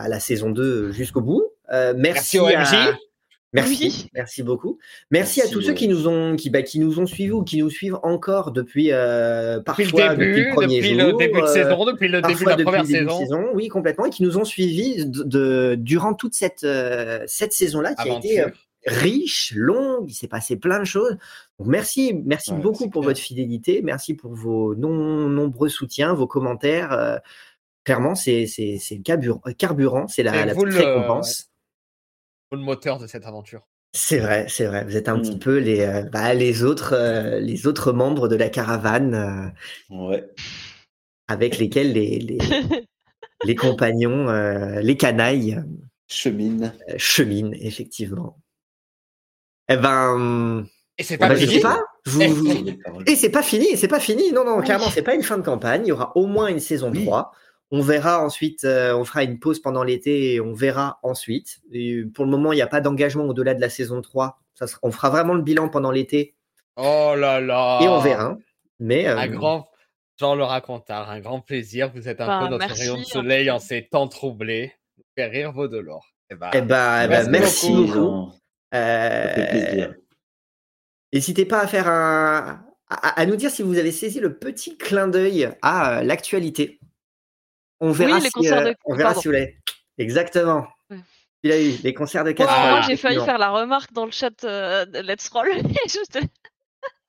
S4: à la saison 2 jusqu'au bout. Euh, merci,
S3: Merci au
S4: à-
S3: MJ.
S4: Merci,
S1: Oui.
S4: merci beaucoup. Merci, à tous ceux qui nous ont qui, bah, qui nous ont suivis ou qui nous suivent encore depuis euh,
S3: Depuis
S4: parfois
S3: le début,
S4: depuis le premier
S3: depuis
S4: jour,
S3: le début de
S4: euh,
S3: saison, depuis le début de
S4: parfois
S3: la première saison.
S4: oui, complètement, et qui nous ont suivis de, de- durant toute cette, euh, cette saison-là, qui a été euh, riche, longue, il s'est passé plein de choses. Donc merci, merci
S2: Ouais,
S4: beaucoup pour
S2: clair.
S4: votre fidélité, merci pour vos non, nombreux soutiens, vos commentaires. euh, clairement, c'est c'est c'est le carburant, c'est la,
S3: Et
S4: la
S3: vous
S4: petite
S3: le-
S4: récompense.
S3: Le moteur de cette aventure.
S4: C'est vrai, c'est vrai. Vous êtes un petit peu les, euh, bah, les autres, euh, les autres membres de la caravane euh,
S2: Ouais.
S4: avec lesquels les, les, les compagnons, euh, les canailles
S2: Chemine.
S4: euh, cheminent effectivement. Eh ben,
S3: Et c'est
S4: eh
S3: pas
S4: ben, je
S3: fini.
S4: sais pas. je vous-
S3: Eh,
S4: vous-. Et c'est pas fini, c'est pas fini. Non, non, clairement, c'est pas une fin de campagne. Il y aura au moins une saison
S2: Oui.
S4: 3. On verra ensuite, euh, on fera une pause pendant l'été et on verra ensuite. Et pour le moment, il n'y a pas d'engagement au-delà de la saison 3. Ça sera- on fera vraiment le bilan pendant l'été
S3: Oh là là.
S4: et on verra. Mais euh,
S3: Un grand, Jean le racontard, un grand plaisir. Vous êtes un
S1: Bah,
S3: peu notre
S1: merci,
S3: rayon de
S1: en
S3: soleil en ces temps troublés. Vous rire vos dolores. Eh ben,
S4: eh ben, eh ben,
S3: Merci
S4: merci
S3: beaucoup,
S4: Euh,
S2: plaisir.
S4: N'hésitez pas à faire un, à, à nous dire si vous avez saisi le petit clin d'œil à l'actualité. On verra,
S1: les
S4: si,
S1: concerts
S4: euh,
S1: de-
S4: on verra
S1: pardon.
S4: si vous l'avez. Exactement.
S1: Ouais.
S4: Il a eu les concerts de
S1: Moi,
S4: casserole.
S1: moi, j'ai failli faire la remarque dans le chat euh, de Let's Roll. Juste-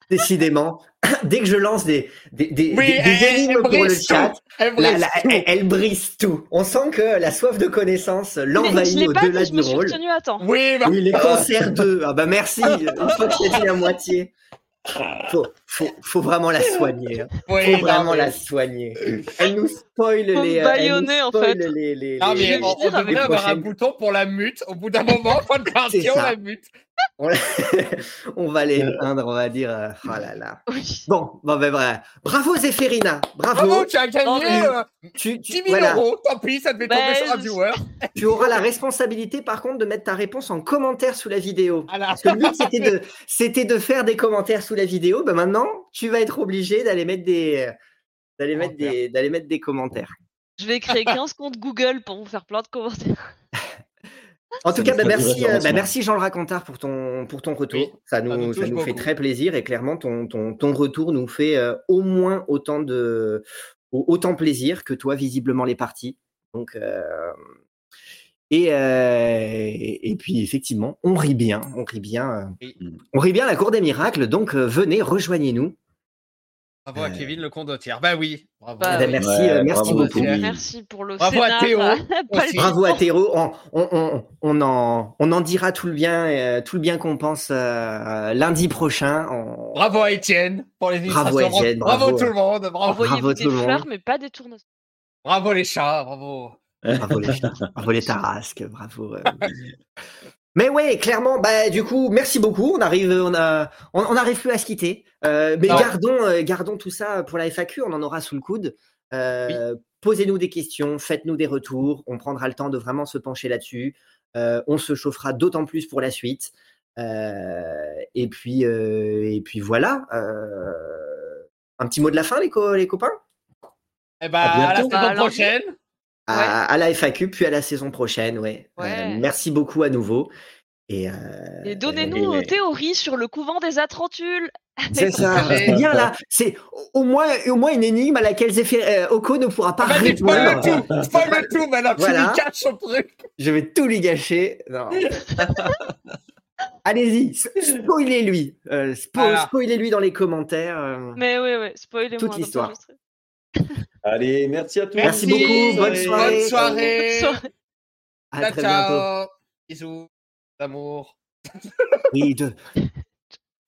S4: Décidément, dès que je lance des, des, des,
S3: Oui,
S4: des- des
S3: elle- elle
S4: énigmes pour le chat,
S3: tout. Elle
S4: la-
S3: brise
S4: la-
S3: tout.
S4: elle, elle brise tout. On sent que la soif de connaissance l'envahit au-delà du
S1: me suis
S4: rôle.
S1: à.
S3: Oui, bah,
S4: Oui, les concerts 2. Ah bah merci. Une fois que j'ai dit la moitié. Faut, faut, faut vraiment la soigner. hein.
S3: Oui,
S4: Faut
S3: non,
S4: vraiment
S3: mais-
S4: la soigner. Elle nous spoil les. elle nous
S1: bâillonner, en
S4: spoil
S1: fait.
S4: les- les-
S3: Non,
S4: les-
S3: mais
S1: vais
S3: on, on devrait avoir un bouton pour la mute. Au bout d'un moment, fin de quartier, on la mute.
S4: On, on va les peindre, on va dire. euh, oh là là.
S1: Oui.
S4: Bon, bon ben vrai. Bravo Zéphérina, bravo.
S3: Bravo, tu as gagné euh,
S4: tu, tu-
S3: 10 000
S4: voilà.
S3: euros. Tant pis, ça devait tomber
S1: Ben,
S3: sur un
S1: je-
S3: viewer.
S4: Tu auras la responsabilité, par contre, de mettre ta réponse en commentaire sous la vidéo.
S3: Voilà.
S4: Parce que le but, c'était de, c'était de faire des commentaires sous la vidéo. Ben maintenant, tu vas être obligé d'aller mettre des, d'aller mettre des, d'aller mettre des commentaires.
S1: Je vais créer 15 comptes Google pour vous faire plein de commentaires.
S4: En tout cas,
S2: du
S4: merci, euh, ben merci Jean le Racontard pour ton, pour ton retour.
S3: Oui,
S4: ça nous,
S3: ça
S4: fait très plaisir et clairement, ton, ton, ton retour nous fait euh, au moins autant de, au- autant plaisir que toi, visiblement, les parties. Donc, euh, et, euh, et, et puis, effectivement, on rit bien, on rit bien, euh,
S3: Oui.
S4: on rit bien à la cour des miracles. Donc, euh, venez, rejoignez-nous.
S3: Bravo à
S4: Euh,
S3: Kevin, le condottière. Bah oui. Bravo.
S1: Bah,
S4: ben,
S1: oui.
S4: merci,
S2: Ouais,
S4: euh, merci
S2: bravo,
S4: beaucoup.
S1: Merci pour le
S3: Bravo à. Théo,
S1: le
S4: Bravo à. Théo. On, on, on, on en, on en dira tout le bien, euh, tout le bien qu'on pense euh, lundi prochain. On-
S3: Bravo à Étienne pour les
S4: Bravo
S3: illustrations.
S4: Étienne,
S3: bravo,
S4: bravo.
S3: tout le monde. Bravo,
S4: Bravo
S1: des
S4: tout le monde.
S1: fleurs, mais pas des tournesols.
S3: bravo les chats. Bravo.
S4: Bravo les, bravo les tarasques, bravo. Mais ouais, clairement, bah du coup, merci beaucoup. On arrive, on a, on, on arrive plus à se quitter. Euh, mais
S3: Non.
S4: gardons, euh, gardons tout ça pour la FAQ. On en aura sous le coude. Euh, Posez-nous des questions, faites-nous des retours. On prendra le temps de vraiment se pencher là-dessus. Euh, on se chauffera d'autant plus pour la suite. Euh, et puis, euh, et puis voilà. Euh, un petit mot de la fin, les, co- les copains?
S3: Eh ben,
S2: À
S3: à, la saison
S1: Bah,
S3: prochaine.
S4: À, à la FAQ, puis à la saison prochaine. Ouais.
S1: Ouais.
S4: Euh, merci beaucoup à nouveau. Et, euh,
S1: Et donnez-nous
S4: et-
S1: nos théories sur le couvent des Atrantules.
S4: C'est ça. C'est bien là. C'est au moins, au moins une énigme à laquelle Zéphyr- euh, Oko ne pourra pas
S3: Vas-y, spoil
S4: répondre.
S3: tout. Spoil tout. Maintenant,
S4: Voilà.
S3: tu lui caches son truc.
S4: Je vais tout lui gâcher. Non. Allez-y, spoilez-lui. Euh, spo-
S3: Voilà.
S4: Spoilez-lui dans les commentaires. euh.
S1: Mais oui, oui, spoilez-moi.
S4: Toute l'histoire.
S2: Allez, merci à tous.
S4: Merci
S3: Merci.
S4: beaucoup. Bonne soirée.
S3: Bonne soirée.
S1: Bonne soirée.
S4: À
S3: ciao,
S4: très bientôt.
S3: Bisous. D'amour.
S4: Oui, de,